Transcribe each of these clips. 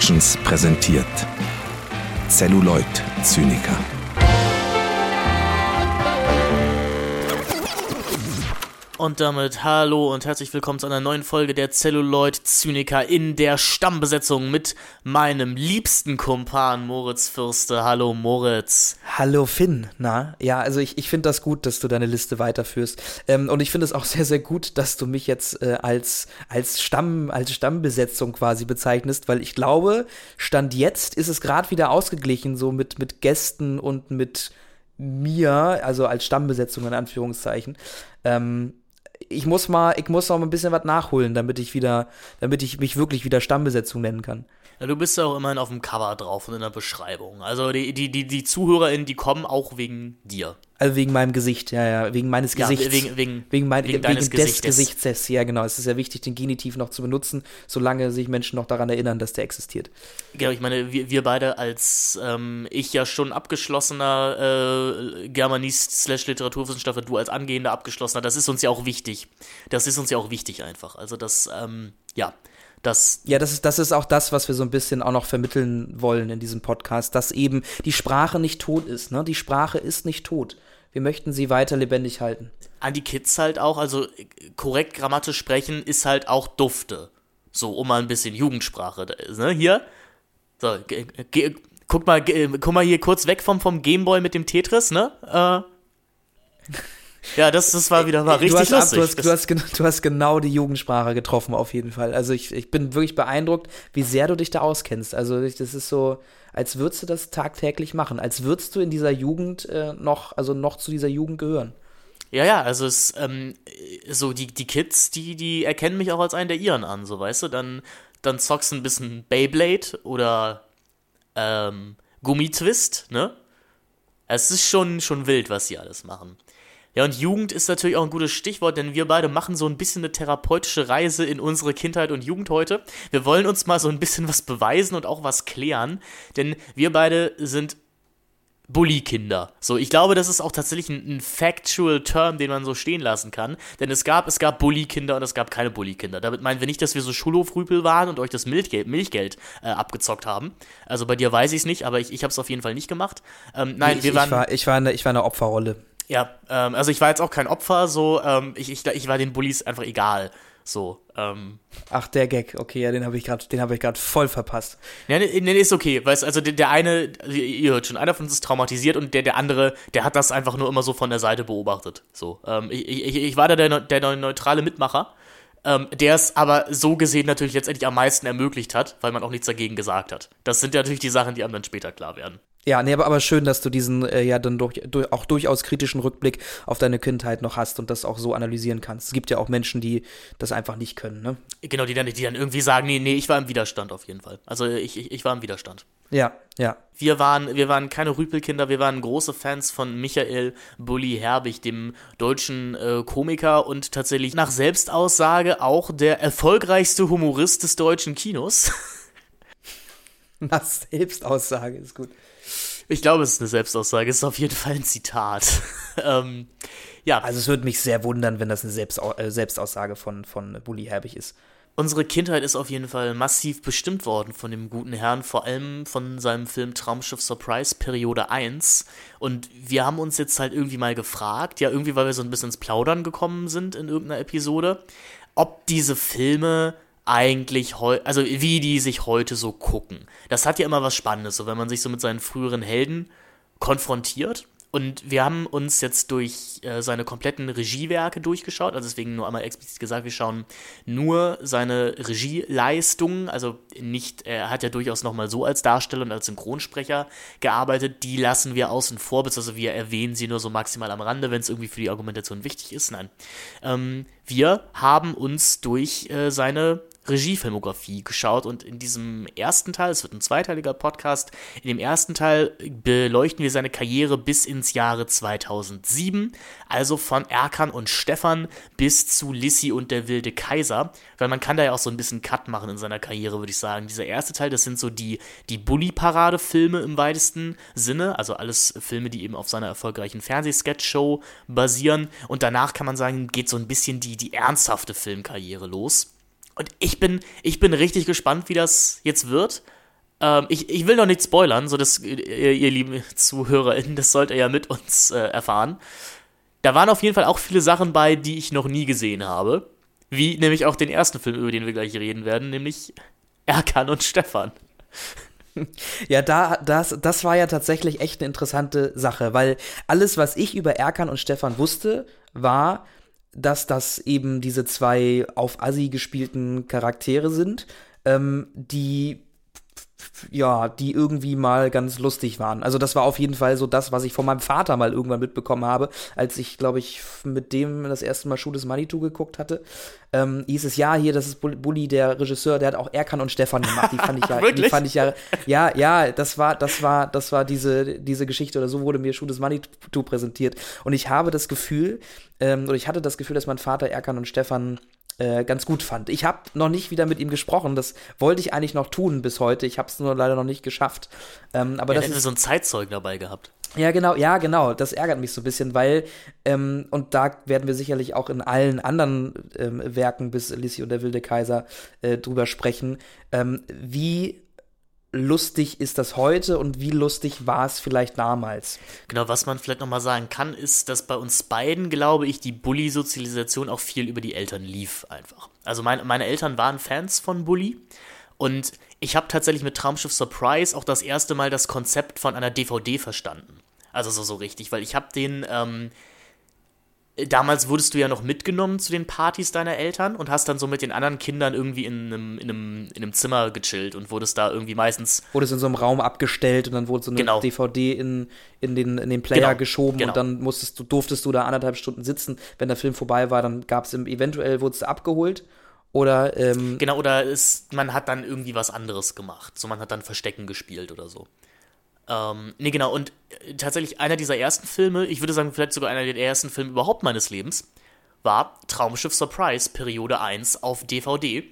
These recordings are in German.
Productions präsentiert Celluloid Zyniker. Und damit hallo und herzlich willkommen zu einer neuen Folge der Celluloid Zyniker in der Stammbesetzung mit meinem liebsten Kumpan Moritz Fürste. Hallo Moritz. Hallo Finn, na? Ja, also ich, ich finde das gut, dass du deine Liste weiterführst. Ähm, und ich finde es auch sehr, sehr gut, dass du mich jetzt äh, als, als, Stamm, als Stammbesetzung quasi bezeichnest, weil ich glaube, Stand jetzt ist es gerade wieder ausgeglichen, so mit, mit Gästen und mit mir, also als Stammbesetzung in Anführungszeichen. Ähm, ich muss mal, ich muss noch ein bisschen was nachholen, damit ich wieder, damit ich mich wirklich wieder Stammbesetzung nennen kann. Ja, du bist ja auch immerhin auf dem Cover drauf und in der Beschreibung. Also die, die, die, die ZuhörerInnen, die kommen auch wegen dir. Also wegen meinem Gesicht, ja, ja, wegen meines Gesichts. Ja, wegen, wegen, wegen, mein, wegen, wegen des Gesichtes. Gesichtes. Ja, genau. Es ist ja wichtig, den Genitiv noch zu benutzen, solange sich Menschen noch daran erinnern, dass der existiert. Genau, ich meine, wir, wir beide als ähm, ich ja schon abgeschlossener äh, Germanist slash Literaturwissenschaftler, du als angehender abgeschlossener, das ist uns ja auch wichtig. Das ist uns ja auch wichtig einfach. Also das, ähm, ja. Das ja, das ist, das ist auch das, was wir so ein bisschen auch noch vermitteln wollen in diesem Podcast, dass eben die Sprache nicht tot ist. Ne? Die Sprache ist nicht tot. Wir möchten sie weiter lebendig halten. An die Kids halt auch, also korrekt grammatisch sprechen ist halt auch Dufte. So, um mal ein bisschen Jugendsprache. Ne? Hier. So, guck mal, guck mal hier kurz weg vom, vom Gameboy mit dem Tetris, ne? Äh. Ja, das, das war wieder war richtig du hast, lustig. Du hast, du, hast, du hast genau die Jugendsprache getroffen, auf jeden Fall. Also ich, ich bin wirklich beeindruckt, wie sehr du dich da auskennst. Also das ist so, als würdest du das tagtäglich machen, als würdest du in dieser Jugend äh, noch, also noch zu dieser Jugend gehören. Ja, ja, also es, ähm, so die, die Kids, die, die erkennen mich auch als einen der ihren an, so weißt du, dann, dann zockst du ein bisschen Beyblade oder ähm, Gummitwist, ne? Es ist schon, schon wild, was sie alles machen. Ja, und Jugend ist natürlich auch ein gutes Stichwort, denn wir beide machen so ein bisschen eine therapeutische Reise in unsere Kindheit und Jugend heute. Wir wollen uns mal so ein bisschen was beweisen und auch was klären, denn wir beide sind Bully-Kinder. So, ich glaube, das ist auch tatsächlich ein, ein, factual Term, den man so stehen lassen kann. Denn es gab, es gab Bully-Kinder und es gab keine Bully-Kinder. Damit meinen wir nicht, dass wir so Schulhofrüpel waren und euch das Milchgeld, Milchgeld äh, abgezockt haben. Also bei dir weiß ich es nicht, aber ich, ich habe es auf jeden Fall nicht gemacht. Ähm, nein, ich, wir waren. Ich war, ich war, eine, ich war eine Opferrolle. Ja, ähm, also ich war jetzt auch kein Opfer, so, ähm, ich, ich, ich war den Bullies einfach egal. So, ähm. Ach, der Gag, okay, ja, den habe ich gerade, den habe ich gerade voll verpasst. Ja, nee, nee, ist okay, weißt also der, der eine, ihr hört schon, einer von uns ist traumatisiert und der, der andere, der hat das einfach nur immer so von der Seite beobachtet. So, ähm, ich, ich, ich war da der, der neutrale Mitmacher, ähm, der es aber so gesehen natürlich letztendlich am meisten ermöglicht hat, weil man auch nichts dagegen gesagt hat. Das sind ja natürlich die Sachen, die einem dann später klar werden. Ja, nee, aber, aber schön, dass du diesen äh, ja dann durch, durch, auch durchaus kritischen Rückblick auf deine Kindheit noch hast und das auch so analysieren kannst. Es gibt ja auch Menschen, die das einfach nicht können, ne? Genau, die dann, die dann irgendwie sagen, nee, nee, ich war im Widerstand auf jeden Fall. Also ich, ich, ich war im Widerstand. Ja, ja. Wir waren, wir waren keine Rüpelkinder, wir waren große Fans von Michael Bulli Herbig, dem deutschen äh, Komiker und tatsächlich nach Selbstaussage auch der erfolgreichste Humorist des deutschen Kinos. Nach Selbstaussage ist gut. Ich glaube, es ist eine Selbstaussage. Es ist auf jeden Fall ein Zitat. ähm, ja. Also es würde mich sehr wundern, wenn das eine Selbstau äh, Selbstaussage von, von Bully Herbig ist. Unsere Kindheit ist auf jeden Fall massiv bestimmt worden von dem guten Herrn, vor allem von seinem Film Traumschiff Surprise Periode 1. Und wir haben uns jetzt halt irgendwie mal gefragt, ja, irgendwie, weil wir so ein bisschen ins Plaudern gekommen sind in irgendeiner Episode, ob diese Filme eigentlich heute, also wie die sich heute so gucken. Das hat ja immer was Spannendes, so wenn man sich so mit seinen früheren Helden konfrontiert und wir haben uns jetzt durch äh, seine kompletten Regiewerke durchgeschaut, also deswegen nur einmal explizit gesagt, wir schauen nur seine Regieleistungen, also nicht, er hat ja durchaus nochmal so als Darsteller und als Synchronsprecher gearbeitet, die lassen wir außen vor, beziehungsweise wir erwähnen sie nur so maximal am Rande, wenn es irgendwie für die Argumentation wichtig ist. Nein. Ähm, wir haben uns durch äh, seine Regiefilmografie geschaut und in diesem ersten Teil, es wird ein zweiteiliger Podcast, in dem ersten Teil beleuchten wir seine Karriere bis ins Jahre 2007, also von Erkan und Stefan bis zu Lissy und der wilde Kaiser, weil man kann da ja auch so ein bisschen Cut machen in seiner Karriere, würde ich sagen. Dieser erste Teil, das sind so die, die Bully-Parade-Filme im weitesten Sinne, also alles Filme, die eben auf seiner erfolgreichen Fernsehsketch-Show basieren und danach kann man sagen, geht so ein bisschen die, die ernsthafte Filmkarriere los. Und ich bin, ich bin richtig gespannt, wie das jetzt wird. Ähm, ich, ich will noch nicht spoilern, so dass ihr, ihr lieben ZuhörerInnen, das sollt ihr ja mit uns äh, erfahren. Da waren auf jeden Fall auch viele Sachen bei, die ich noch nie gesehen habe. Wie nämlich auch den ersten Film, über den wir gleich reden werden, nämlich Erkan und Stefan. Ja, da, das, das war ja tatsächlich echt eine interessante Sache, weil alles, was ich über Erkan und Stefan wusste, war, dass das eben diese zwei auf Assi gespielten Charaktere sind, ähm, die ja, die irgendwie mal ganz lustig waren. Also das war auf jeden Fall so das, was ich von meinem Vater mal irgendwann mitbekommen habe, als ich, glaube ich, mit dem das erste Mal Schuh des Manitou geguckt hatte. Ähm, hieß es, ja, hier, das ist Bully, der Regisseur, der hat auch Erkan und Stefan gemacht. Die fand ich ja, die fand ich ja, ja, ja, das war, das war, das war diese, diese Geschichte oder so wurde mir Schuh des Manitou präsentiert. Und ich habe das Gefühl, ähm, oder ich hatte das Gefühl, dass mein Vater Erkan und Stefan äh, ganz gut fand. Ich habe noch nicht wieder mit ihm gesprochen. Das wollte ich eigentlich noch tun bis heute. Ich habe es nur leider noch nicht geschafft. Ähm, aber ja, das ist so ein Zeitzeugen dabei gehabt. Ja, genau, ja, genau. Das ärgert mich so ein bisschen, weil, ähm, und da werden wir sicherlich auch in allen anderen ähm, Werken bis Lissi und der wilde Kaiser äh, drüber sprechen, ähm, wie lustig ist das heute und wie lustig war es vielleicht damals? Genau, was man vielleicht nochmal sagen kann, ist, dass bei uns beiden, glaube ich, die Bully-Sozialisation auch viel über die Eltern lief einfach. Also mein, meine Eltern waren Fans von Bully und ich habe tatsächlich mit Traumschiff Surprise auch das erste Mal das Konzept von einer DVD verstanden. Also so, so richtig, weil ich habe den ähm, damals wurdest du ja noch mitgenommen zu den Partys deiner Eltern und hast dann so mit den anderen Kindern irgendwie in einem, in einem, in einem Zimmer gechillt und wurdest da irgendwie meistens. Wurdest in so einem Raum abgestellt und dann wurde so eine genau. DVD in, in, den, in den Player genau. geschoben genau. und dann musstest du, durftest du da anderthalb Stunden sitzen. Wenn der Film vorbei war, dann gab es eventuell, wurdest du abgeholt. Oder, ähm, Genau, oder ist, man hat dann irgendwie was anderes gemacht. So, man hat dann Verstecken gespielt oder so. Ähm, nee, genau, und äh, tatsächlich einer dieser ersten Filme, ich würde sagen, vielleicht sogar einer der ersten Filme überhaupt meines Lebens, war Traumschiff Surprise, Periode 1 auf DVD.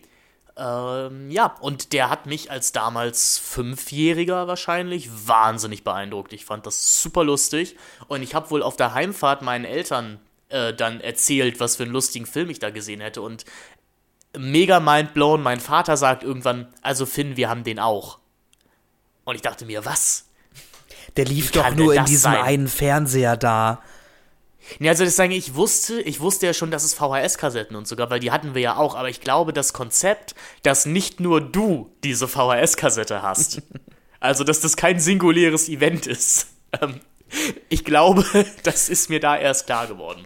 Ähm, ja, und der hat mich als damals Fünfjähriger wahrscheinlich wahnsinnig beeindruckt. Ich fand das super lustig und ich habe wohl auf der Heimfahrt meinen Eltern äh, dann erzählt, was für einen lustigen Film ich da gesehen hätte und mega mindblown. Mein Vater sagt irgendwann, also Finn, wir haben den auch. Und ich dachte mir, was? Der lief doch nur in diesem sein? einen Fernseher da. Nee, also das sagen, ich wusste, ich wusste ja schon, dass es VHS-Kassetten und sogar, weil die hatten wir ja auch, aber ich glaube, das Konzept, dass nicht nur du diese VHS-Kassette hast, also dass das kein singuläres Event ist, ähm, ich glaube, das ist mir da erst klar geworden.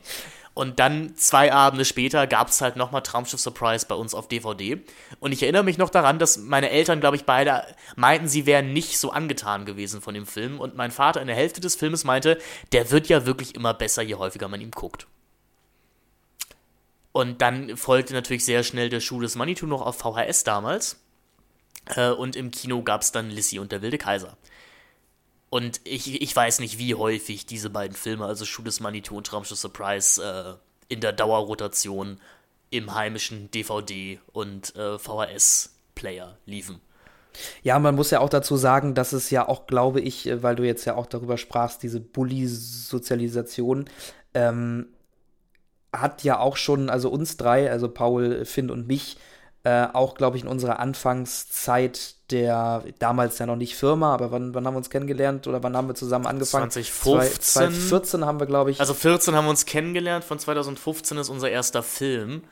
Und dann zwei Abende später gab es halt nochmal Traumschiff Surprise bei uns auf DVD. Und ich erinnere mich noch daran, dass meine Eltern, glaube ich, beide meinten, sie wären nicht so angetan gewesen von dem Film. Und mein Vater in der Hälfte des Filmes meinte, der wird ja wirklich immer besser, je häufiger man ihn guckt. Und dann folgte natürlich sehr schnell der Schuh des Manitou noch auf VHS damals. Äh, und im Kino gab es dann Lissy und der wilde Kaiser. Und ich, ich weiß nicht, wie häufig diese beiden Filme, also des Manitou und Traumschiff Surprise, äh, in der Dauerrotation im heimischen DVD- und äh, VHS-Player liefen. Ja, man muss ja auch dazu sagen, dass es ja auch, glaube ich, äh, weil du jetzt ja auch darüber sprachst, diese Bully-Sozialisation, ähm, hat ja auch schon, also uns drei, also Paul, Finn und mich, äh, auch, glaube ich, in unserer Anfangszeit der damals ja noch nicht Firma, aber wann, wann haben wir uns kennengelernt oder wann haben wir zusammen angefangen? 2015. 2014 haben wir, glaube ich. Also 14 haben wir uns kennengelernt, von 2015 ist unser erster Film.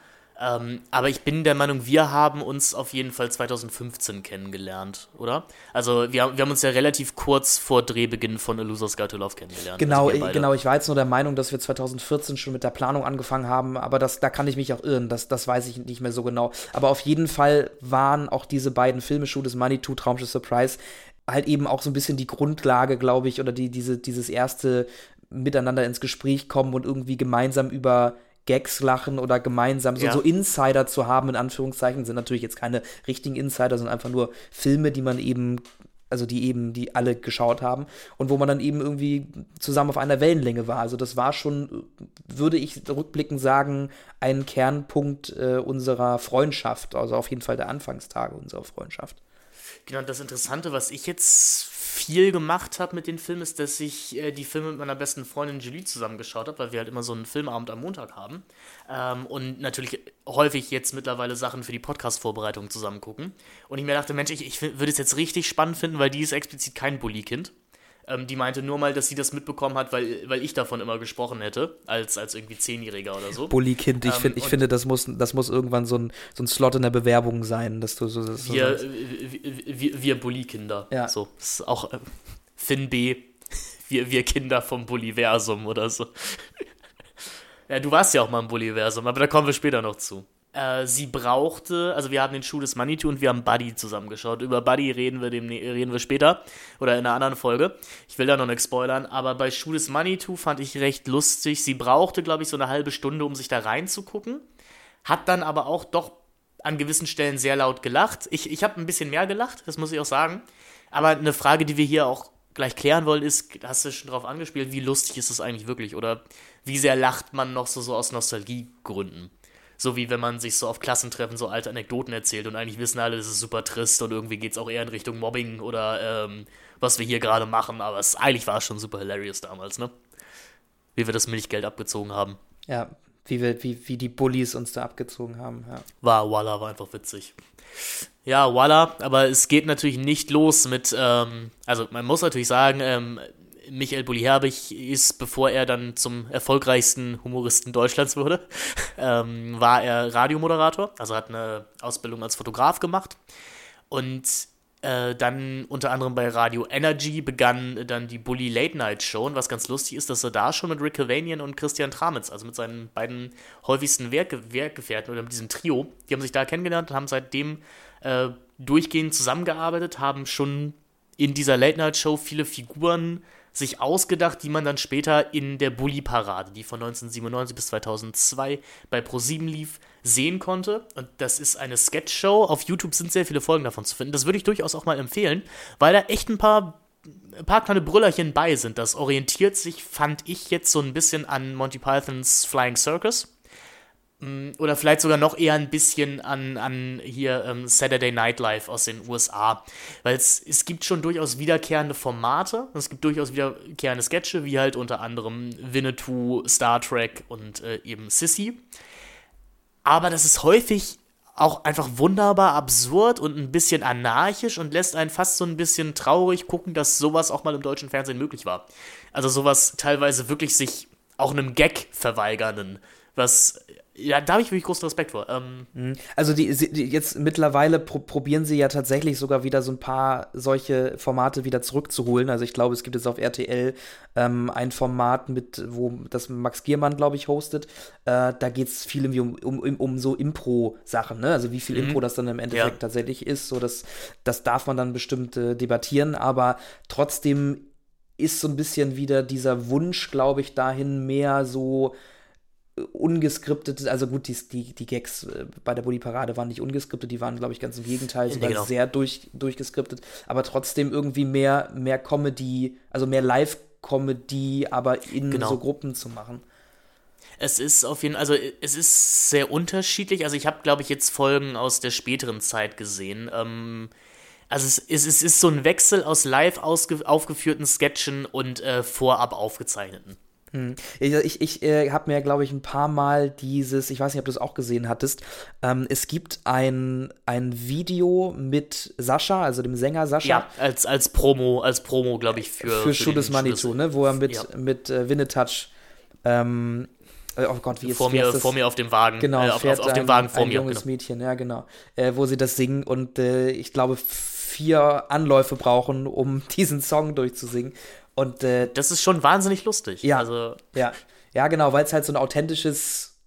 Ähm, aber ich bin der Meinung, wir haben uns auf jeden Fall 2015 kennengelernt, oder? Also wir, wir haben uns ja relativ kurz vor Drehbeginn von A Loser's Guide to Love kennengelernt. Genau, also genau. Ich war jetzt nur der Meinung, dass wir 2014 schon mit der Planung angefangen haben, aber das, da kann ich mich auch irren. Das, das weiß ich nicht mehr so genau. Aber auf jeden Fall waren auch diese beiden Filme, is Money, Two, Traumschiff Surprise, halt eben auch so ein bisschen die Grundlage, glaube ich, oder die, diese, dieses erste Miteinander ins Gespräch kommen und irgendwie gemeinsam über Gags lachen oder gemeinsam so, ja. so Insider zu haben, in Anführungszeichen, sind natürlich jetzt keine richtigen Insider, sondern einfach nur Filme, die man eben also die eben, die alle geschaut haben und wo man dann eben irgendwie zusammen auf einer Wellenlänge war. Also das war schon, würde ich rückblickend sagen, ein Kernpunkt äh, unserer Freundschaft, also auf jeden Fall der Anfangstage unserer Freundschaft. Genau, das Interessante, was ich jetzt viel gemacht habe mit den Filmen, ist, dass ich äh, die Filme mit meiner besten Freundin Julie zusammengeschaut habe, weil wir halt immer so einen Filmabend am Montag haben. Ähm, und natürlich häufig jetzt mittlerweile Sachen für die Podcast-Vorbereitung zusammen gucken. Und ich mir dachte, Mensch, ich, ich würde es jetzt richtig spannend finden, weil die ist explizit kein Bully-Kind. Ähm, die meinte nur mal, dass sie das mitbekommen hat, weil, weil ich davon immer gesprochen hätte, als, als irgendwie Zehnjähriger oder so. Bully-Kind, ich, ähm, find, ich finde, das muss, das muss irgendwann so ein, so ein Slot in der Bewerbung sein, dass du so. so wir, wir, wir Bully-Kinder. Ja. So, das ist auch äh, Finn B. Wir, wir Kinder vom Bulliversum oder so. ja, du warst ja auch mal im Bulliversum, aber da kommen wir später noch zu. Äh, sie brauchte, also wir haben den Schuh des Manitou und wir haben Buddy zusammengeschaut. Über Buddy reden wir, dem, reden wir später oder in einer anderen Folge. Ich will da noch nichts spoilern, aber bei Schuh des Manitou fand ich recht lustig. Sie brauchte, glaube ich, so eine halbe Stunde, um sich da reinzugucken. Hat dann aber auch doch an gewissen Stellen sehr laut gelacht. Ich, ich habe ein bisschen mehr gelacht, das muss ich auch sagen. Aber eine Frage, die wir hier auch gleich klären wollen, ist, hast du schon drauf angespielt, wie lustig ist das eigentlich wirklich? Oder wie sehr lacht man noch so, so aus Nostalgiegründen? So wie wenn man sich so auf Klassentreffen so alte Anekdoten erzählt und eigentlich wissen alle, das ist super trist und irgendwie geht es auch eher in Richtung Mobbing oder ähm, was wir hier gerade machen, aber es, eigentlich war es schon super hilarious damals, ne? Wie wir das Milchgeld abgezogen haben. Ja, wie, wir, wie, wie die Bullies uns da abgezogen haben, ja. War, Walla, war einfach witzig. Ja, voila, aber es geht natürlich nicht los mit, ähm, also man muss natürlich sagen, ähm, Michael Bulli-Herbig ist, bevor er dann zum erfolgreichsten Humoristen Deutschlands wurde, ähm, war er Radiomoderator, also hat eine Ausbildung als Fotograf gemacht. Und äh, dann unter anderem bei Radio Energy begann dann die Bully Late Night Show. Und was ganz lustig ist, dass er da schon mit Rick Cavanian und Christian Tramitz, also mit seinen beiden häufigsten Werke Werkgefährten oder mit diesem Trio, die haben sich da kennengelernt und haben seitdem äh, durchgehend zusammengearbeitet, haben schon in dieser Late Night Show viele Figuren sich ausgedacht, die man dann später in der Bully-Parade, die von 1997 bis 2002 bei ProSieben lief, sehen konnte. Und das ist eine Sketch-Show. Auf YouTube sind sehr viele Folgen davon zu finden. Das würde ich durchaus auch mal empfehlen, weil da echt ein paar, ein paar kleine Brüllerchen bei sind. Das orientiert sich, fand ich jetzt so ein bisschen an Monty Pythons Flying Circus. Mm, oder vielleicht sogar noch eher ein bisschen an, an hier ähm, Saturday Night Live aus den USA. Weil es, gibt schon durchaus wiederkehrende Formate. Es gibt durchaus wiederkehrende Sketche, wie halt unter anderem Winnetou, Star Trek und äh, eben Sissy. Aber das ist häufig auch einfach wunderbar absurd und ein bisschen anarchisch und lässt einen fast so ein bisschen traurig gucken, dass sowas auch mal im deutschen Fernsehen möglich war. Also sowas teilweise wirklich sich auch einem Gag verweigernden, was ja, da habe ich wirklich großen Respekt vor. Ähm, mhm. also die, die, jetzt mittlerweile pro probieren sie ja tatsächlich sogar wieder so ein paar solche Formate wieder zurückzuholen. Also ich glaube, es gibt jetzt auf RTL ähm, ein Format mit, wo das Max Giermann, glaube ich, hostet. Äh, da geht es viel um, um, um, um so Impro-Sachen, ne? Also wie viel mhm. Impro das dann im Endeffekt ja. tatsächlich ist. So, das, das darf man dann bestimmt äh, debattieren, aber trotzdem ist so ein bisschen wieder dieser Wunsch, glaube ich, dahin mehr so ungeskriptet, also gut, die, die, die Gags äh, bei der Bully-Parade waren nicht ungeskriptet, die waren, glaube ich, ganz im Gegenteil, sogar genau. sehr durch, durchgeskriptet, aber trotzdem irgendwie mehr, mehr Comedy, also mehr Live-Comedy, aber in genau. so Gruppen zu machen. Es ist auf jeden Fall, also es ist sehr unterschiedlich. Also ich habe, glaube ich, jetzt Folgen aus der späteren Zeit gesehen. Ähm, also es, es, es, ist so ein Wechsel aus live aufgeführten Sketchen und äh, vorab aufgezeichneten. Hm. Ich, ich äh, habe mir, glaube ich, ein paar Mal dieses, ich weiß nicht, ob du es auch gesehen hattest, ähm, es gibt ein, ein Video mit Sascha, also dem Sänger Sascha. Ja, als, als Promo, als Promo, glaube ich, für. Für, für Schudes Manitou, ne? Wo er mit, ja. mit äh, Winnetouch, ähm, äh, oh Gott, wie ist, vor, mir, vor mir auf dem Wagen. Genau, äh, auf, auf, auf, dem Wagen vor ein mir. Ein junges genau. Mädchen, ja, genau. Äh, wo sie das singen und äh, ich glaube, vier Anläufe brauchen, um diesen Song durchzusingen. Und äh, das ist schon wahnsinnig lustig. Ja, also ja, ja, genau, weil es halt so ein authentisches,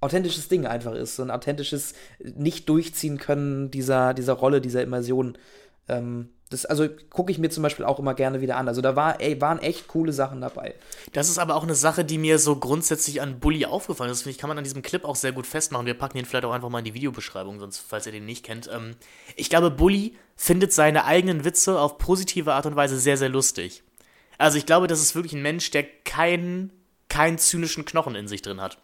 authentisches Ding einfach ist, so ein authentisches nicht durchziehen können dieser dieser Rolle, dieser Immersion. Ähm, das, also gucke ich mir zum Beispiel auch immer gerne wieder an. Also da war, ey, waren echt coole Sachen dabei. Das ist aber auch eine Sache, die mir so grundsätzlich an Bully aufgefallen ist. Das finde ich, kann man an diesem Clip auch sehr gut festmachen. Wir packen den vielleicht auch einfach mal in die Videobeschreibung, sonst, falls ihr den nicht kennt. Ähm, ich glaube, Bully findet seine eigenen Witze auf positive Art und Weise sehr, sehr lustig. Also ich glaube, das ist wirklich ein Mensch, der keinen, keinen zynischen Knochen in sich drin hat.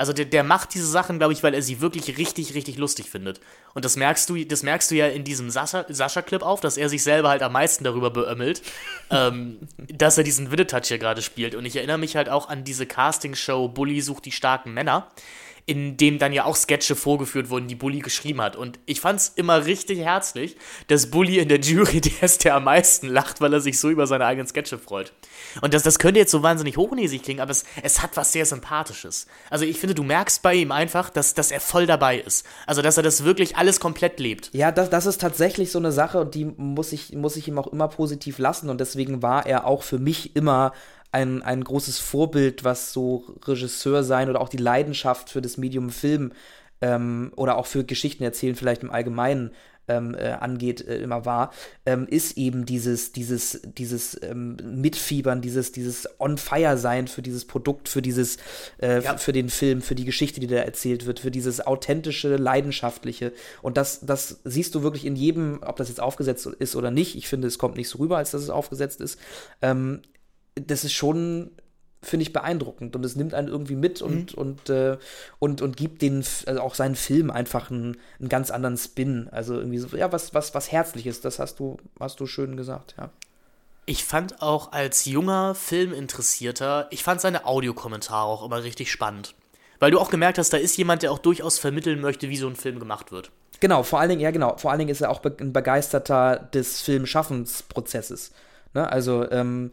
Also der, der macht diese Sachen, glaube ich, weil er sie wirklich richtig, richtig lustig findet. Und das merkst du, das merkst du ja in diesem Sascha-Clip Sascha auf, dass er sich selber halt am meisten darüber beömmelt, ähm, dass er diesen Winnetouch hier gerade spielt. Und ich erinnere mich halt auch an diese Castingshow Bully sucht die starken Männer in dem dann ja auch Sketche vorgeführt wurden, die Bully geschrieben hat. Und ich fand es immer richtig herzlich, dass Bully in der Jury der ist, der am meisten lacht, weil er sich so über seine eigenen Sketche freut. Und das, das könnte jetzt so wahnsinnig hochnäsig klingen, aber es, es hat was sehr Sympathisches. Also ich finde, du merkst bei ihm einfach, dass, dass er voll dabei ist. Also dass er das wirklich alles komplett lebt. Ja, das, das ist tatsächlich so eine Sache und die muss ich, muss ich ihm auch immer positiv lassen. Und deswegen war er auch für mich immer ein, ein großes Vorbild, was so Regisseur sein oder auch die Leidenschaft für das Medium Film ähm, oder auch für Geschichten erzählen, vielleicht im Allgemeinen ähm, äh, angeht, äh, immer war, ähm, ist eben dieses, dieses, dieses ähm, Mitfiebern, dieses, dieses On-Fire-Sein für dieses Produkt, für dieses, äh, ja. für den Film, für die Geschichte, die da erzählt wird, für dieses authentische, leidenschaftliche. Und das, das siehst du wirklich in jedem, ob das jetzt aufgesetzt ist oder nicht. Ich finde, es kommt nicht so rüber, als dass es aufgesetzt ist. Das ist schon finde ich beeindruckend und es nimmt einen irgendwie mit und, mhm. und, äh, und, und gibt den, also auch seinen Film einfach einen, einen ganz anderen Spin. Also irgendwie so, ja, was, was, was Herzliches, das hast du, hast du schön gesagt, ja. Ich fand auch als junger Filminteressierter, ich fand seine Audiokommentare auch immer richtig spannend. Weil du auch gemerkt hast, da ist jemand, der auch durchaus vermitteln möchte, wie so ein Film gemacht wird. Genau, vor allen Dingen, ja genau, vor allen Dingen ist er auch ein Begeisterter des Filmschaffensprozesses. Ne? Also, ähm,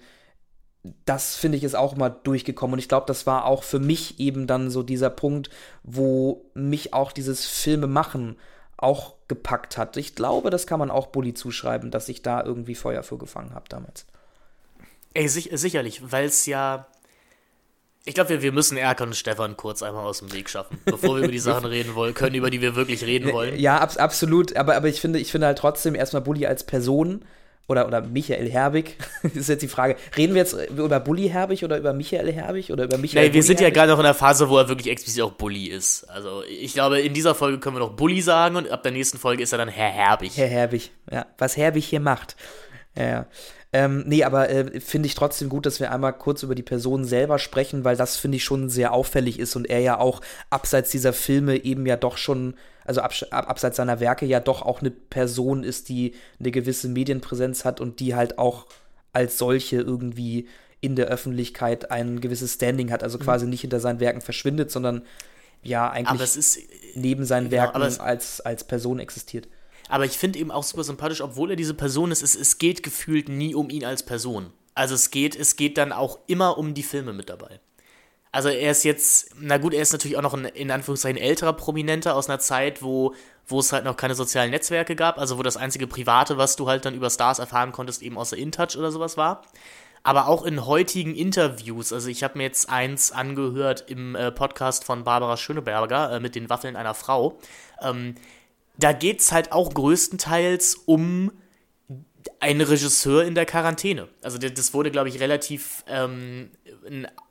das finde ich ist auch mal durchgekommen und ich glaube, das war auch für mich eben dann so dieser Punkt, wo mich auch dieses Filme machen auch gepackt hat. Ich glaube, das kann man auch Bully zuschreiben, dass ich da irgendwie Feuer für gefangen habe damals. Ey, sich, sicherlich, weil es ja. Ich glaube, wir, wir müssen Erkan und Stefan kurz einmal aus dem Weg schaffen, bevor wir über die Sachen reden wollen, können, über die wir wirklich reden wollen. Ja, ab, absolut. Aber, aber ich finde, ich finde halt trotzdem erstmal Bully als Person oder, oder Michael Herbig, ist jetzt die Frage, reden wir jetzt über Bully Herbig oder über Michael Herbig oder über Michael Nee, wir sind ja gerade noch in der Phase, wo er wirklich explizit auch Bully ist. Also ich glaube, in dieser Folge können wir noch Bully sagen und ab der nächsten Folge ist er dann Herr Herbig. Herr Herbig, ja. Was Herbig hier macht. Ja, ja. Ähm, nee, aber äh, finde ich trotzdem gut, dass wir einmal kurz über die Person selber sprechen, weil das finde ich schon sehr auffällig ist und er ja auch abseits dieser Filme eben ja doch schon also ab, abseits seiner Werke ja doch auch eine Person ist, die eine gewisse Medienpräsenz hat und die halt auch als solche irgendwie in der Öffentlichkeit ein gewisses Standing hat, also mhm. quasi nicht hinter seinen Werken verschwindet, sondern ja eigentlich ist, neben seinen genau, Werken es, als, als Person existiert. Aber ich finde eben auch super sympathisch, obwohl er diese Person ist, es, es geht gefühlt nie um ihn als Person. Also es geht, es geht dann auch immer um die Filme mit dabei. Also er ist jetzt, na gut, er ist natürlich auch noch ein in Anführungszeichen älterer Prominenter aus einer Zeit, wo, wo es halt noch keine sozialen Netzwerke gab, also wo das einzige Private, was du halt dann über Stars erfahren konntest, eben außer InTouch oder sowas war. Aber auch in heutigen Interviews, also ich habe mir jetzt eins angehört im äh, Podcast von Barbara Schöneberger äh, mit den Waffeln einer Frau. Ähm, da geht es halt auch größtenteils um einen Regisseur in der Quarantäne. Also das wurde, glaube ich, relativ ähm,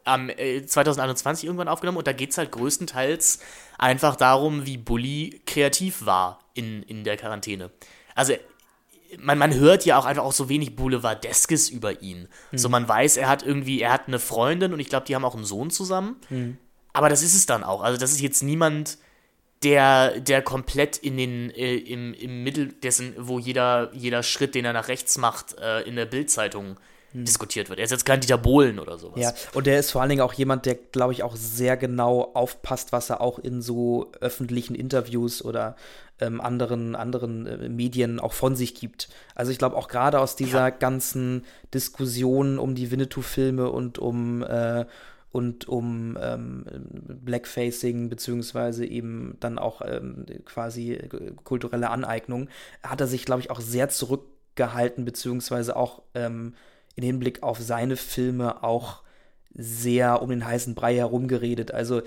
am äh, 2021 irgendwann aufgenommen und da geht es halt größtenteils einfach darum, wie Bully kreativ war in, in der Quarantäne. Also man, man hört ja auch einfach auch so wenig Boulevardeskes über ihn. Mhm. So man weiß, er hat irgendwie, er hat eine Freundin und ich glaube, die haben auch einen Sohn zusammen. Mhm. Aber das ist es dann auch. Also das ist jetzt niemand, der, der komplett in den, äh, im, im Mittel dessen, wo jeder, jeder Schritt, den er nach rechts macht, äh, in der Bildzeitung hm. diskutiert wird. Er ist jetzt kein Dieter Bohlen oder sowas. Ja, und der ist vor allen Dingen auch jemand, der, glaube ich, auch sehr genau aufpasst, was er auch in so öffentlichen Interviews oder ähm, anderen, anderen äh, Medien auch von sich gibt. Also ich glaube auch gerade aus dieser ja. ganzen Diskussion um die Winnetou-Filme und um äh, und um ähm, Blackfacing beziehungsweise eben dann auch ähm, quasi kulturelle Aneignung, hat er sich, glaube ich, auch sehr zurückgehalten, beziehungsweise auch ähm, in Hinblick auf seine Filme auch sehr um den heißen Brei herumgeredet. Also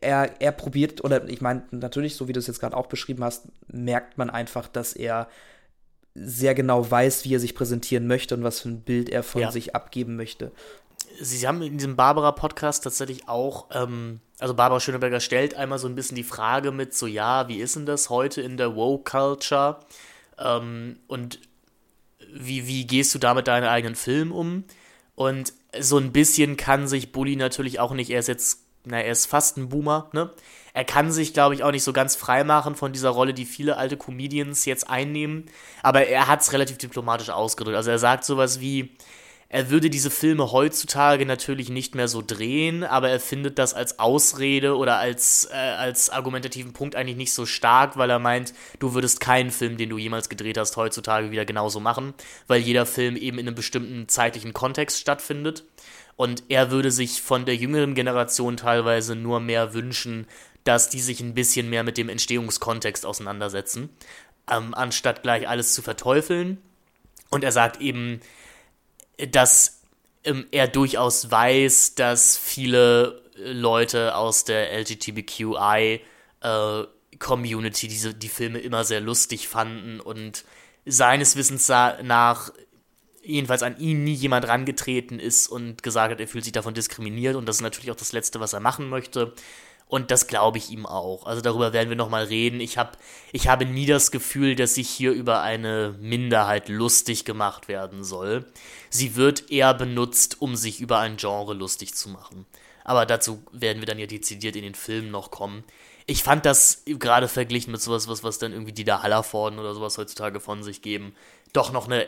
er, er probiert, oder ich meine, natürlich, so wie du es jetzt gerade auch beschrieben hast, merkt man einfach, dass er sehr genau weiß, wie er sich präsentieren möchte und was für ein Bild er von ja. sich abgeben möchte. Sie haben in diesem Barbara-Podcast tatsächlich auch, ähm, also Barbara Schöneberger stellt einmal so ein bisschen die Frage mit, so ja, wie ist denn das heute in der Woke-Culture? Ähm, und wie, wie gehst du da mit deinen eigenen Film um? Und so ein bisschen kann sich Bully natürlich auch nicht, er ist jetzt na, er ist fast ein Boomer, ne? Er kann sich, glaube ich, auch nicht so ganz frei machen von dieser Rolle, die viele alte Comedians jetzt einnehmen. Aber er hat es relativ diplomatisch ausgedrückt. Also er sagt sowas wie, er würde diese Filme heutzutage natürlich nicht mehr so drehen, aber er findet das als Ausrede oder als, äh, als argumentativen Punkt eigentlich nicht so stark, weil er meint, du würdest keinen Film, den du jemals gedreht hast, heutzutage wieder genauso machen, weil jeder Film eben in einem bestimmten zeitlichen Kontext stattfindet. Und er würde sich von der jüngeren Generation teilweise nur mehr wünschen, dass die sich ein bisschen mehr mit dem Entstehungskontext auseinandersetzen, ähm, anstatt gleich alles zu verteufeln. Und er sagt eben, dass ähm, er durchaus weiß, dass viele Leute aus der LGBTQI äh, Community diese die Filme immer sehr lustig fanden und seines Wissens nach jedenfalls an ihn nie jemand rangetreten ist und gesagt hat, er fühlt sich davon diskriminiert und das ist natürlich auch das Letzte, was er machen möchte. Und das glaube ich ihm auch. Also darüber werden wir nochmal reden. Ich, hab, ich habe nie das Gefühl, dass sich hier über eine Minderheit lustig gemacht werden soll. Sie wird eher benutzt, um sich über ein Genre lustig zu machen. Aber dazu werden wir dann ja dezidiert in den Filmen noch kommen. Ich fand das gerade verglichen mit sowas, was, was dann irgendwie die da Hallerforden oder sowas heutzutage von sich geben, doch noch eine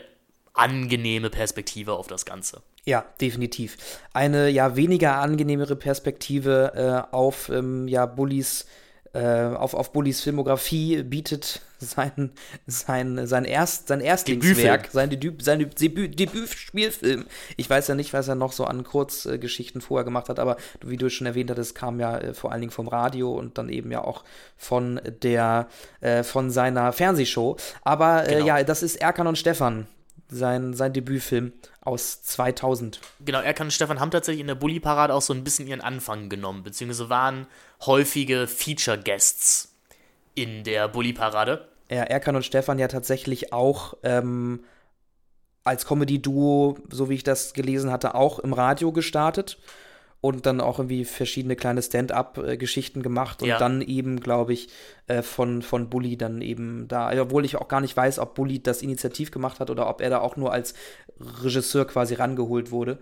angenehme Perspektive auf das Ganze. Ja, definitiv. Eine ja weniger angenehmere Perspektive äh, auf ähm, ja Bullies äh, auf, auf Bullies Filmografie bietet sein, sein, sein, Erst, sein Erstlingswerk, sein, Debüt, sein Debüt, Debütspielfilm. Ich weiß ja nicht, was er noch so an Kurzgeschichten vorher gemacht hat, aber wie du schon erwähnt hattest, kam ja äh, vor allen Dingen vom Radio und dann eben ja auch von der, äh, von seiner Fernsehshow. Aber äh, genau. ja, das ist Erkan und Stefan, sein, sein Debütfilm aus 2000. Genau, Erkan und Stefan haben tatsächlich in der Bully-Parade auch so ein bisschen ihren Anfang genommen, beziehungsweise waren häufige Feature-Guests in der Bully-Parade. Ja, Erkan und Stefan ja tatsächlich auch ähm, als Comedy-Duo, so wie ich das gelesen hatte, auch im Radio gestartet und dann auch irgendwie verschiedene kleine Stand-up-Geschichten gemacht und ja. dann eben, glaube ich, äh, von, von Bully dann eben da, obwohl ich auch gar nicht weiß, ob Bully das initiativ gemacht hat oder ob er da auch nur als Regisseur quasi rangeholt wurde.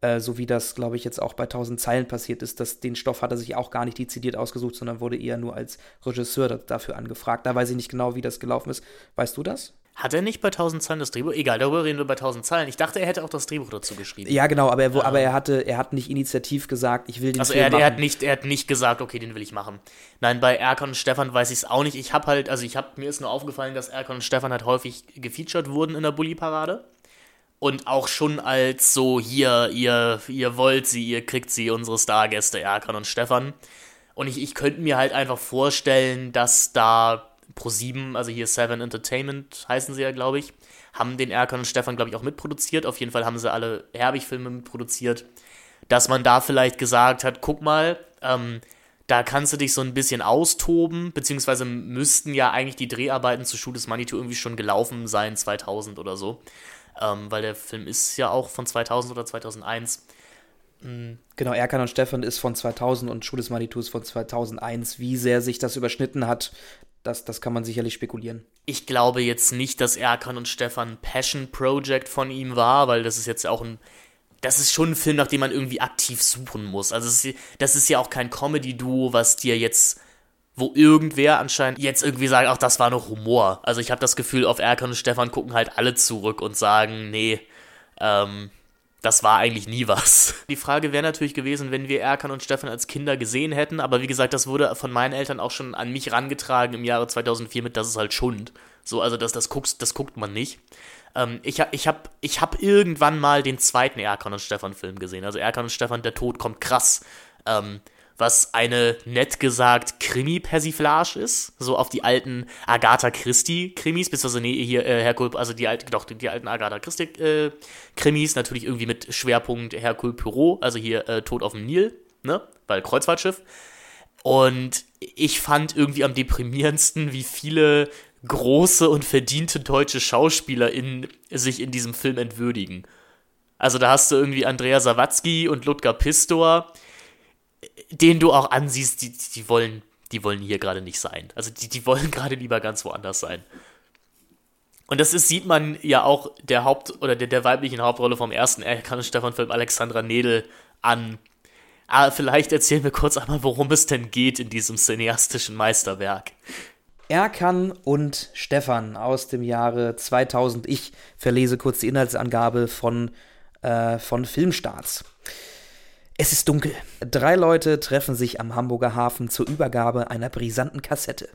Äh, so wie das, glaube ich, jetzt auch bei 1000 Zeilen passiert ist, dass den Stoff hat er sich auch gar nicht dezidiert ausgesucht, sondern wurde eher nur als Regisseur dafür angefragt. Da weiß ich nicht genau, wie das gelaufen ist. Weißt du das? Hat er nicht bei 1000 Zeilen das Drehbuch? Egal, darüber reden wir bei 1000 Zeilen. Ich dachte, er hätte auch das Drehbuch dazu geschrieben. Ja, genau, aber er, ja. aber er hatte, er hat nicht initiativ gesagt, ich will den also Film er, machen. er hat nicht, er hat nicht gesagt, okay, den will ich machen. Nein, bei Erkan und Stefan weiß ich es auch nicht. Ich habe halt, also ich habe mir ist nur aufgefallen, dass Erkan und Stefan halt häufig gefeatured wurden in der Bully-Parade und auch schon als so hier, ihr, ihr wollt sie, ihr kriegt sie, unsere Stargäste Erkan und Stefan. Und ich, ich könnte mir halt einfach vorstellen, dass da Pro7, also hier Seven Entertainment heißen sie ja, glaube ich, haben den Erkan und Stefan, glaube ich, auch mitproduziert. Auf jeden Fall haben sie alle Herbig-Filme mitproduziert. Dass man da vielleicht gesagt hat, guck mal, ähm, da kannst du dich so ein bisschen austoben, beziehungsweise müssten ja eigentlich die Dreharbeiten zu Shoot is Manitou irgendwie schon gelaufen sein, 2000 oder so. Ähm, weil der Film ist ja auch von 2000 oder 2001. Mhm. Genau, Erkan und Stefan ist von 2000 und is Manitou ist von 2001. Wie sehr sich das überschnitten hat, das, das kann man sicherlich spekulieren. Ich glaube jetzt nicht, dass Erkan und Stefan Passion Project von ihm war, weil das ist jetzt auch ein. Das ist schon ein Film, nach dem man irgendwie aktiv suchen muss. Also, ist, das ist ja auch kein Comedy-Duo, was dir jetzt. Wo irgendwer anscheinend jetzt irgendwie sagt, ach, das war noch Humor. Also, ich habe das Gefühl, auf Erkan und Stefan gucken halt alle zurück und sagen, nee, ähm, das war eigentlich nie was. Die Frage wäre natürlich gewesen, wenn wir Erkan und Stefan als Kinder gesehen hätten, aber wie gesagt, das wurde von meinen Eltern auch schon an mich rangetragen im Jahre 2004 mit, das ist halt Schund. So, also das, das, guckst, das guckt man nicht. Ähm, ich habe ich hab, ich hab irgendwann mal den zweiten Erkan und Stefan Film gesehen. Also Erkan und Stefan, der Tod kommt krass. Ähm, was eine nett gesagt Krimi-Persiflage ist, so auf die alten Agatha Christie-Krimis, beziehungsweise nee, hier äh, Hercule, also die alten, doch, die alten Agatha Christie-Krimis, äh, natürlich irgendwie mit Schwerpunkt Hercule Poirot, also hier äh, Tod auf dem Nil, ne, weil Kreuzfahrtschiff. Und ich fand irgendwie am deprimierendsten, wie viele große und verdiente deutsche Schauspieler in, sich in diesem Film entwürdigen. Also da hast du irgendwie Andrea Sawatzki und Ludger Pistor, den du auch ansiehst, die, die wollen, die wollen hier gerade nicht sein. Also die, die wollen gerade lieber ganz woanders sein. Und das ist, sieht man ja auch der Haupt- oder der, der weiblichen Hauptrolle vom ersten Stefan-Film Alexandra Nedel an, Aber vielleicht erzählen wir kurz einmal, worum es denn geht in diesem cineastischen Meisterwerk. Erkan und Stefan aus dem Jahre 2000. Ich verlese kurz die Inhaltsangabe von, äh, von Filmstarts. Es ist dunkel. Drei Leute treffen sich am Hamburger Hafen zur Übergabe einer brisanten Kassette.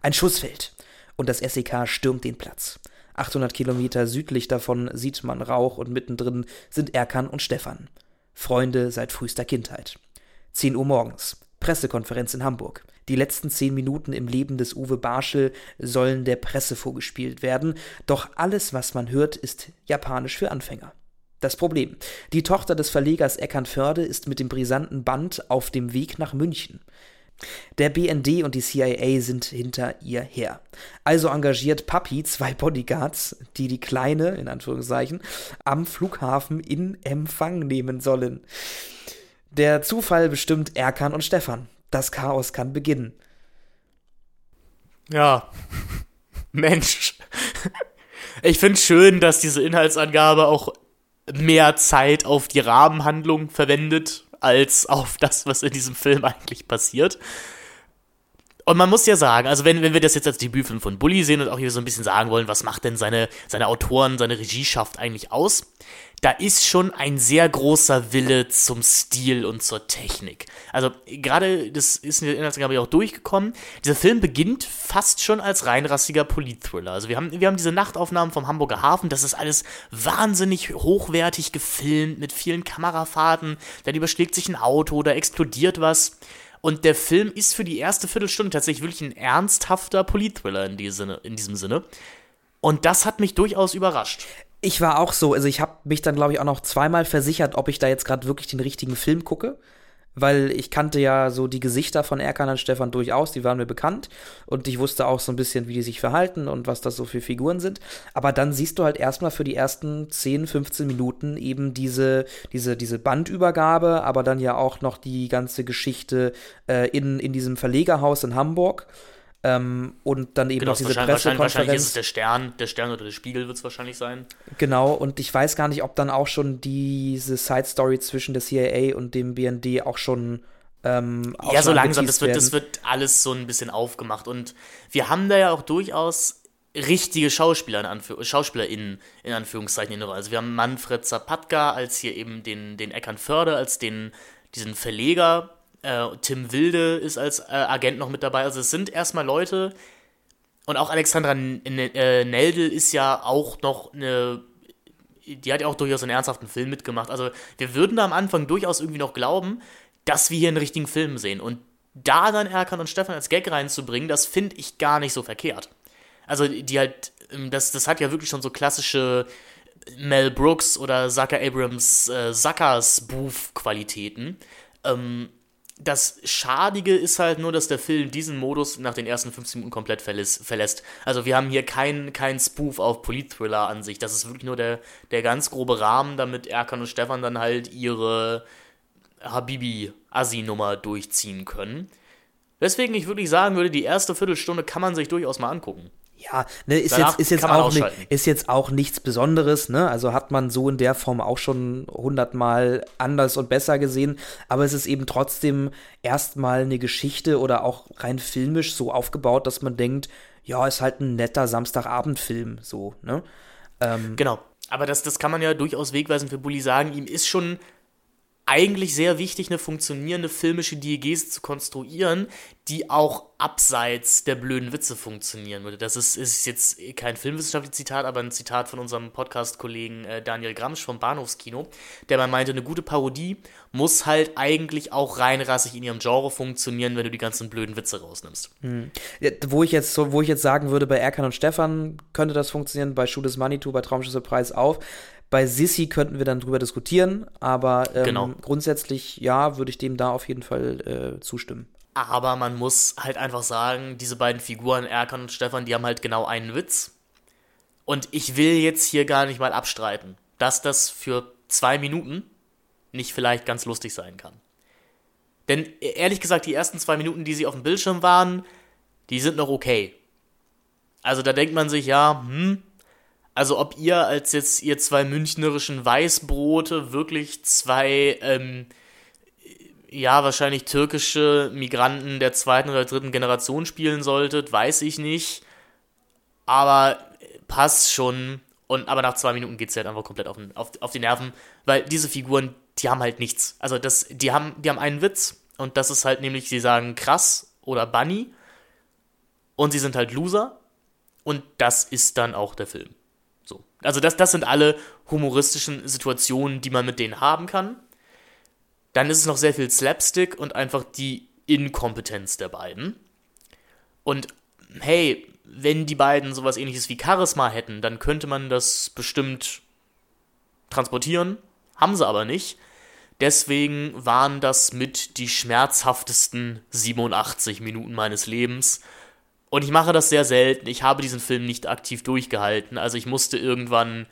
Ein Schuss fällt und das SEK stürmt den Platz. 800 Kilometer südlich davon sieht man Rauch und mittendrin sind Erkan und Stefan. Freunde seit frühester Kindheit. 10 Uhr morgens. Pressekonferenz in Hamburg. Die letzten zehn Minuten im Leben des Uwe Barschel sollen der Presse vorgespielt werden, doch alles, was man hört, ist japanisch für Anfänger. Das Problem. Die Tochter des Verlegers Eckernförde ist mit dem brisanten Band auf dem Weg nach München. Der BND und die CIA sind hinter ihr her. Also engagiert Papi zwei Bodyguards, die die Kleine, in Anführungszeichen, am Flughafen in Empfang nehmen sollen. Der Zufall bestimmt Erkan und Stefan. Das Chaos kann beginnen. Ja. Mensch. Ich finde schön, dass diese Inhaltsangabe auch mehr Zeit auf die Rahmenhandlung verwendet, als auf das, was in diesem Film eigentlich passiert. Und man muss ja sagen, also wenn, wenn wir das jetzt als Debütfilm von Bully sehen und auch hier so ein bisschen sagen wollen, was macht denn seine, seine Autoren, seine Regieschaft eigentlich aus, da ist schon ein sehr großer Wille zum Stil und zur Technik. Also gerade, das ist in der Inhaltsangabe auch durchgekommen, dieser Film beginnt fast schon als reinrassiger Politthriller. Also wir haben, wir haben diese Nachtaufnahmen vom Hamburger Hafen, das ist alles wahnsinnig hochwertig gefilmt, mit vielen Kamerafahrten, dann überschlägt sich ein Auto, da explodiert was. Und der Film ist für die erste Viertelstunde tatsächlich wirklich ein ernsthafter Politthriller in, die in diesem Sinne. Und das hat mich durchaus überrascht. Ich war auch so, also ich habe mich dann, glaube ich, auch noch zweimal versichert, ob ich da jetzt gerade wirklich den richtigen Film gucke. Weil ich kannte ja so die Gesichter von Erkan und Stefan durchaus, die waren mir bekannt. Und ich wusste auch so ein bisschen, wie die sich verhalten und was das so für Figuren sind. Aber dann siehst du halt erstmal für die ersten 10, 15 Minuten eben diese, diese, diese Bandübergabe, aber dann ja auch noch die ganze Geschichte äh, in, in diesem Verlegerhaus in Hamburg. Ähm, und dann eben genau, noch diese wahrscheinlich, Pressekonferenz. wahrscheinlich ist es der Stern, der Stern oder der Spiegel wird es wahrscheinlich sein. Genau, und ich weiß gar nicht, ob dann auch schon diese Side Story zwischen der CIA und dem BND auch schon. Ähm, auch ja, so langsam, das wird, das wird alles so ein bisschen aufgemacht. Und wir haben da ja auch durchaus richtige Schauspieler in Anführ SchauspielerInnen in Anführungszeichen in der Rolle. Also wir haben Manfred Zapatka als hier eben den, den Eckernförde, als den, diesen Verleger, äh, Tim Wilde ist als äh, Agent noch mit dabei. Also es sind erstmal Leute. Und auch Alexandra N äh, Neldel ist ja auch noch eine. Die hat ja auch durchaus einen ernsthaften Film mitgemacht. Also wir würden da am Anfang durchaus irgendwie noch glauben, dass wir hier einen richtigen Film sehen. Und da dann Erkan und Stefan als Gag reinzubringen, das finde ich gar nicht so verkehrt. Also die halt, ähm, das, das hat ja wirklich schon so klassische Mel Brooks oder Zucker Abrams äh, Zuckers Booth-Qualitäten. Ähm, das Schadige ist halt nur, dass der Film diesen Modus nach den ersten 15 Minuten komplett verlässt. Also wir haben hier keinen kein Spoof auf Politthriller an sich. Das ist wirklich nur der, der ganz grobe Rahmen, damit Erkan und Stefan dann halt ihre Habibi-Assi-Nummer durchziehen können. Weswegen ich wirklich sagen würde, die erste Viertelstunde kann man sich durchaus mal angucken. Ja, ne, ist, Danach jetzt, ist, jetzt auch ni- ausschalten. ist jetzt auch nichts Besonderes, ne? Also hat man so in der Form auch schon hundertmal anders und besser gesehen, aber es ist eben trotzdem erstmal eine Geschichte oder auch rein filmisch so aufgebaut, dass man denkt, ja, ist halt ein netter Samstagabendfilm, so, ne? Ähm, Genau. Aber das, das kann man ja durchaus wegweisend für Bully sagen. Ihm ist schon eigentlich sehr wichtig, eine funktionierende filmische Diegese zu konstruieren, die auch abseits der blöden Witze funktionieren würde. Das ist, ist jetzt kein filmwissenschaftliches Zitat, aber ein Zitat von unserem Podcast-Kollegen äh, Daniel Gramsch vom Bahnhofskino, der mal meinte, eine gute Parodie muss halt eigentlich auch reinrassig in ihrem Genre funktionieren, wenn du die ganzen blöden Witze rausnimmst. Ja, wo ich jetzt wo ich jetzt sagen würde, bei Erkan und Stefan könnte das funktionieren, bei is Money To, bei Traumschüsse Preis auf. Bei Sissy könnten wir dann drüber diskutieren, aber ähm, Genau. grundsätzlich ja, würde ich dem da auf jeden Fall äh, zustimmen. Aber man muss halt einfach sagen, diese beiden Figuren, Erkan und Stefan, die haben halt genau einen Witz. Und ich will jetzt hier gar nicht mal abstreiten, dass das für zwei Minuten nicht vielleicht ganz lustig sein kann. Denn e- ehrlich gesagt, die ersten zwei Minuten, die sie auf dem Bildschirm waren, die sind noch okay. Also da denkt man sich, ja, hm, also ob ihr als jetzt ihr zwei münchnerischen Weißbrote wirklich zwei, ähm, ja, wahrscheinlich türkische Migranten der zweiten oder dritten Generation spielen solltet, weiß ich nicht. Aber passt schon. Und, aber nach zwei Minuten geht es halt einfach komplett auf, auf, auf die Nerven, weil diese Figuren, die haben halt nichts. Also das, die haben, die haben einen Witz und das ist halt nämlich, sie sagen krass oder Bunny und sie sind halt Loser und das ist dann auch der Film. So. Also das, das sind alle humoristischen Situationen, die man mit denen haben kann. Dann ist es noch sehr viel Slapstick und einfach die Inkompetenz der beiden. Und hey, wenn die beiden sowas ähnliches wie Charisma hätten, dann könnte man das bestimmt transportieren. Haben sie aber nicht. Deswegen waren das mit die schmerzhaftesten 87 Minuten meines Lebens. Und ich mache das sehr selten. Ich habe diesen Film nicht aktiv durchgehalten. Also ich musste irgendwann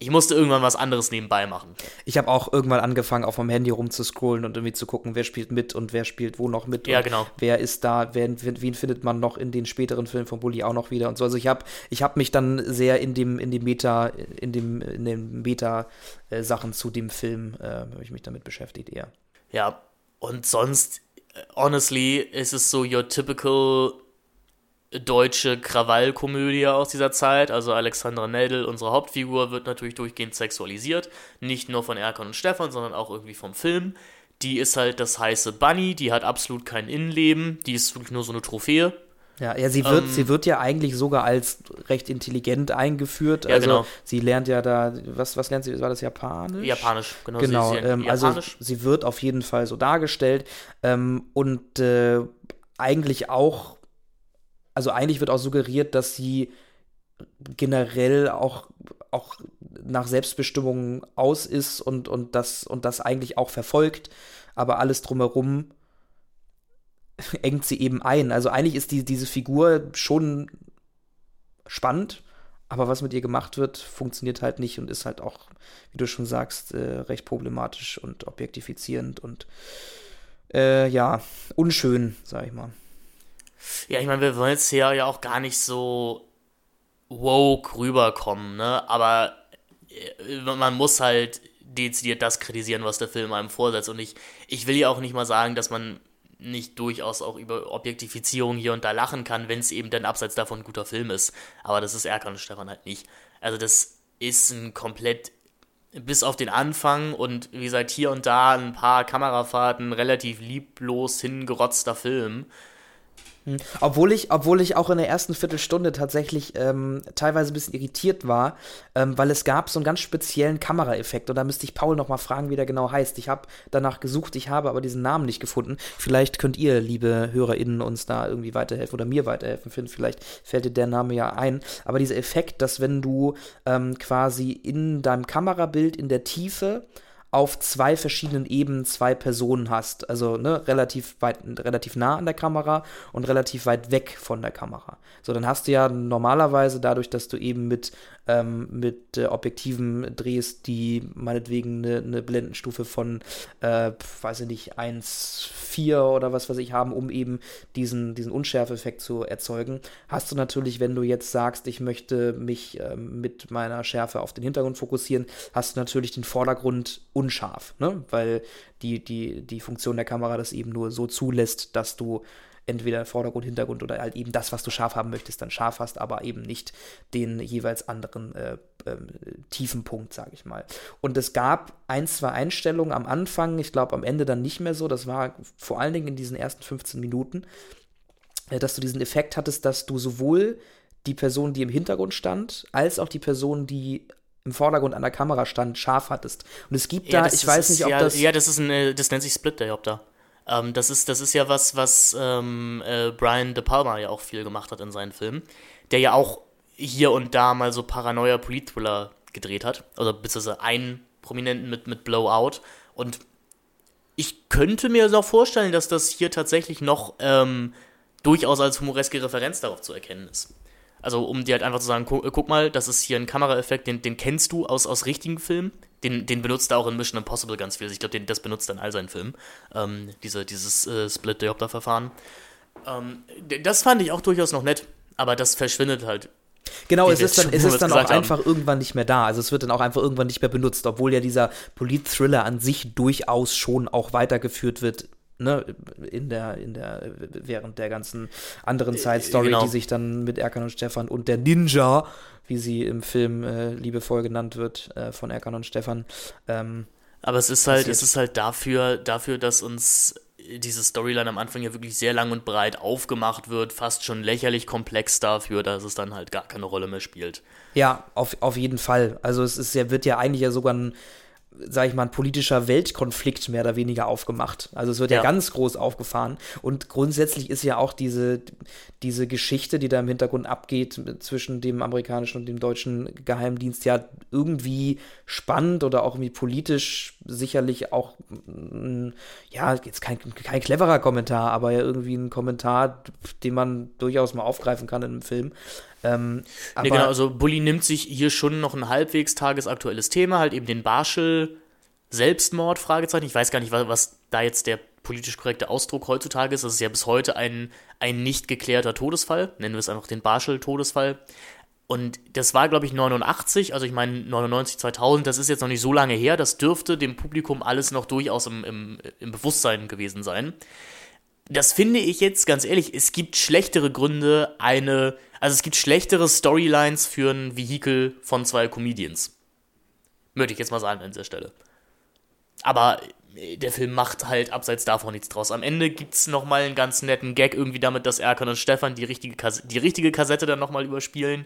ich musste irgendwann was anderes nebenbei machen. Ich habe auch irgendwann angefangen, auf meinem Handy rumzuscrollen und irgendwie zu gucken, wer spielt mit und wer spielt wo noch mit. Ja, genau. Wer ist da, wer, wen findet man noch in den späteren Filmen von Bully auch noch wieder und so. Also ich habe ich hab mich dann sehr in dem, in dem Meta, in dem, in den Meta-Sachen zu dem Film, äh, habe ich mich damit beschäftigt eher. Ja, und sonst, äh, honestly, ist es so your typical deutsche Krawallkomödie aus dieser Zeit. Also Alexandra Nedel, unsere Hauptfigur, wird natürlich durchgehend sexualisiert. Nicht nur von Erkan und Stefan, sondern auch irgendwie vom Film. Die ist halt das heiße Bunny, die hat absolut kein Innenleben, die ist wirklich nur so eine Trophäe. Ja, ja, sie wird, ähm, sie wird ja eigentlich sogar als recht intelligent eingeführt. Ja, also genau. sie lernt ja da, was, was lernt sie? War das Japanisch? Japanisch, genau. Genau, sie, sie ähm, also sie wird auf jeden Fall so dargestellt ähm, und äh, eigentlich auch also eigentlich wird auch suggeriert, dass sie generell auch, auch nach Selbstbestimmung aus ist und, und, das, und das eigentlich auch verfolgt, aber alles drumherum engt sie eben ein. Also eigentlich ist die, diese Figur schon spannend, aber was mit ihr gemacht wird, funktioniert halt nicht und ist halt auch, wie du schon sagst, äh, recht problematisch und objektifizierend und äh, ja, unschön, sag ich mal. Ja, ich meine, wir wollen jetzt hier ja auch gar nicht so woke rüberkommen, ne? Aber äh, man muss halt dezidiert das kritisieren, was der Film einem vorsetzt. Und ich, ich will ja auch nicht mal sagen, dass man nicht durchaus auch über Objektifizierung hier und da lachen kann, wenn es eben dann abseits davon ein guter Film ist. Aber das ist Erkan und Stefan halt nicht. Also das ist ein komplett, bis auf den Anfang und wie gesagt hier und da ein paar Kamerafahrten relativ lieblos hingerotzter Film. Hm. Obwohl ich, obwohl ich auch in der ersten Viertelstunde tatsächlich ähm, teilweise ein bisschen irritiert war, ähm, weil es gab so einen ganz speziellen Kameraeffekt und da müsste ich Paul noch mal fragen, wie der genau heißt. Ich habe danach gesucht, ich habe aber diesen Namen nicht gefunden. Vielleicht könnt ihr, liebe HörerInnen, uns da irgendwie weiterhelfen oder mir weiterhelfen finden. Vielleicht fällt dir der Name ja ein. Aber dieser Effekt, dass wenn du ähm, quasi in deinem Kamerabild in der Tiefe auf zwei verschiedenen Ebenen zwei Personen hast. Also ne, relativ weit, relativ nah an der Kamera und relativ weit weg von der Kamera. So, dann hast du ja normalerweise dadurch, dass du eben mit ähm, mit äh, Objektiven drehst, die meinetwegen eine, eine Blendenstufe von, äh, weiß ich nicht, 1,4 oder was weiß ich haben, um eben diesen, diesen Unschärfeffekt zu erzeugen, hast du natürlich, wenn du jetzt sagst, ich möchte mich ähm, mit meiner Schärfe auf den Hintergrund fokussieren, hast du natürlich den Vordergrund unscharf, ne? weil die, die, die Funktion der Kamera das eben nur so zulässt, dass du entweder Vordergrund, Hintergrund oder halt eben das, was du scharf haben möchtest, dann scharf hast, aber eben nicht den jeweils anderen äh, äh, tiefen Punkt, sage ich mal. Und es gab ein, zwei Einstellungen am Anfang, ich glaube am Ende dann nicht mehr so, das war vor allen Dingen in diesen ersten 15 Minuten, äh, dass du diesen Effekt hattest, dass du sowohl die Person, die im Hintergrund stand, als auch die Person, die im Vordergrund an der Kamera stand, scharf hattest. Und es gibt Ja, da, ich ist- weiß nicht, ob ja, das. Ja, das ist ein, äh, das nennt sich Split Diopter. Ähm, das, ist, das ist ja was, was ähm, äh, Brian De Palma ja auch viel gemacht hat in seinen Filmen. Der ja auch hier und da mal so Paranoia Polit-Thriller gedreht hat. Oder beziehungsweise einen Prominenten mit, mit Blowout. Und ich könnte mir noch vorstellen, dass das hier tatsächlich noch ähm, durchaus als humoreske Referenz darauf zu erkennen ist. Also um dir halt einfach zu sagen, guck, guck mal, das ist hier ein Kameraeffekt, den, den kennst du aus, aus richtigen Filmen. Den, den benutzt er auch in Mission Impossible ganz viel. Ich glaube, das benutzt er in all seinen Filmen. Ähm, diese, dieses äh, Split-Diopter-Verfahren. Ähm, das fand ich auch durchaus noch nett, aber das verschwindet halt Genau, es ist dann, es ist dann auch haben. einfach irgendwann nicht mehr da. Also es wird dann auch einfach irgendwann nicht mehr benutzt, obwohl ja dieser Polit-Thriller an sich durchaus schon auch weitergeführt wird. Ne, in der, in der, während der ganzen anderen äh, Side-Story, genau. die sich dann mit Erkan und Stefan und der Ninja, wie sie im Film äh, liebevoll genannt wird, äh, von Erkan und Stefan. Ähm, Aber es ist halt, es ist halt dafür, dafür, dass uns diese Storyline am Anfang ja wirklich sehr lang und breit aufgemacht wird, fast schon lächerlich komplex dafür, dass es dann halt gar keine Rolle mehr spielt. Ja, auf, auf jeden Fall. Also es ist ja, wird ja eigentlich ja sogar ein sage ich mal, ein politischer Weltkonflikt mehr oder weniger aufgemacht. Also es wird ja. ja. ganz groß aufgefahren. Und grundsätzlich ist ja auch diese, diese Geschichte, die da im Hintergrund abgeht zwischen dem amerikanischen und dem deutschen Geheimdienst, ja irgendwie spannend oder auch irgendwie politisch sicherlich auch, mm, ja, jetzt kein, kein cleverer Kommentar, aber ja irgendwie ein Kommentar, den man durchaus mal aufgreifen kann in einem Film. Ähm, nee, genau, also Bully nimmt sich hier schon noch ein halbwegs tagesaktuelles Thema, halt eben den Barschel Selbstmord, Fragezeichen. Ich weiß gar nicht, was, was da jetzt der politisch korrekte Ausdruck heutzutage ist. Das ist ja bis heute ein, ein nicht geklärter Todesfall. Nennen wir es einfach den Barschel-Todesfall. Und das war, glaube ich, 89, also ich meine 99, 2000, das ist jetzt noch nicht so lange her. Das dürfte dem Publikum alles noch durchaus im, im, im Bewusstsein gewesen sein. Das finde ich jetzt ganz ehrlich, es gibt schlechtere Gründe, eine also es gibt schlechtere Storylines für ein Vehikel von zwei Comedians. Möchte ich jetzt mal sagen an dieser Stelle. Aber äh, der Film macht halt abseits davon nichts draus. Am Ende gibt es nochmal einen ganz netten Gag irgendwie damit, dass Erkan und Stefan die richtige, Kas die richtige Kassette dann nochmal überspielen.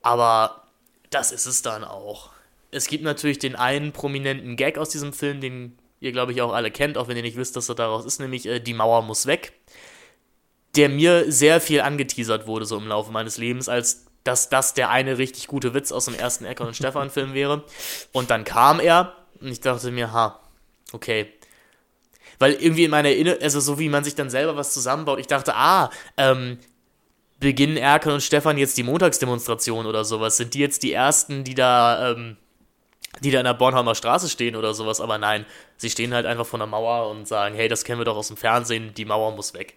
Aber das ist es dann auch. Es gibt natürlich den einen prominenten Gag aus diesem Film, den ihr, glaube ich, auch alle kennt, auch wenn ihr nicht wisst, dass er daraus ist, nämlich äh, Die Mauer muss weg der mir sehr viel angeteasert wurde, so im Laufe meines Lebens, als dass das der eine richtig gute Witz aus dem ersten Eckern und Stefan-Film wäre. Und dann kam er und ich dachte mir, ha, okay. Weil irgendwie in meiner Erinnerung, also so wie man sich dann selber was zusammenbaut, ich dachte, ah, ähm, beginnen Erkan und Stefan jetzt die Montagsdemonstration oder sowas? Sind die jetzt die ersten, die da, ähm, die da in der Bornholmer Straße stehen oder sowas? Aber nein, sie stehen halt einfach vor der Mauer und sagen, hey, das kennen wir doch aus dem Fernsehen, die Mauer muss weg.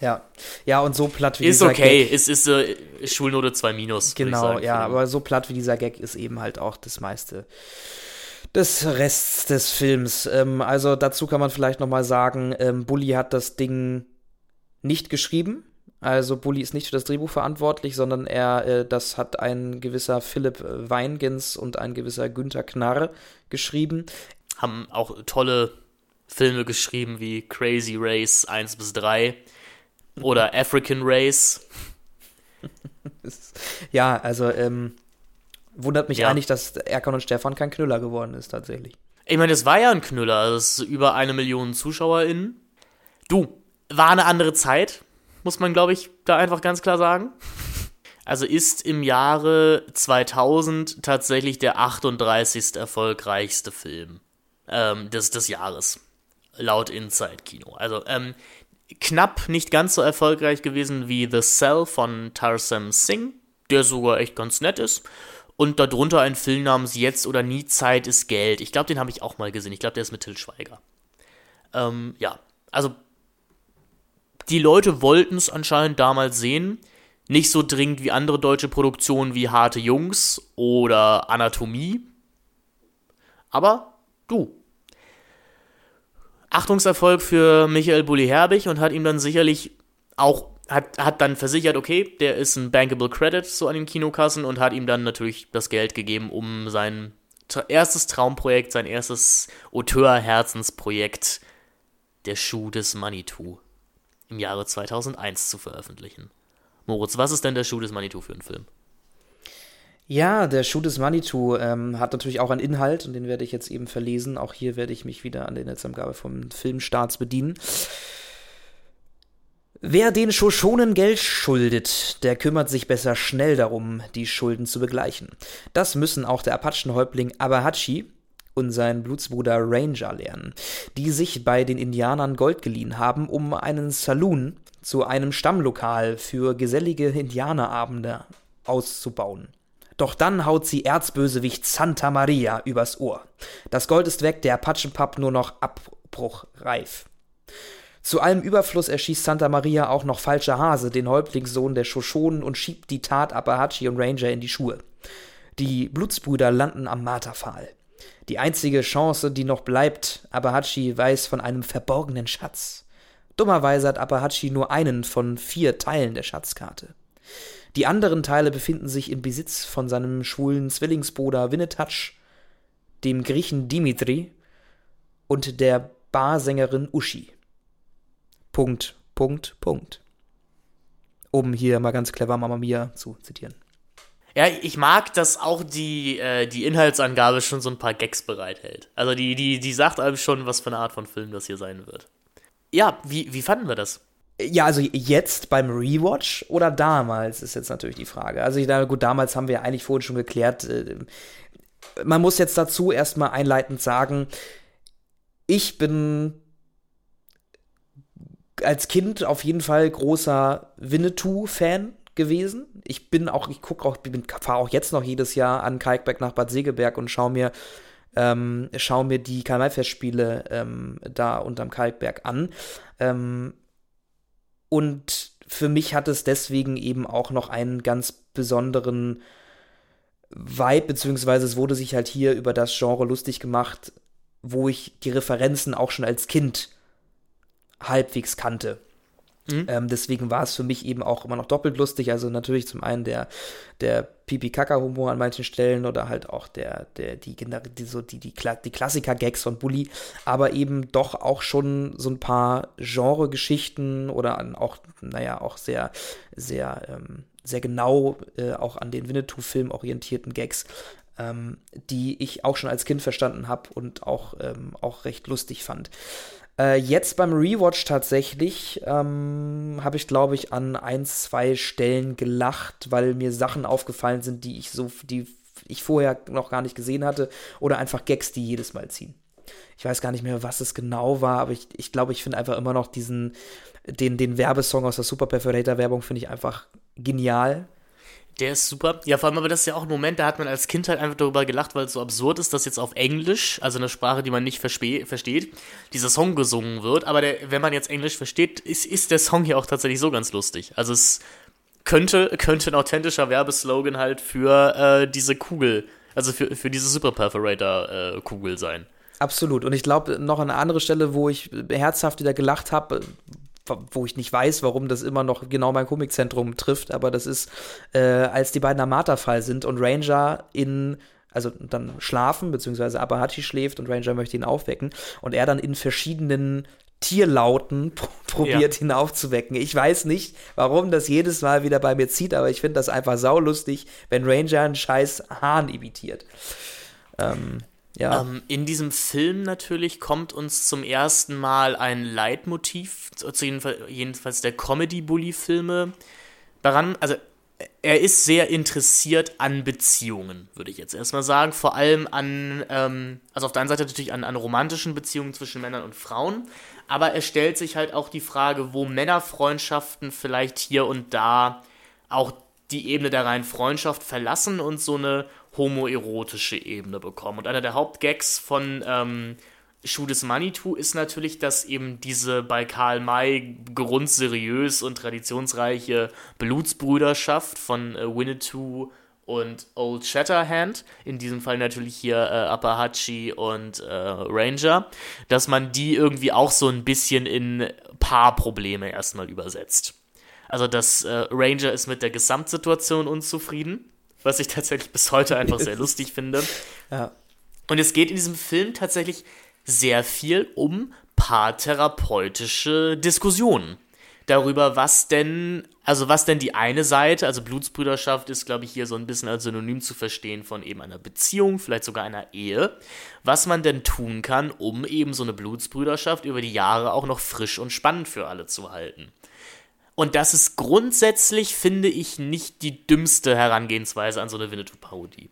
Ja, ja, und so platt wie ist dieser okay. Gag. Ist okay, ist, äh, Schulnote 2 minus. Genau, ja, aber so platt wie dieser Gag ist eben halt auch das meiste des Rests des Films. Ähm, also dazu kann man vielleicht noch mal sagen, ähm, Bully hat das Ding nicht geschrieben. Also Bully ist nicht für das Drehbuch verantwortlich, sondern er, äh, das hat ein gewisser Philipp Weingens und ein gewisser Günther Knarr geschrieben. Haben auch tolle Filme geschrieben wie Crazy Race 1 bis 3 oder African Race. ja, also ähm, wundert mich ja. eigentlich, dass Erkan und Stefan kein Knüller geworden ist, tatsächlich. Ich meine, es war ja ein Knüller. Das ist über eine Million ZuschauerInnen. Du, war eine andere Zeit, muss man, glaube ich, da einfach ganz klar sagen. Also ist im Jahre 2000 tatsächlich der 38. erfolgreichste Film ähm, des, des Jahres. Laut Inside Kino. Also, ähm, knapp nicht ganz so erfolgreich gewesen wie The Cell von Tarsem Singh, der sogar echt ganz nett ist. Und darunter ein Film namens Jetzt oder Nie Zeit ist Geld. Ich glaube, den habe ich auch mal gesehen. Ich glaube, der ist mit Till Schweiger. Ähm, ja, also die Leute wollten es anscheinend damals sehen. Nicht so dringend wie andere deutsche Produktionen wie Harte Jungs oder Anatomie. Aber du, Achtungserfolg für Michael Bulli-Herbig und hat ihm dann sicherlich auch, hat, hat dann versichert, okay, der ist ein bankable Credit so an den Kinokassen und hat ihm dann natürlich das Geld gegeben, um sein erstes Traumprojekt, sein erstes Auteur-Herzensprojekt, Der Schuh des Manitou, im Jahre 2001 zu veröffentlichen. Moritz, was ist denn der Schuh des Manitou für ein Film? Ja, der Schuh des Manitou ähm, hat natürlich auch einen Inhalt und den werde ich jetzt eben verlesen. Auch hier werde ich mich wieder an der Netzangabe vom Filmstarts bedienen. Wer den Shoshonen Geld schuldet, der kümmert sich besser schnell darum, die Schulden zu begleichen. Das müssen auch der Apachenhäuptling Abahachi und sein Blutsbruder Ranger lernen, die sich bei den Indianern Gold geliehen haben, um einen Saloon zu einem Stammlokal für gesellige Indianerabende auszubauen. Doch dann haut sie Erzbösewicht Santa Maria übers Ohr. Das Gold ist weg, der Apachenpub nur noch abbruchreif. Zu allem Überfluss erschießt Santa Maria auch noch Falscher Hase, den Häuptlingssohn der Shoshonen, und schiebt die Tat Apahachi und Ranger in die Schuhe. Die Blutsbrüder landen am Marterpfahl. Die einzige Chance, die noch bleibt, Apahachi weiß von einem verborgenen Schatz. Dummerweise hat Apahachi nur einen von vier Teilen der Schatzkarte. Die anderen Teile befinden sich im Besitz von seinem schwulen Zwillingsbruder Winnetouch, dem Griechen Dimitri und der Barsängerin Uschi. Punkt, Punkt, Punkt. Um hier mal ganz clever Mama Mia zu zitieren. Ja, ich mag, dass auch die, äh, die Inhaltsangabe schon so ein paar Gags bereithält. Also die, die, die sagt einem schon, was für eine Art von Film das hier sein wird. Ja, wie, wie fanden wir das? Ja, also jetzt beim Rewatch oder damals ist jetzt natürlich die Frage. Also ich, gut, damals haben wir ja eigentlich vorhin schon geklärt. Äh, man muss jetzt dazu erstmal einleitend sagen, ich bin als Kind auf jeden Fall großer Winnetou-Fan gewesen. Ich bin auch, ich gucke auch, fahre auch jetzt noch jedes Jahr an Kalkberg nach Bad Segeberg und schaue mir, ähm, schau mir die Karl-May-Festspiele ähm, da unterm Kalkberg an. Ähm, und für mich hat es deswegen eben auch noch einen ganz besonderen Vibe, beziehungsweise es wurde sich halt hier über das Genre lustig gemacht, wo ich die Referenzen auch schon als Kind halbwegs kannte. Mhm. Ähm, deswegen war es für mich eben auch immer noch doppelt lustig. Also natürlich zum einen der, der Pipi-Kaka-Humor an manchen Stellen oder halt auch der, der, die, die, so die, die, die Klassiker-Gags von Bully, aber eben doch auch schon so ein paar Genre-Geschichten oder auch, naja, auch sehr, sehr, ähm, sehr genau äh, auch an den Winnetou-Film orientierten Gags, ähm, die ich auch schon als Kind verstanden habe und auch, ähm, auch recht lustig fand. Äh, jetzt beim Rewatch tatsächlich ähm, habe ich, glaube ich, an ein, zwei Stellen gelacht, weil mir Sachen aufgefallen sind, die ich so, die ich vorher noch gar nicht gesehen hatte, oder einfach Gags, die jedes Mal ziehen. Ich weiß gar nicht mehr, was es genau war, aber ich glaube, ich, glaub, ich finde einfach immer noch diesen, den, den Werbesong aus der Super Perforator Werbung finde ich einfach genial. Der ist super. Ja, vor allem, aber das ist ja auch ein Moment, da hat man als Kind halt einfach darüber gelacht, weil es so absurd ist, dass jetzt auf Englisch, also eine Sprache, die man nicht versteht, dieser Song gesungen wird. Aber der, wenn man jetzt Englisch versteht, ist, ist der Song hier auch tatsächlich so ganz lustig. Also es könnte, könnte ein authentischer Werbeslogan halt für äh, diese Kugel, also für, für diese Super Perforator-Kugel äh, sein. Absolut. Und ich glaube, noch an eine andere Stelle, wo ich herzhaft wieder gelacht habe, wo ich nicht weiß, warum das immer noch genau mein Komikzentrum trifft, aber das ist, äh, als die beiden am Marterfall sind und Ranger in also dann schlafen, beziehungsweise Abahachi schläft und Ranger möchte ihn aufwecken und er dann in verschiedenen Tierlauten probiert, ja. ihn aufzuwecken. Ich weiß nicht, warum das jedes Mal wieder bei mir zieht, aber ich finde das einfach saulustig, wenn Ranger einen scheiß Hahn imitiert. Ähm, ja. Ähm, in diesem Film natürlich kommt uns zum ersten Mal ein Leitmotiv, jedenfalls der Comedy-Bully-Filme, daran, also er ist sehr interessiert an Beziehungen, würde ich jetzt erstmal sagen. Vor allem an, ähm, also auf der einen Seite natürlich an, an romantischen Beziehungen zwischen Männern und Frauen, aber er stellt sich halt auch die Frage, wo Männerfreundschaften vielleicht hier und da auch die Ebene der reinen Freundschaft verlassen und so eine homoerotische Ebene bekommen. Und einer der Hauptgags von ähm, Schuh Manitou ist natürlich, dass eben diese bei Karl May grundseriös und traditionsreiche Blutsbrüderschaft von äh, Winnetou und Old Shatterhand, in diesem Fall natürlich hier äh, Apahachi und äh, Ranger, dass man die irgendwie auch so ein bisschen in Paarprobleme erstmal übersetzt. Also, dass äh, Ranger ist mit der Gesamtsituation unzufrieden was ich tatsächlich bis heute einfach sehr lustig finde. Ja. Und es geht in diesem Film tatsächlich sehr viel um paartherapeutische Diskussionen darüber, was denn, also was denn die eine Seite, also Blutsbrüderschaft ist, glaube ich, hier so ein bisschen als Synonym zu verstehen von eben einer Beziehung, vielleicht sogar einer Ehe, was man denn tun kann, um eben so eine Blutsbrüderschaft über die Jahre auch noch frisch und spannend für alle zu halten. Und das ist grundsätzlich, finde ich, nicht die dümmste Herangehensweise an so eine Winnetou-Parodie.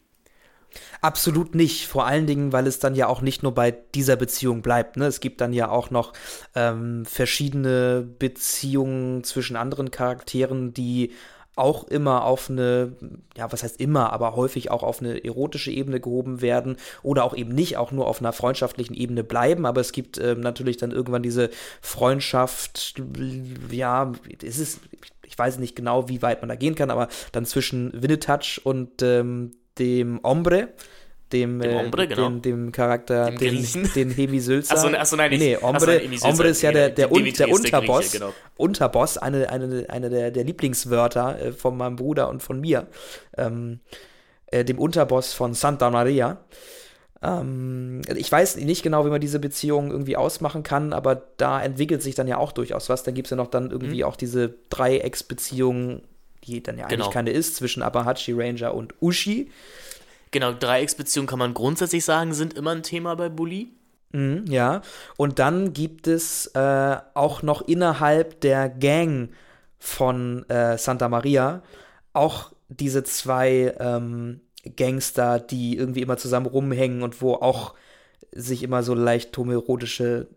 Absolut nicht. Vor allen Dingen, weil es dann ja auch nicht nur bei dieser Beziehung bleibt. Ne? Es gibt dann ja auch noch ähm, verschiedene Beziehungen zwischen anderen Charakteren, die auch immer auf eine, ja, was heißt immer, aber häufig auch auf eine erotische Ebene gehoben werden oder auch eben nicht, auch nur auf einer freundschaftlichen Ebene bleiben. Aber es gibt ähm, natürlich dann irgendwann diese Freundschaft, ja, es ist, ich weiß nicht genau, wie weit man da gehen kann, aber dann zwischen Winnetouch und ähm, dem Ombre dem, dem, Ombre, äh, genau. dem, dem Charakter, dem den, den Hemi Sülzer. Achso, achso, nein, nee, nee, Ombre, achso, Ombre ist ja der, der, un, der Unterboss, der Grieche, genau. Unterboss, eine, eine, eine der, der Lieblingswörter äh, von meinem Bruder und von mir, ähm, äh, dem Unterboss von Santa Maria. Ähm, ich weiß nicht genau, wie man diese Beziehung irgendwie ausmachen kann, aber da entwickelt sich dann ja auch durchaus was. Dann gibt es ja noch dann irgendwie mhm. auch diese Dreiecksbeziehung, die dann ja eigentlich genau. keine ist, zwischen Abahachi Ranger und Ushi. Genau, Dreiecksbeziehungen kann man grundsätzlich sagen, sind immer ein Thema bei Bully. Mhm, ja, und dann gibt es äh, auch noch innerhalb der Gang von äh, Santa Maria auch diese zwei ähm, Gangster, die irgendwie immer zusammen rumhängen und wo auch sich immer so leicht homoerotische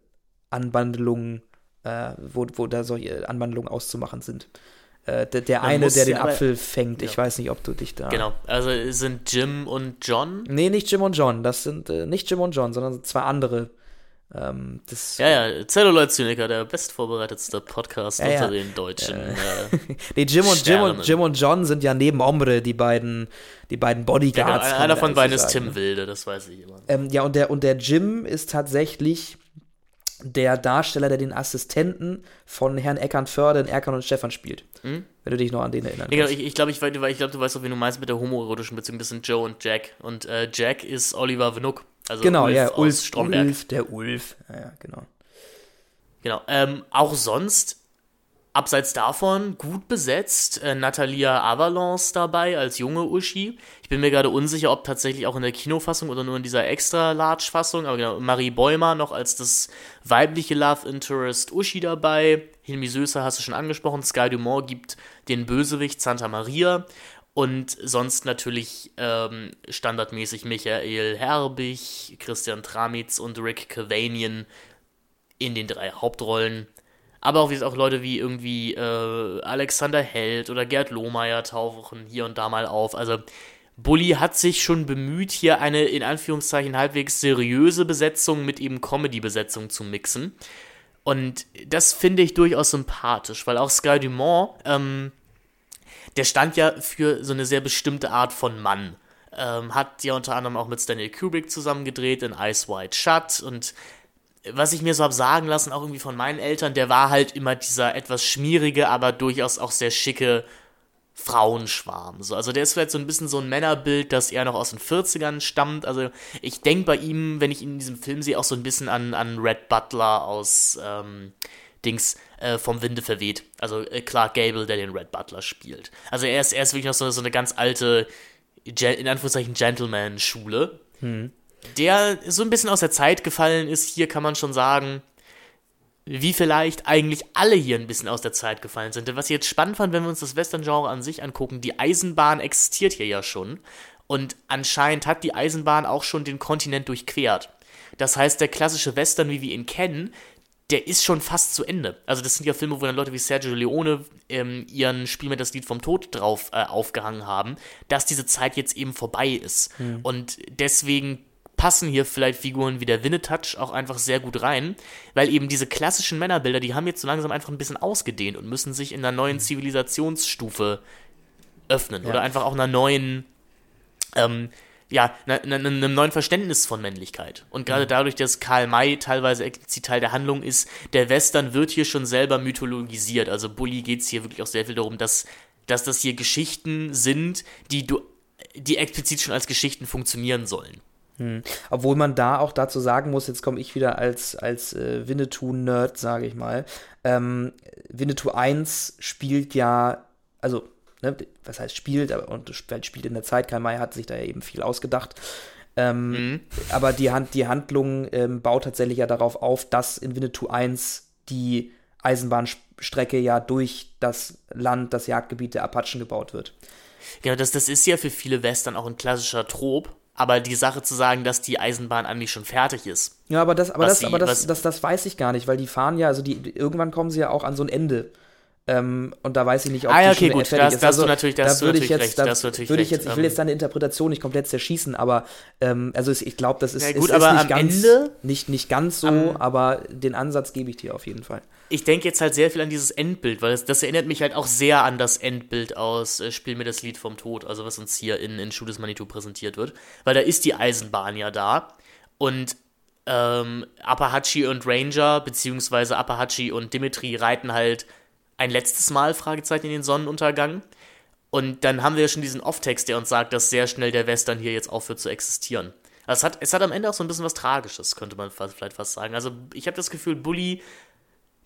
Anwandlungen, äh, wo, wo da solche Anwandlungen auszumachen sind. Äh, der, der eine, der den Apfel fängt. Ja. Ich weiß nicht, ob du dich da. Genau, also sind Jim und John? Nee, nicht Jim und John. Das sind äh, nicht Jim und John, sondern zwei andere. Ähm, das, ja, ja, Celluloid-Zyniker, der bestvorbereitetste Podcast ja, unter ja. den Deutschen. Äh, nee, Jim und, Jim, und, Jim und John sind ja neben Ombre die beiden, die beiden Bodyguards. Ja, einer von beiden ist Tim Wilde, das weiß ich immer. Ähm, ja, und der, und der Jim ist tatsächlich der Darsteller, der den Assistenten von Herrn Eckernförde in Erkan und Stefan spielt. Hm? Wenn du dich noch an den erinnerst. Ja, ich, ich glaube, ich, ich, glaub, du weißt auch, wie du meinst mit der homoerotischen Beziehung. Das sind Joe und Jack. Und äh, Jack ist Oliver Vnuk. Also genau, Ulf ja, Ulf, Stromberg. Ulf, der Ulf. Ja, ja genau. Genau. Ähm, auch sonst Abseits davon gut besetzt, äh, Natalia Avalance dabei als junge Uschi. Ich bin mir gerade unsicher, ob tatsächlich auch in der Kinofassung oder nur in dieser Extra-Large-Fassung, aber genau, Marie Bäumer noch als das weibliche Love Interest Uschi dabei. Hilmi Söser hast du schon angesprochen, Sky Dumont gibt den Bösewicht Santa Maria und sonst natürlich ähm, standardmäßig Michael Herbig, Christian Tramitz und Rick Cavanian in den drei Hauptrollen aber auch, wie auch Leute wie irgendwie äh, Alexander Held oder Gerd Lohmeier tauchen hier und da mal auf. Also Bully hat sich schon bemüht, hier eine in Anführungszeichen halbwegs seriöse Besetzung mit eben Comedy-Besetzung zu mixen. Und das finde ich durchaus sympathisch, weil auch Sky Dumont, ähm, der stand ja für so eine sehr bestimmte Art von Mann. Ähm, hat ja unter anderem auch mit Stanley Kubrick zusammengedreht in Ice White Shut und was ich mir so hab sagen lassen, auch irgendwie von meinen Eltern, der war halt immer dieser etwas schmierige, aber durchaus auch sehr schicke Frauenschwarm. So, also der ist vielleicht so ein bisschen so ein Männerbild, das eher noch aus den 40ern stammt. Also ich denke bei ihm, wenn ich ihn in diesem Film sehe, auch so ein bisschen an, an Red Butler aus ähm, Dings äh, vom Winde verweht. Also äh, Clark Gable, der den Red Butler spielt. Also er ist, er ist wirklich noch so, so eine ganz alte, in Anführungszeichen, Gentleman-Schule. Hm der so ein bisschen aus der Zeit gefallen ist. Hier kann man schon sagen, wie vielleicht eigentlich alle hier ein bisschen aus der Zeit gefallen sind. Denn was ich jetzt spannend fand, wenn wir uns das Western-Genre an sich angucken, die Eisenbahn existiert hier ja schon. Und anscheinend hat die Eisenbahn auch schon den Kontinent durchquert. Das heißt, der klassische Western, wie wir ihn kennen, der ist schon fast zu Ende. Also das sind ja Filme, wo dann Leute wie Sergio Leone ähm, ihren Spiel mit das Lied vom Tod drauf äh, aufgehangen haben, dass diese Zeit jetzt eben vorbei ist. Hm. Und deswegen passen hier vielleicht Figuren wie der Winnetouch auch einfach sehr gut rein, weil eben diese klassischen Männerbilder, die haben jetzt so langsam einfach ein bisschen ausgedehnt und müssen sich in einer neuen mhm. Zivilisationsstufe öffnen ja. oder einfach auch einer neuen, ähm, ja, einem neuen Verständnis von Männlichkeit. Und gerade mhm. dadurch, dass Karl May teilweise explizit Teil der Handlung ist, der Western wird hier schon selber mythologisiert. Also Bully geht es hier wirklich auch sehr viel darum, dass, dass das hier Geschichten sind, die du die explizit schon als Geschichten funktionieren sollen. Hm. Obwohl man da auch dazu sagen muss, jetzt komme ich wieder als, als äh, Winnetou-Nerd, sage ich mal. Ähm, Winnetou 1 spielt ja, also, ne, was heißt spielt, aber und spielt in der Zeit, Karl May hat sich da ja eben viel ausgedacht. Ähm, mhm. Aber die, Hand, die Handlung ähm, baut tatsächlich ja darauf auf, dass in Winnetou 1 die Eisenbahnstrecke ja durch das Land, das Jagdgebiet der Apachen gebaut wird. Genau, das, das ist ja für viele Western auch ein klassischer Trop, aber die Sache zu sagen, dass die Eisenbahn eigentlich schon fertig ist. Ja, aber das, aber das, sie, aber das, das, das, weiß ich gar nicht, weil die fahren ja, also die, irgendwann kommen sie ja auch an so ein Ende. Ähm, und da weiß ich nicht, ob ah, ja, die okay, gut, fertig das, ist. Das also, du natürlich, das da würde ich jetzt, recht, da würde ich jetzt, ich will jetzt deine Interpretation nicht komplett zerschießen, aber ähm, also ich glaube, das ist, ja, gut, aber ist nicht ganz, Ende, nicht, nicht ganz so, am, aber den Ansatz gebe ich dir auf jeden Fall. Ich denke jetzt halt sehr viel an dieses Endbild, weil das, das, erinnert mich halt auch sehr an das Endbild aus äh, Spiel mir das Lied vom Tod, also was uns hier in, in des Manitou präsentiert wird, weil da ist die Eisenbahn ja da und ähm, Apahachi und Ranger, beziehungsweise Apahachi und Dimitri reiten halt ein letztes Mal, Fragezeichen, in den Sonnenuntergang. Und dann haben wir ja schon diesen Off-Text, der uns sagt, dass sehr schnell der Western hier jetzt aufhört zu existieren. Also es, hat, es hat am Ende auch so ein bisschen was Tragisches, könnte man vielleicht fast sagen. Also ich habe das Gefühl, Bully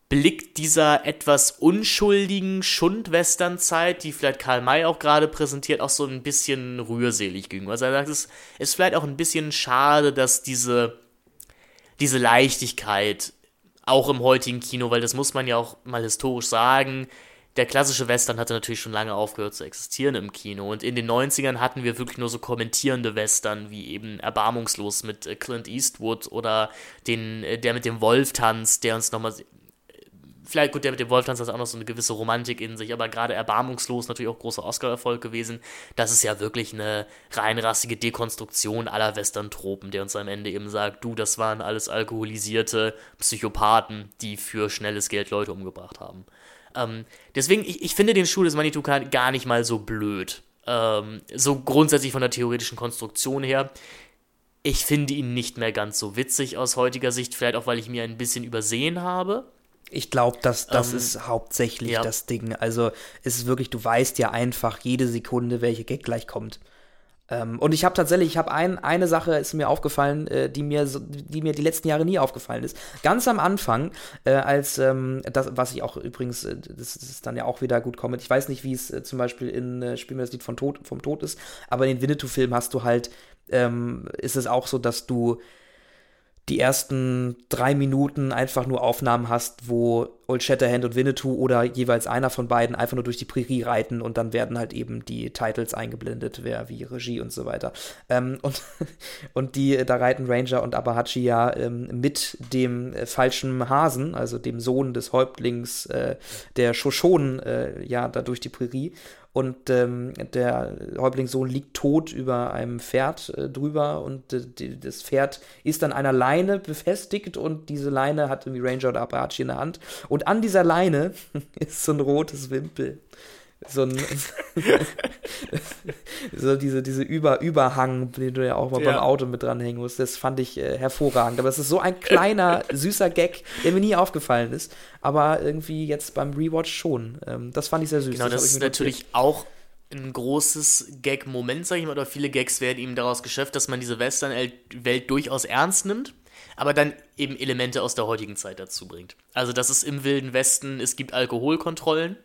blickt dieser etwas unschuldigen Schund-Western-Zeit, die vielleicht Karl May auch gerade präsentiert, auch so ein bisschen rührselig gegenüber. Also er sagt, es ist vielleicht auch ein bisschen schade, dass diese diese Leichtigkeit auch im heutigen Kino, weil das muss man ja auch mal historisch sagen, der klassische Western hatte natürlich schon lange aufgehört zu existieren im Kino. Und in den 90ern hatten wir wirklich nur so kommentierende Western, wie eben Erbarmungslos mit äh, Clint Eastwood oder den, äh, der mit dem Wolf tanzt, der uns nochmal vielleicht gut, der mit dem Wolftanz hat auch noch so eine gewisse Romantik in sich, aber gerade erbarmungslos natürlich auch großer Oscar-Erfolg gewesen. Das ist ja wirklich eine reinrassige Dekonstruktion aller Western-Tropen, der uns am Ende eben sagt, du, das waren alles alkoholisierte Psychopathen, die für schnelles Geld Leute umgebracht haben. Ähm, deswegen, ich, ich finde den Schuh des Manitou gar nicht mal so blöd. Ähm, so grundsätzlich von der theoretischen Konstruktion her. Ich finde ihn nicht mehr ganz so witzig aus heutiger Sicht, vielleicht auch, weil ich mir ein bisschen übersehen habe. Ich glaube, dass das ähm, ist hauptsächlich ja. das Ding. Also es ist wirklich, du weißt ja einfach jede Sekunde, welche Gag gleich kommt. Ähm, und ich habe tatsächlich, ich habe ein, eine Sache ist mir aufgefallen, äh, die mir die mir die letzten Jahre nie aufgefallen ist. Ganz am Anfang, äh, als ähm, das, was ich auch übrigens, äh, das, das, ist dann ja auch wieder gut kommt. Ich weiß nicht, wie es äh, zum Beispiel in äh, Spiel mir das Lied vom Tod, vom Tod ist, aber in den Winnetou-Film hast du halt, ähm, ist es auch so, dass du die ersten drei Minuten einfach nur Aufnahmen hast, wo Old Shatterhand und Winnetou oder jeweils einer von beiden einfach nur durch die Prärie reiten und dann werden halt eben die Titles eingeblendet, wer wie Regie und so weiter. Ähm, und, und die, da reiten Ranger und Abahachi ja ähm, mit dem äh, falschen Hasen, also dem Sohn des Häuptlings äh, der Shoshonen, äh, ja, da durch die Prärie und ähm, der Häuptlingssohn liegt tot über einem Pferd äh, drüber und äh, die, das Pferd ist an einer Leine befestigt und diese Leine hat irgendwie Ranger oder Apache in der Hand. Und an dieser Leine ist so ein rotes Wimpel so ein so diese, diese Über Überhang, den du ja auch mal ja. beim Auto mit dranhängen musst, das fand ich äh, hervorragend. Aber es ist so ein kleiner, süßer Gag, der mir nie aufgefallen ist, aber irgendwie jetzt beim Rewatch schon. Ähm, das fand ich sehr süß. Genau, das, das ist natürlich auch ein großes Gag-Moment, sag ich mal, oder viele Gags werden ihm daraus geschöpft, dass man diese Western-Welt durchaus ernst nimmt, aber dann eben Elemente aus der heutigen Zeit dazu bringt. Also, dass es im Wilden Westen, es gibt Alkoholkontrollen,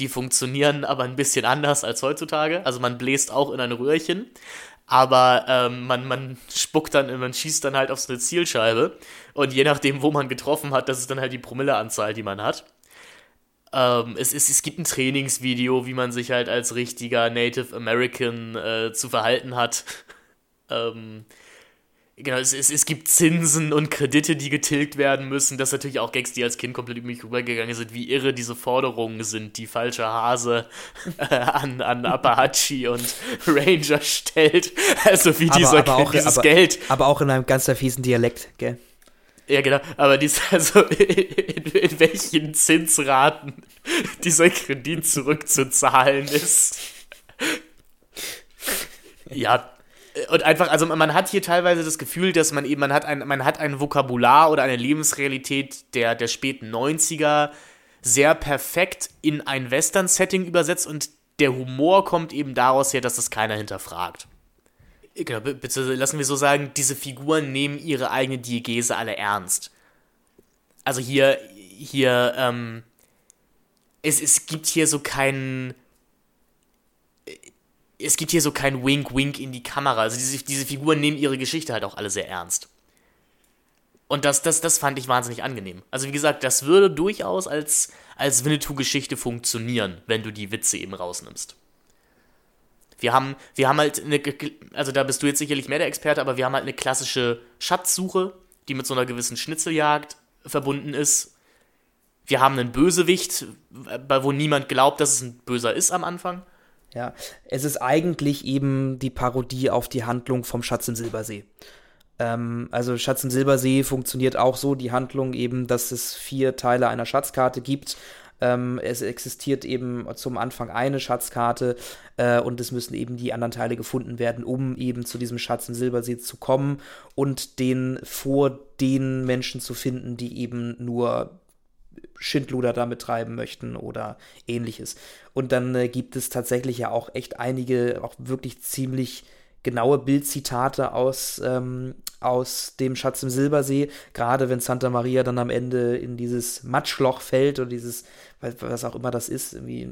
die funktionieren aber ein bisschen anders als heutzutage. Also man bläst auch in ein Röhrchen, aber ähm, man, man spuckt dann, man schießt dann halt auf so eine Zielscheibe und je nachdem, wo man getroffen hat, das ist dann halt die Promilleanzahl, die man hat. Ähm, es, es, es gibt ein Trainingsvideo, wie man sich halt als richtiger Native American äh, zu verhalten hat. ähm, Genau, es, es, es gibt Zinsen und Kredite, die getilgt werden müssen. Das sind natürlich auch Gags, die als Kind komplett über mich rübergegangen sind, wie irre diese Forderungen sind, die falsche Hase äh, an, an Apache und Ranger stellt. Also wie dieser, aber auch, dieses aber, Geld. Aber auch in einem ganz fiesen Dialekt, gell? Ja, genau. Aber dies, also in, in welchen Zinsraten dieser Kredit zurückzuzahlen ist. Ja, und einfach, also man hat hier teilweise das Gefühl, dass man eben, man hat ein, man hat ein Vokabular oder eine Lebensrealität der, der späten 90er sehr perfekt in ein Western-Setting übersetzt und der Humor kommt eben daraus her, dass das keiner hinterfragt. Genau, bitte lassen wir so sagen, diese Figuren nehmen ihre eigene Diegese alle ernst. Also hier, hier, ähm, es, es gibt hier so keinen es gibt hier so kein Wink-Wink in die Kamera. Also diese, diese Figuren nehmen ihre Geschichte halt auch alle sehr ernst. Und das, das, das fand ich wahnsinnig angenehm. Also wie gesagt, das würde durchaus als, als Winnetou-Geschichte funktionieren, wenn du die Witze eben rausnimmst. Wir haben, wir haben halt eine, also da bist du jetzt sicherlich mehr der Experte, aber wir haben halt eine klassische Schatzsuche, die mit so einer gewissen Schnitzeljagd verbunden ist. wir haben einen Bösewicht, bei wo niemand glaubt, dass es ein Böser ist am Anfang. Ja, es ist eigentlich eben die Parodie auf die Handlung vom Schatz im Silbersee. Ähm, also Schatz im Silbersee funktioniert auch so, die Handlung eben, dass es vier Teile einer Schatzkarte gibt. Ähm, es existiert eben zum Anfang eine Schatzkarte äh, und es müssen eben die anderen Teile gefunden werden, um eben zu diesem Schatz im Silbersee zu kommen und den vor den Menschen zu finden, die eben nur Schindluder damit treiben möchten oder ähnliches. Und dann äh, gibt es tatsächlich ja auch echt einige, auch wirklich ziemlich genaue Bildzitate aus, ähm, aus dem Schatz im Silbersee, gerade wenn Santa Maria dann am Ende in dieses Matschloch fällt oder dieses, was auch immer das ist, irgendwie,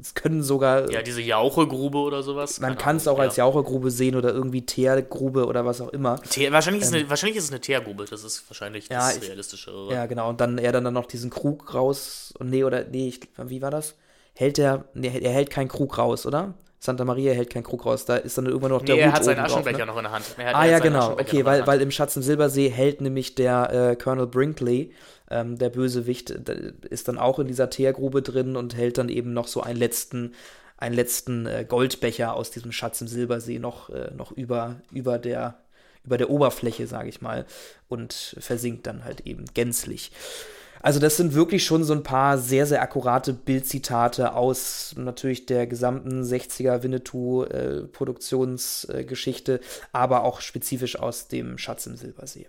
es können sogar. Ja, diese Jauchegrube oder sowas. Man kann es auch ja. als Jauchegrube sehen oder irgendwie Teergrube oder was auch immer. Teer, wahrscheinlich, ist ähm, eine, wahrscheinlich ist es eine Teergrube, das ist wahrscheinlich ja, das Realistischere. Ja, genau, und dann er dann, dann noch diesen Krug raus, nee, oder, nee, ich, wie war das? Hält er, nee, er hält keinen Krug raus, oder? Santa Maria hält keinen Krug raus, da ist dann irgendwann noch der nee, er hat seinen Aschenbecher drauf, ne? noch in der Hand. Hat, ah ja, genau, okay, weil, weil im Schatz im Silbersee hält nämlich der äh, Colonel Brinkley, ähm, der Bösewicht, ist dann auch in dieser Teergrube drin und hält dann eben noch so einen letzten, einen letzten äh, Goldbecher aus diesem Schatz im Silbersee noch, äh, noch über, über der über der Oberfläche, sage ich mal, und versinkt dann halt eben gänzlich. Also das sind wirklich schon so ein paar sehr, sehr akkurate Bildzitate aus natürlich der gesamten 60er Winnetou-Produktionsgeschichte, äh, aber auch spezifisch aus dem Schatz im Silbersee.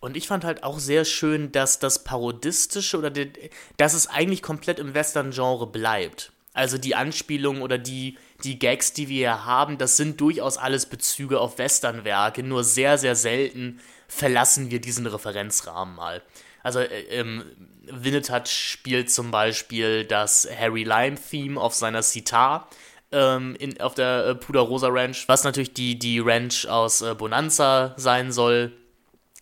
Und ich fand halt auch sehr schön, dass das Parodistische oder die, dass es eigentlich komplett im Western-Genre bleibt. Also die Anspielungen oder die, die Gags, die wir hier haben, das sind durchaus alles Bezüge auf Western-Werke, nur sehr, sehr selten verlassen wir diesen Referenzrahmen mal. Also äh, ähm, Winnetouch spielt zum Beispiel das Harry Lime-Theme auf seiner Sitar ähm, in, auf der äh, Puderosa Ranch, was natürlich die, die Ranch aus äh, Bonanza sein soll.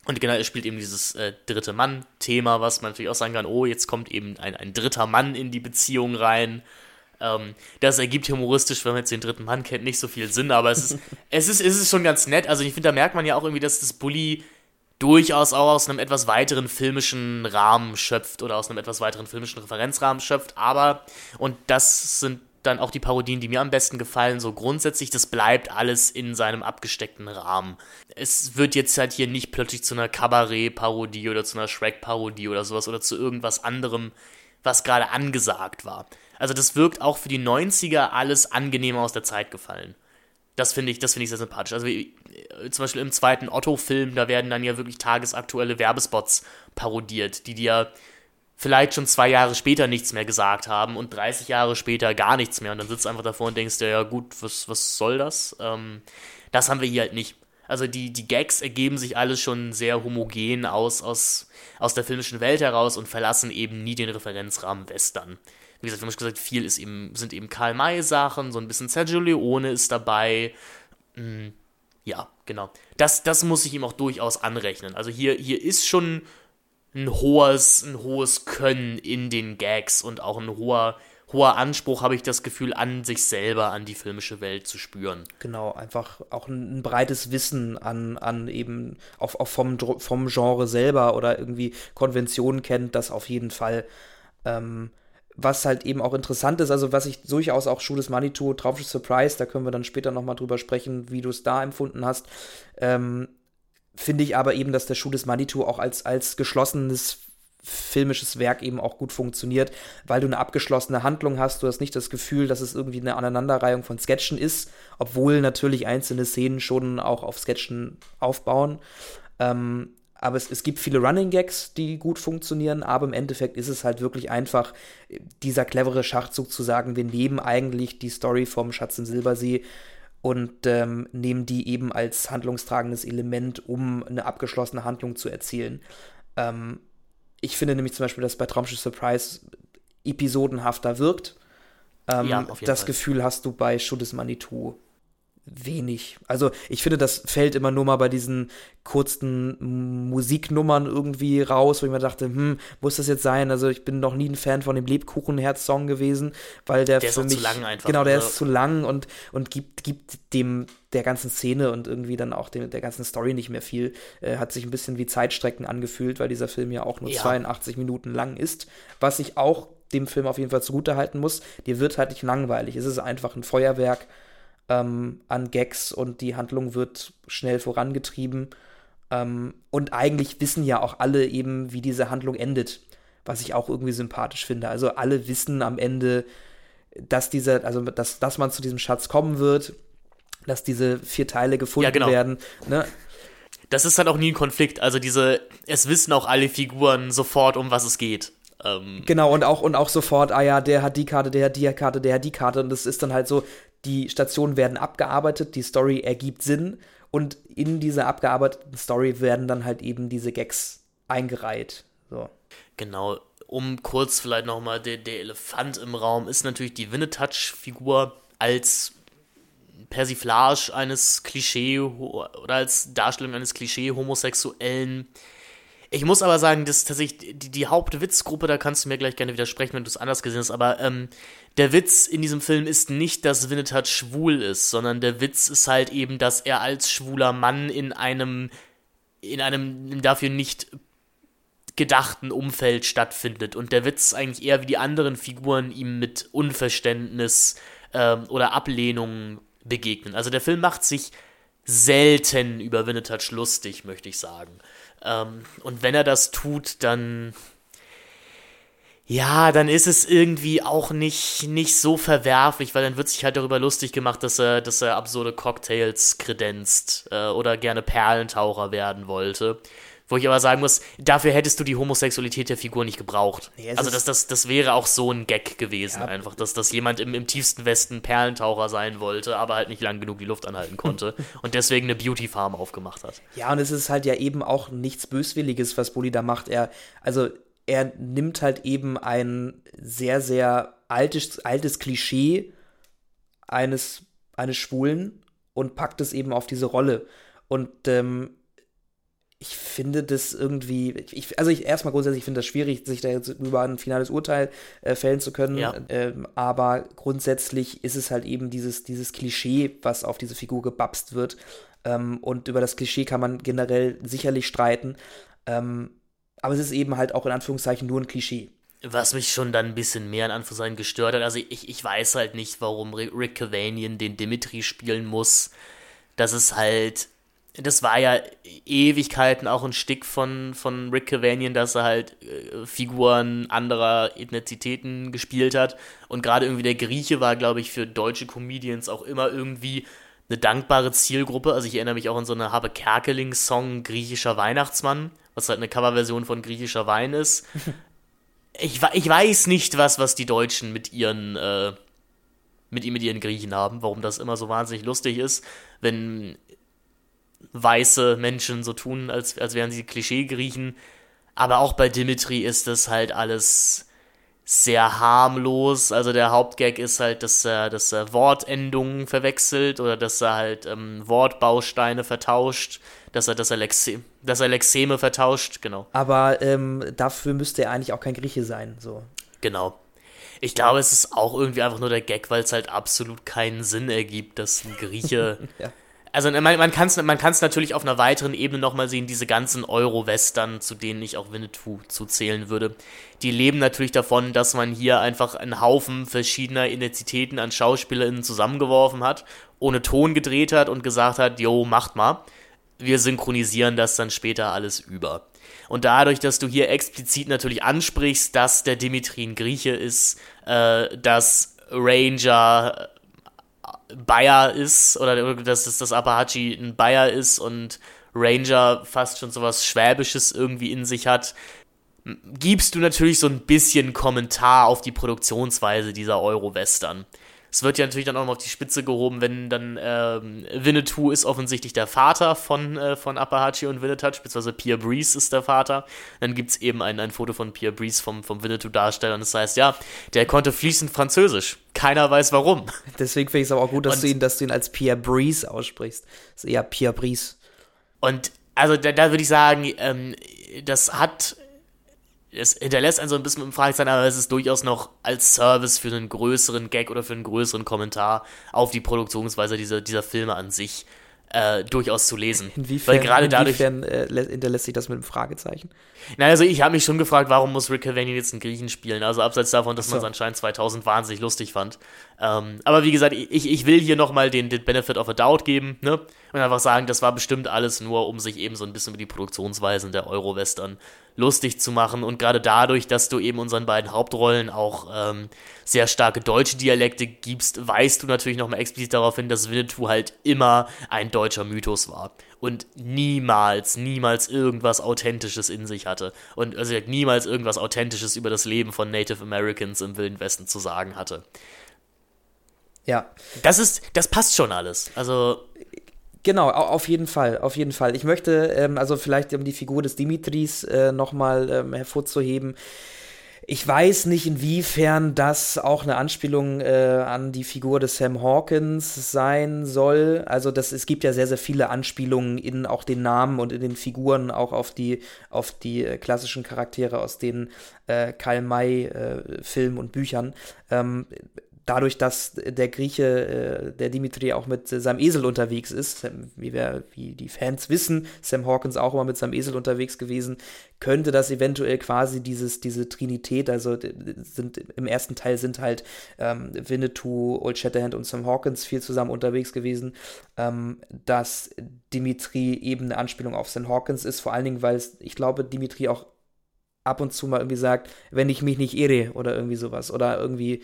Und genau, er spielt eben dieses äh, dritte Mann-Thema, was man natürlich auch sagen kann, oh, jetzt kommt eben ein, ein dritter Mann in die Beziehung rein. Ähm, das ergibt humoristisch, wenn man jetzt den dritten Mann kennt, nicht so viel Sinn, aber es ist, es ist, es ist schon ganz nett. Also ich finde, da merkt man ja auch irgendwie, dass das Bully durchaus auch aus einem etwas weiteren filmischen Rahmen schöpft oder aus einem etwas weiteren filmischen Referenzrahmen schöpft, aber, und das sind dann auch die Parodien, die mir am besten gefallen, so grundsätzlich, das bleibt alles in seinem abgesteckten Rahmen. Es wird jetzt halt hier nicht plötzlich zu einer Kabarett-Parodie oder zu einer Shrek-Parodie oder sowas oder zu irgendwas anderem, was gerade angesagt war. Also das wirkt auch für die 90er alles angenehm aus der Zeit gefallen. Das finde ich, das ich sehr sympathisch. Also wie, äh, zum Beispiel im zweiten Otto-Film, da werden dann ja wirklich tagesaktuelle Werbespots parodiert, die dir vielleicht schon zwei Jahre später nichts mehr gesagt haben und 30 Jahre später gar nichts mehr. Und dann sitzt du einfach davor und denkst dir, ja gut, was, was soll das? Ähm, das haben wir hier halt nicht. Also die, die Gags ergeben sich alles schon sehr homogen aus, aus, aus der filmischen Welt heraus und verlassen eben nie den Referenzrahmen Western wie gesagt, wir haben schon gesagt, viel ist eben, sind eben Karl May-Sachen, so ein bisschen Sergio Leone ist dabei. Hm, ja, genau. Das, das muss ich ihm auch durchaus anrechnen. Also hier, hier ist schon ein hohes, ein hohes Können in den Gags und auch ein hoher, hoher Anspruch, habe ich das Gefühl, an sich selber, an die filmische Welt zu spüren. Genau, einfach auch ein, ein breites Wissen an, an eben auch, auch vom, vom Genre selber oder irgendwie Konventionen kennt, das auf jeden Fall. Ähm, was halt eben auch interessant ist, also was ich durchaus auch Schuh Manitou, Traumschiff Surprise, da können wir dann später nochmal drüber sprechen, wie du es da empfunden hast, ähm, finde ich aber eben, dass der Schuh des Manitou auch als, als geschlossenes filmisches Werk eben auch gut funktioniert, weil du eine abgeschlossene Handlung hast. Du hast nicht das Gefühl, dass es irgendwie eine Aneinanderreihung von Sketchen ist, obwohl natürlich einzelne Szenen schon auch auf Sketchen aufbauen. Ähm, aber es, es gibt viele Running Gags, die gut funktionieren, aber im Endeffekt ist es halt wirklich einfach dieser clevere Schachzug zu sagen, wir nehmen eigentlich die Story vom Schatz im Silbersee und ähm, nehmen die eben als handlungstragendes Element, um eine abgeschlossene Handlung zu erzielen. Ähm, ich finde nämlich zum Beispiel, dass bei Traumschiff Surprise episodenhafter wirkt. Ähm, ja, das Fall. Gefühl hast du bei Shoot is Manitou wenig. Also ich finde, das fällt immer nur mal bei diesen kurzen Musiknummern irgendwie raus, wo ich mir dachte, hm, muss das jetzt sein? Also ich bin noch nie ein Fan von dem Lebkuchenherz-Song gewesen, weil der, der für ist mich zu lang einfach. genau, der also. ist zu lang und und gibt gibt dem der ganzen Szene und irgendwie dann auch dem, der ganzen Story nicht mehr viel. Äh, hat sich ein bisschen wie Zeitstrecken angefühlt, weil dieser Film ja auch nur Ja. 82 Minuten lang ist, was ich auch dem Film auf jeden Fall zugute halten muss. Dir wird halt nicht langweilig. Es ist einfach ein Feuerwerk ähm, an Gags und die Handlung wird schnell vorangetrieben. Ähm, und eigentlich wissen ja auch alle eben, wie diese Handlung endet, was ich auch irgendwie sympathisch finde. Also alle wissen am Ende, dass dieser, also dass, dass man zu diesem Schatz kommen wird, dass diese vier Teile gefunden Ja, genau. werden. Ne? Das ist dann auch nie ein Konflikt. Also diese, es wissen auch alle Figuren sofort, um was es geht. Ähm, Genau, und auch, und auch sofort, ah ja, der hat die Karte, der hat die Karte, der hat die Karte. Und das ist dann halt so, die Stationen werden abgearbeitet, die Story ergibt Sinn und in dieser abgearbeiteten Story werden dann halt eben diese Gags eingereiht. So. Genau, um kurz vielleicht nochmal, der, der Elefant im Raum ist natürlich die Winnetouch-Figur als Persiflage eines Klischee oder als Darstellung eines Klischee-Homosexuellen. Ich muss aber sagen, dass tatsächlich die, die Hauptwitzgruppe, da kannst du mir gleich gerne widersprechen, wenn du es anders gesehen hast, aber ähm, der Witz in diesem Film ist nicht, dass Winnetouch schwul ist, sondern der Witz ist halt eben, dass er als schwuler Mann in einem, in einem dafür nicht gedachten Umfeld stattfindet. Und der Witz ist eigentlich eher, wie die anderen Figuren ihm mit Unverständnis ähm, oder Ablehnung begegnen. Also der Film macht sich selten über Winnetouch lustig, möchte ich sagen. Ähm, und wenn er das tut, dann ja, dann ist es irgendwie auch nicht, nicht so verwerflich, weil dann wird sich halt darüber lustig gemacht, dass er, dass er absurde Cocktails kredenzt äh, oder gerne Perlentaucher werden wollte. Wo ich aber sagen muss, dafür hättest du die Homosexualität der Figur nicht gebraucht. Nee, also das, das, das wäre auch so ein Gag gewesen, Ja. einfach, dass, dass jemand im, im tiefsten Westen Perlentaucher sein wollte, aber halt nicht lang genug die Luft anhalten konnte und deswegen eine Beauty-Farm aufgemacht hat. Ja, und es ist halt ja eben auch nichts Böswilliges, was Bully da macht. Er, also, er nimmt halt eben ein sehr, sehr altes, altes Klischee eines, eines Schwulen und packt es eben auf diese Rolle. Und ähm, ich finde das irgendwie, ich, also ich erstmal grundsätzlich finde das schwierig, sich da jetzt über ein finales Urteil äh, fällen zu können. Ja. Ähm, aber grundsätzlich ist es halt eben dieses, dieses Klischee, was auf diese Figur gebapst wird. Ähm, und über das Klischee kann man generell sicherlich streiten. Ähm, aber es ist eben halt auch in Anführungszeichen nur ein Klischee. Was mich schon dann ein bisschen mehr in Anführungszeichen gestört hat, also ich, ich weiß halt nicht, warum Rick Cavanian den Dimitri spielen muss. Das ist halt, das war ja Ewigkeiten auch ein Stick von, von Rick Cavanian, dass er halt äh, Figuren anderer Ethnizitäten gespielt hat. Und gerade irgendwie der Grieche war, glaube ich, für deutsche Comedians auch immer irgendwie eine dankbare Zielgruppe. Also ich erinnere mich auch an so eine Habe Kerkeling-Song Griechischer Weihnachtsmann, was halt eine Coverversion von Griechischer Wein ist ich, ich weiß nicht, was, was die Deutschen mit ihren, äh, mit, mit ihren Griechen haben, warum das immer so wahnsinnig lustig ist, wenn weiße Menschen so tun, als, als wären sie Klischee-Griechen. Aber auch bei Dimitri ist das halt alles sehr harmlos. Also der Hauptgag ist halt, dass er, dass er Wortendungen verwechselt oder dass er halt ähm, Wortbausteine vertauscht, dass er, dass er, Lexe dass er Lexeme vertauscht, genau. Aber ähm, dafür müsste er eigentlich auch kein Grieche sein. So. Genau. Ich glaube, es ist auch irgendwie einfach nur der Gag, weil es halt absolut keinen Sinn ergibt, dass ein Grieche. Ja. Also man, man kann es man natürlich auf einer weiteren Ebene nochmal sehen, diese ganzen Euro-Western, zu denen ich auch Winnetou zuzählen würde. Die leben natürlich davon, dass man hier einfach einen Haufen verschiedener Identitäten an SchauspielerInnen zusammengeworfen hat, ohne Ton gedreht hat und gesagt hat, yo, macht mal. Wir synchronisieren das dann später alles über. Und dadurch, dass du hier explizit natürlich ansprichst, dass der Dimitri ein Grieche ist, äh, dass Ranger Bayer ist oder dass es das Apache ein Bayer ist und Ranger fast schon sowas Schwäbisches irgendwie in sich hat, gibst du natürlich so ein bisschen Kommentar auf die Produktionsweise dieser Euro-Western. Es wird ja natürlich dann auch noch auf die Spitze gehoben, wenn dann ähm, Winnetou ist offensichtlich der Vater von, äh, von Apahachi und Winnetou, beziehungsweise Pierre Breeze ist der Vater. Dann gibt es eben ein, ein Foto von Pierre Breeze vom, vom Winnetou-Darsteller und das heißt, ja, der konnte fließend Französisch. Keiner weiß warum. Deswegen finde ich es aber auch gut, dass, und, du ihn, dass du ihn als Pierre Breeze aussprichst. Das ist eher Pierre Breeze. Und also da, da würde ich sagen, ähm, das hat es hinterlässt einen so ein bisschen mit dem Fragezeichen, aber es ist durchaus noch als Service für einen größeren Gag oder für einen größeren Kommentar auf die Produktionsweise dieser, dieser Filme an sich äh, durchaus zu lesen. Inwiefern, Weil gerade dadurch, äh, hinterlässt sich das mit einem Fragezeichen? Na, also ich habe mich schon gefragt, warum muss Rick Cavani jetzt einen Griechen spielen? Also abseits davon, dass so. man es anscheinend 2000 wahnsinnig lustig fand. Ähm, aber wie gesagt, ich, ich will hier nochmal den, den Benefit of a Doubt geben, ne? Und einfach sagen, das war bestimmt alles nur, um sich eben so ein bisschen über die Produktionsweisen der Euro-Western lustig zu machen. Und gerade dadurch, dass du eben unseren beiden Hauptrollen auch ähm, sehr starke deutsche Dialekte gibst, weißt du natürlich nochmal explizit darauf hin, dass Winnetou halt immer ein deutscher Mythos war. Und niemals, niemals irgendwas Authentisches in sich hatte. Und also niemals irgendwas Authentisches über das Leben von Native Americans im Wilden Westen zu sagen hatte. Ja. Das ist, das passt schon alles. Also. Genau, auf jeden Fall, auf jeden Fall. Ich möchte, ähm, also vielleicht um die Figur des Dimitris äh, nochmal ähm, hervorzuheben, ich weiß nicht, inwiefern das auch eine Anspielung äh, an die Figur des Sam Hawkins sein soll. Also das, es gibt ja sehr, sehr viele Anspielungen in auch den Namen und in den Figuren, auch auf die, auf die äh, klassischen Charaktere aus den äh, Karl May-Filmen äh, und Büchern. Ähm, dadurch, dass der Grieche, äh, der Dimitri, auch mit seinem Esel unterwegs ist, wie, wir, wie die Fans wissen, Sam Hawkins auch immer mit seinem Esel unterwegs gewesen, könnte das eventuell quasi dieses, diese Trinität, also sind im ersten Teil sind halt ähm, Winnetou, Old Shatterhand und Sam Hawkins viel zusammen unterwegs gewesen, ähm, dass Dimitri eben eine Anspielung auf Sam Hawkins ist, vor allen Dingen, weil es, ich glaube, Dimitri auch ab und zu mal irgendwie sagt, wenn ich mich nicht irre oder irgendwie sowas oder irgendwie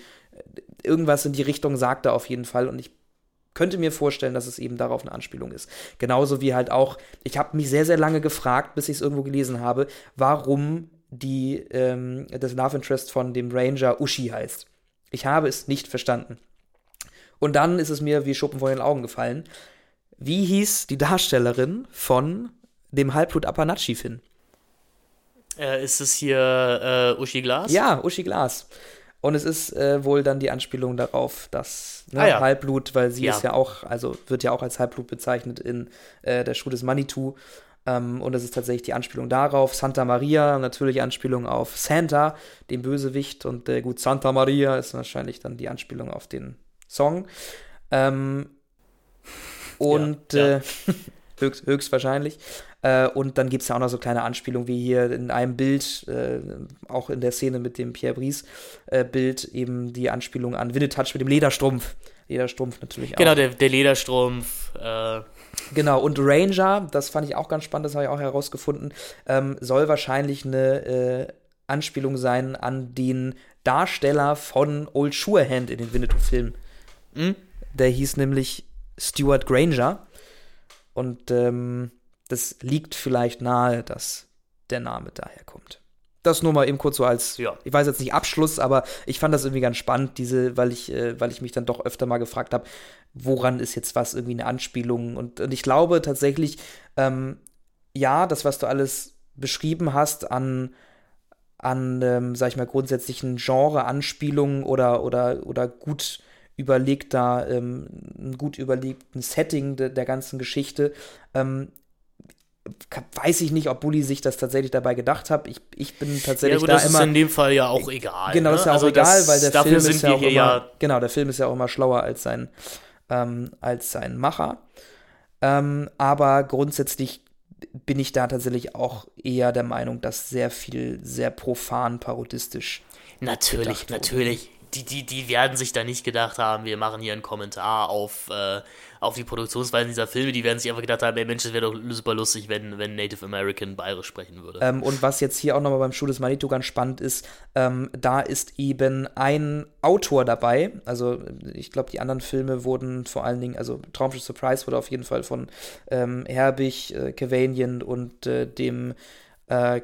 irgendwas in die Richtung sagt er auf jeden Fall und ich könnte mir vorstellen, dass es eben darauf eine Anspielung ist. Genauso wie halt auch, ich habe mich sehr, sehr lange gefragt, bis ich es irgendwo gelesen habe, warum die, ähm, das Love Interest von dem Ranger Ushi heißt. Ich habe es nicht verstanden. Und dann ist es mir wie Schuppen vor den Augen gefallen. Wie hieß die Darstellerin von dem Halbblut Apanachi-Finn? Äh, ist es hier äh, Uschi Glas? Ja, Uschi Glas. Und es ist äh, wohl dann die Anspielung darauf, dass ne, ah, ja. Halbblut, weil sie ja. ist ja auch, also wird ja auch als Halbblut bezeichnet in äh, der Schuh des Manitou. Ähm, und es ist tatsächlich die Anspielung darauf. Santa Maria, natürlich Anspielung auf Santa, den Bösewicht. Und äh, gut, Santa Maria ist wahrscheinlich dann die Anspielung auf den Song. Ähm, und ja, äh, höchst, höchstwahrscheinlich. Äh, und dann gibt es ja auch noch so kleine Anspielungen wie hier in einem Bild, äh, auch in der Szene mit dem Pierre Brice-Bild, äh, eben die Anspielung an Winnetouch mit dem Lederstrumpf. Lederstrumpf natürlich auch. Genau, der, der Lederstrumpf. Äh. Genau, und Ranger, das fand ich auch ganz spannend, das habe ich auch herausgefunden, ähm, soll wahrscheinlich eine äh, Anspielung sein an den Darsteller von Old Shatterhand in den Winnetou-Filmen. Mhm. Der hieß nämlich Stuart Granger. Und ähm, das liegt vielleicht nahe, dass der Name daher kommt. Das nur mal eben kurz so als, ja. ich weiß jetzt nicht Abschluss, aber ich fand das irgendwie ganz spannend, diese, weil ich, äh, weil ich mich dann doch öfter mal gefragt habe, woran ist jetzt was irgendwie eine Anspielung? Und, und ich glaube tatsächlich, ähm, ja, das, was du alles beschrieben hast an, an, ähm, sag ich mal, grundsätzlichen Genre-Anspielungen oder, oder, oder gut überlegter, ähm, gut überlegten Setting de, der ganzen Geschichte, ähm, weiß ich nicht, ob Bully sich das tatsächlich dabei gedacht hat. Ich, ich bin tatsächlich ja, gut, da das immer. Das ist in dem Fall ja auch egal. Genau, ne? ist ja auch also egal, das, weil der Film ist ja auch immer, ja genau, der Film ist ja auch immer schlauer als sein ähm, als sein Macher. Ähm, aber grundsätzlich bin ich da tatsächlich auch eher der Meinung, dass sehr viel sehr profan parodistisch. Natürlich, natürlich die, die, die werden sich da nicht gedacht haben, wir machen hier einen Kommentar auf, äh, auf die Produktionsweise dieser Filme. Die werden sich einfach gedacht haben, ey Mensch, es wäre doch super lustig, wenn, wenn Native American bayerisch sprechen würde. Ähm, und was jetzt hier auch nochmal beim Schuh des Manitou ganz spannend ist, ähm, da ist eben ein Autor dabei. Also ich glaube, die anderen Filme wurden vor allen Dingen, also Traumschiff Surprise wurde auf jeden Fall von ähm, Herbig, äh, Kevanian und äh, dem äh,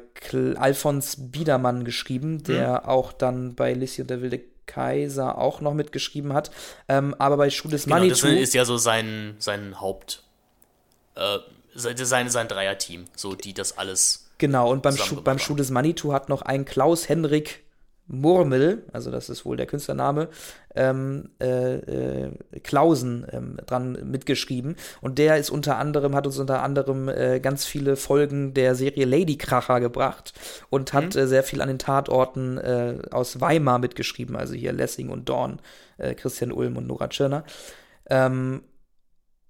Alfons Biedermann geschrieben, der mhm. auch dann bei Lissy und der wilde Kaiser auch noch mitgeschrieben hat. Ähm, aber bei Schuh des Genau, Manitou. das ist ja so sein, sein Haupt. Äh, sein, sein Dreierteam, so die das alles. Genau, und beim Schuh, beim. Schuh des Manitou hat noch ein Klaus-Henrik Murmel, also das ist wohl der Künstlername, ähm, äh, äh, Klausen ähm, dran mitgeschrieben. Und der ist unter anderem, hat uns unter anderem äh, ganz viele Folgen der Serie Ladykracher gebracht und hat äh, sehr viel an den Tatorten äh, aus Weimar mitgeschrieben, also hier Lessing und Dorn, äh, Christian Ulm und Nora Tschirner. Ähm,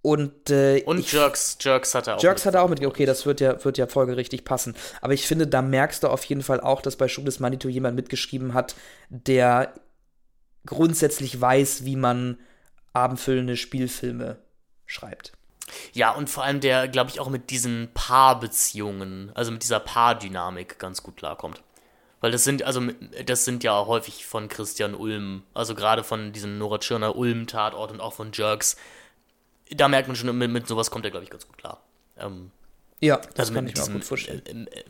und äh, Und Jerks, Jerks hat er auch. Jerks hat er auch mit, okay, das wird ja, wird ja folgerichtig passen. Aber ich finde, da merkst du auf jeden Fall auch, dass bei Schuh des Manitou jemand mitgeschrieben hat, der grundsätzlich weiß, wie man abendfüllende Spielfilme schreibt. Ja, und vor allem der, glaube ich, auch mit diesen Paarbeziehungen, also mit dieser Paardynamik ganz gut klarkommt. Weil das sind, also das sind ja häufig von Christian Ulm, also gerade von diesem Nora Tschirner Ulm-Tatort und auch von Jerks. Da merkt man schon, mit, mit sowas kommt er, glaube ich, ganz gut klar. Ähm, Ja, das also kann ich mir auch gut vorstellen. äh, äh,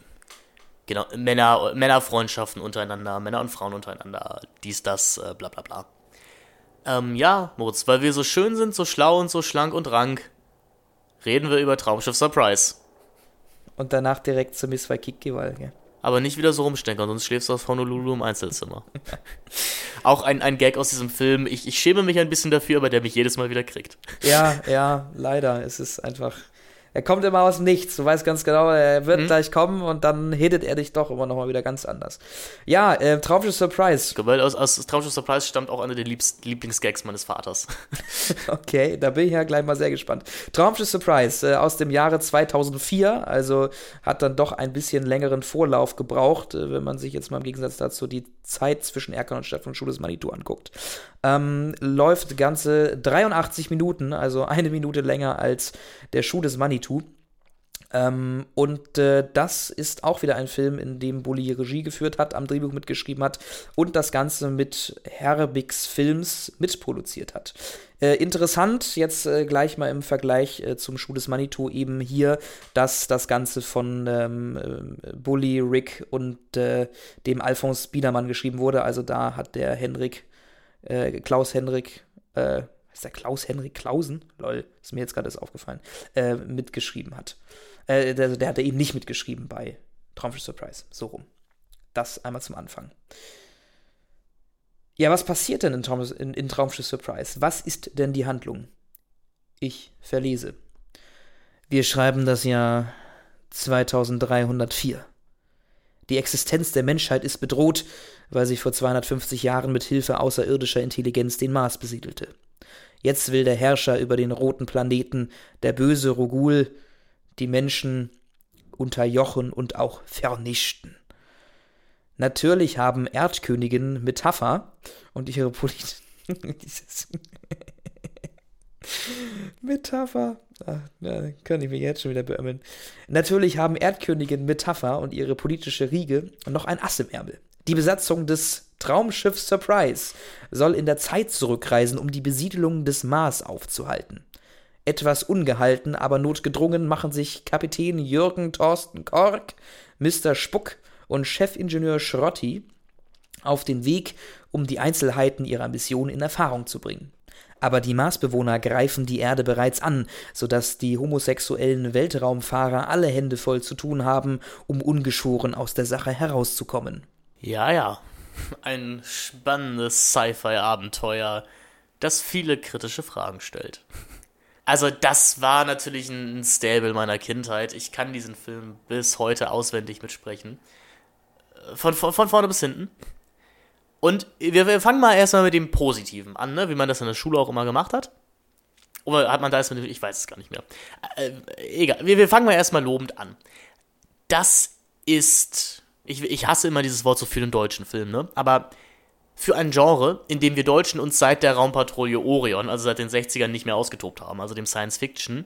genau, Männer, Männerfreundschaften untereinander, Männer und Frauen untereinander, dies, das, äh, bla bla bla. Ähm, ja, Moritz, weil wir so schön sind, so schlau und so schlank und rank, reden wir über Traumschiff Surprise. Und danach direkt zu Miss Waikiki, weil, ja. Aber nicht wieder so rumstenkern, sonst schläfst du auf Honolulu im Einzelzimmer. Auch ein, ein Gag aus diesem Film. Ich, ich schäme mich ein bisschen dafür, aber der mich jedes Mal wieder kriegt. Ja, ja, leider. Es ist einfach. Er kommt immer aus Nichts. Du weißt ganz genau, er Mhm. wird gleich kommen und dann hittet er dich doch immer noch mal wieder ganz anders. Ja, äh, Traumschiff Surprise. Weil aus, aus Traumschiff Surprise stammt auch einer der Liebst, Lieblingsgags meines Vaters. Okay, da bin ich ja gleich mal sehr gespannt. Traumschiff Surprise äh, aus dem Jahre 2004, also hat dann doch ein bisschen längeren Vorlauf gebraucht, äh, wenn man sich jetzt mal im Gegensatz dazu die Zeit zwischen Erkan und Stefan Schules Manitou anguckt. Ähm, läuft ganze 83 Minuten, also eine Minute länger als der Schuh des Manitou. Ähm, und äh, das ist auch wieder ein Film, in dem Bulli Regie geführt hat, am Drehbuch mitgeschrieben hat und das Ganze mit Herbix Films mitproduziert hat. Äh, interessant, jetzt äh, gleich mal im Vergleich äh, zum Schuh des Manitou eben hier, dass das Ganze von ähm, äh, Bully, Rick und äh, dem Alphonse Biedermann geschrieben wurde. Also da hat der Henrik, Klaus Henrik, ist der Klaus Henrik Klausen? Lol, ist mir jetzt gerade erst aufgefallen, äh, mitgeschrieben hat. Äh, der, der hat eben nicht mitgeschrieben bei Traumschiff Surprise. So rum. Das einmal zum Anfang. Ja, was passiert denn in, Traum, in, in Traumschiff Surprise? Was ist denn die Handlung? Ich verlese. Wir schreiben das Jahr 2304. Die Existenz der Menschheit ist bedroht, weil sie vor 250 Jahren mit Hilfe außerirdischer Intelligenz den Mars besiedelte. Jetzt will der Herrscher über den roten Planeten, der böse Rogul, die Menschen unterjochen und auch vernichten. Natürlich haben Erdkönigin Metapher und ihre Polit Metapher. Ach, na, kann ich mich jetzt schon wieder beömmeln. Natürlich haben Erdkönigin Metapher und ihre politische Riege noch ein Ass im Ärmel. Die Besatzung des Traumschiffs Surprise soll in der Zeit zurückreisen, um die Besiedelung des Mars aufzuhalten. Etwas ungehalten, aber notgedrungen machen sich Kapitän Jürgen Thorsten Kork, Mr. Spuck und Chefingenieur Schrotti auf den Weg, um die Einzelheiten ihrer Mission in Erfahrung zu bringen. Aber die Marsbewohner greifen die Erde bereits an, sodass die homosexuellen Weltraumfahrer alle Hände voll zu tun haben, um ungeschoren aus der Sache herauszukommen. Ja, ja. Ein spannendes Sci-Fi-Abenteuer, das viele kritische Fragen stellt. Also, das war natürlich ein Stable meiner Kindheit. Ich kann diesen Film bis heute auswendig mitsprechen. Von, von, von vorne bis hinten. Und wir, wir fangen mal erstmal mit dem Positiven an, ne? wie man das in der Schule auch immer gemacht hat. Oder hat man da jetzt mit, ich weiß es gar nicht mehr. Äh, egal, wir, wir fangen mal erstmal lobend an. Das ist, ich, ich hasse immer dieses Wort so für den deutschen Film, ne? aber für ein Genre, in dem wir Deutschen uns seit der Raumpatrouille Orion, also seit den 60ern, nicht mehr ausgetobt haben, also dem Science Fiction,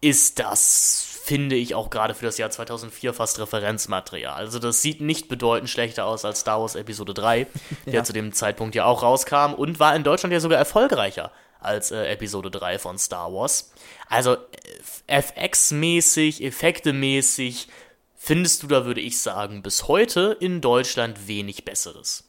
ist das, finde ich, auch gerade für das Jahr 2004 fast Referenzmaterial. Also das sieht nicht bedeutend schlechter aus als Star Wars Episode 3, der Ja. zu dem Zeitpunkt ja auch rauskam und war in Deutschland ja sogar erfolgreicher als äh, Episode 3 von Star Wars. Also äh, FX-mäßig, Effekte-mäßig, findest du da, würde ich sagen, bis heute in Deutschland wenig Besseres.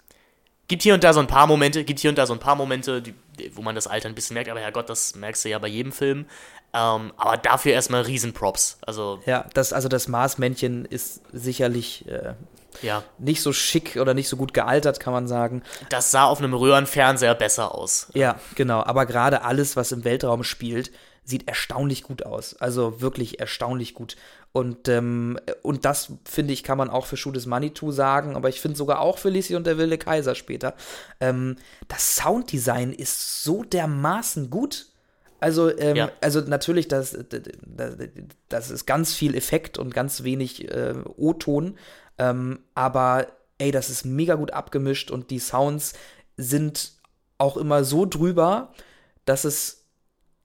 gibt hier und da so ein paar Momente, gibt hier und da so ein paar Momente, die, wo man das Alter ein bisschen merkt, aber Herrgott, das merkst du ja bei jedem Film. Ähm, aber dafür erstmal Riesenprops. Also, ja, das, also das Marsmännchen ist sicherlich äh, ja. nicht so schick oder nicht so gut gealtert, kann man sagen. Das sah auf einem Röhrenfernseher besser aus. Ja, genau. Aber gerade alles, was im Weltraum spielt, sieht erstaunlich gut aus. Also wirklich erstaunlich gut. Und, ähm, und das, finde ich, kann man auch für Schuh des Manitou sagen, aber ich finde sogar auch für Lisi und der wilde Kaiser später. Ähm, das Sounddesign ist so dermaßen gut. Also, ähm, ja. also natürlich, das, das, das, ist ganz viel Effekt und ganz wenig äh, O-Ton, ähm, aber ey, das ist mega gut abgemischt und die Sounds sind auch immer so drüber, dass es,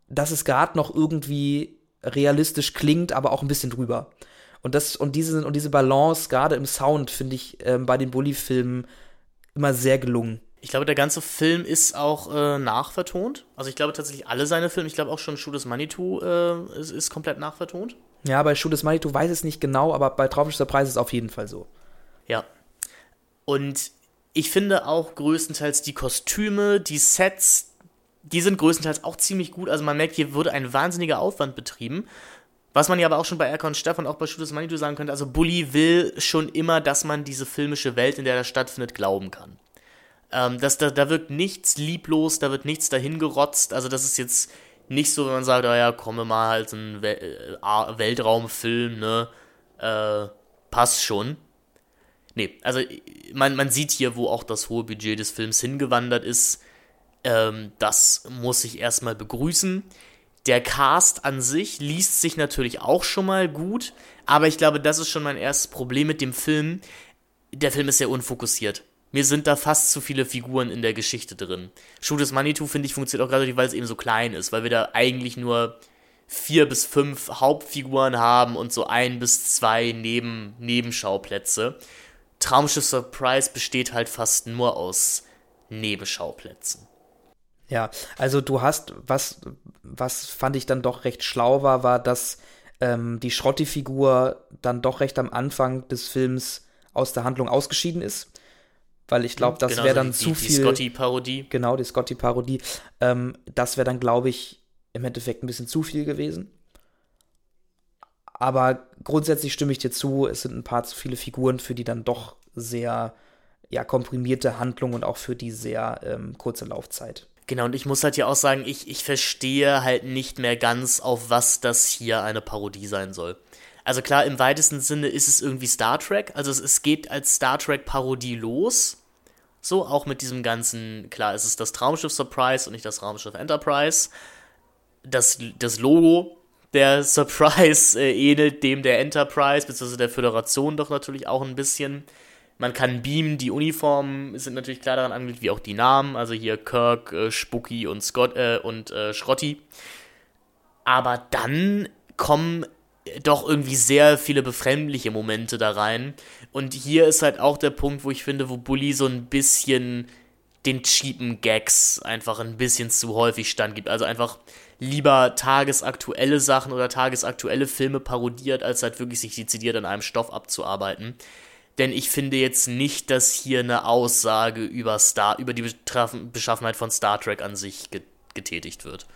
dass es gerade noch irgendwie realistisch klingt, aber auch ein bisschen drüber. Und das und diese und diese Balance gerade im Sound finde ich ähm, bei den Bully-Filmen immer sehr gelungen. Ich glaube, der ganze Film ist auch äh, nachvertont. Also ich glaube tatsächlich alle seine Filme. Ich glaube auch schon Shoot des Manitou äh, ist, ist, komplett nachvertont. Ja, bei Shoot des Manitou weiß ich es nicht genau, aber bei Traumschiff Preis ist es auf jeden Fall so. Ja. Und ich finde auch größtenteils die Kostüme, die Sets, die sind größtenteils auch ziemlich gut. Also man merkt, hier wurde ein wahnsinniger Aufwand betrieben. Was man ja aber auch schon bei Erkan und Stefan, auch bei Shoot des Manitou sagen könnte, also Bully will schon immer, dass man diese filmische Welt, in der das stattfindet, glauben kann. Ähm, das, da, da wirkt nichts lieblos, da wird nichts dahin gerotzt. Also das ist jetzt nicht so, wenn man sagt, oh ja, komme mal halt ein äh, Weltraumfilm, ne? Äh, passt schon. Nee, also man, man sieht hier, wo auch das hohe Budget des Films hingewandert ist. Ähm, das muss ich erstmal begrüßen. Der Cast an sich liest sich natürlich auch schon mal gut, aber ich glaube, das ist schon mein erstes Problem mit dem Film. Der Film ist sehr unfokussiert mir sind da fast zu viele Figuren in der Geschichte drin. Shoot des Manitou, finde ich, funktioniert auch gerade, weil es eben so klein ist, weil wir da eigentlich nur vier bis fünf Hauptfiguren haben und so ein bis zwei Neben Nebenschauplätze. Traumschiff Surprise besteht halt fast nur aus Nebenschauplätzen. Ja, also du hast, was, was fand ich dann doch recht schlau war, war, dass ähm, die Schrotti-Figur dann doch recht am Anfang des Films aus der Handlung ausgeschieden ist weil ich glaube, das genau, wäre dann die, zu viel. Die Scotty-Parodie. Genau, die Scotty-Parodie. Ähm, das wäre dann, glaube ich, im Endeffekt ein bisschen zu viel gewesen. Aber grundsätzlich stimme ich dir zu, es sind ein paar zu viele Figuren für die dann doch sehr ja, komprimierte Handlung und auch für die sehr ähm, kurze Laufzeit. Genau, und ich muss halt ja auch sagen, ich, ich verstehe halt nicht mehr ganz, auf was das hier eine Parodie sein soll. Also klar, im weitesten Sinne ist es irgendwie Star Trek. Also es, es geht als Star Trek-Parodie los. So, auch mit diesem ganzen, klar, es ist das Traumschiff Surprise und nicht das Traumschiff Enterprise. Das, das Logo der Surprise äh, ähnelt dem der Enterprise, beziehungsweise der Föderation doch natürlich auch ein bisschen. Man kann beamen, die Uniformen sind natürlich klar daran angelegt, wie auch die Namen. Also hier Kirk, äh, Spooky und Scott äh, und äh, Schrotti. Aber dann kommen doch irgendwie sehr viele befremdliche Momente da rein. Und hier ist halt auch der Punkt, wo ich finde, wo Bully so ein bisschen den cheapen Gags einfach ein bisschen zu häufig stand gibt. Also einfach lieber tagesaktuelle Sachen oder tagesaktuelle Filme parodiert, als halt wirklich sich dezidiert an einem Stoff abzuarbeiten. Denn ich finde jetzt nicht, dass hier eine Aussage über Star, über die Beschaffenheit von Star Trek an sich getätigt wird.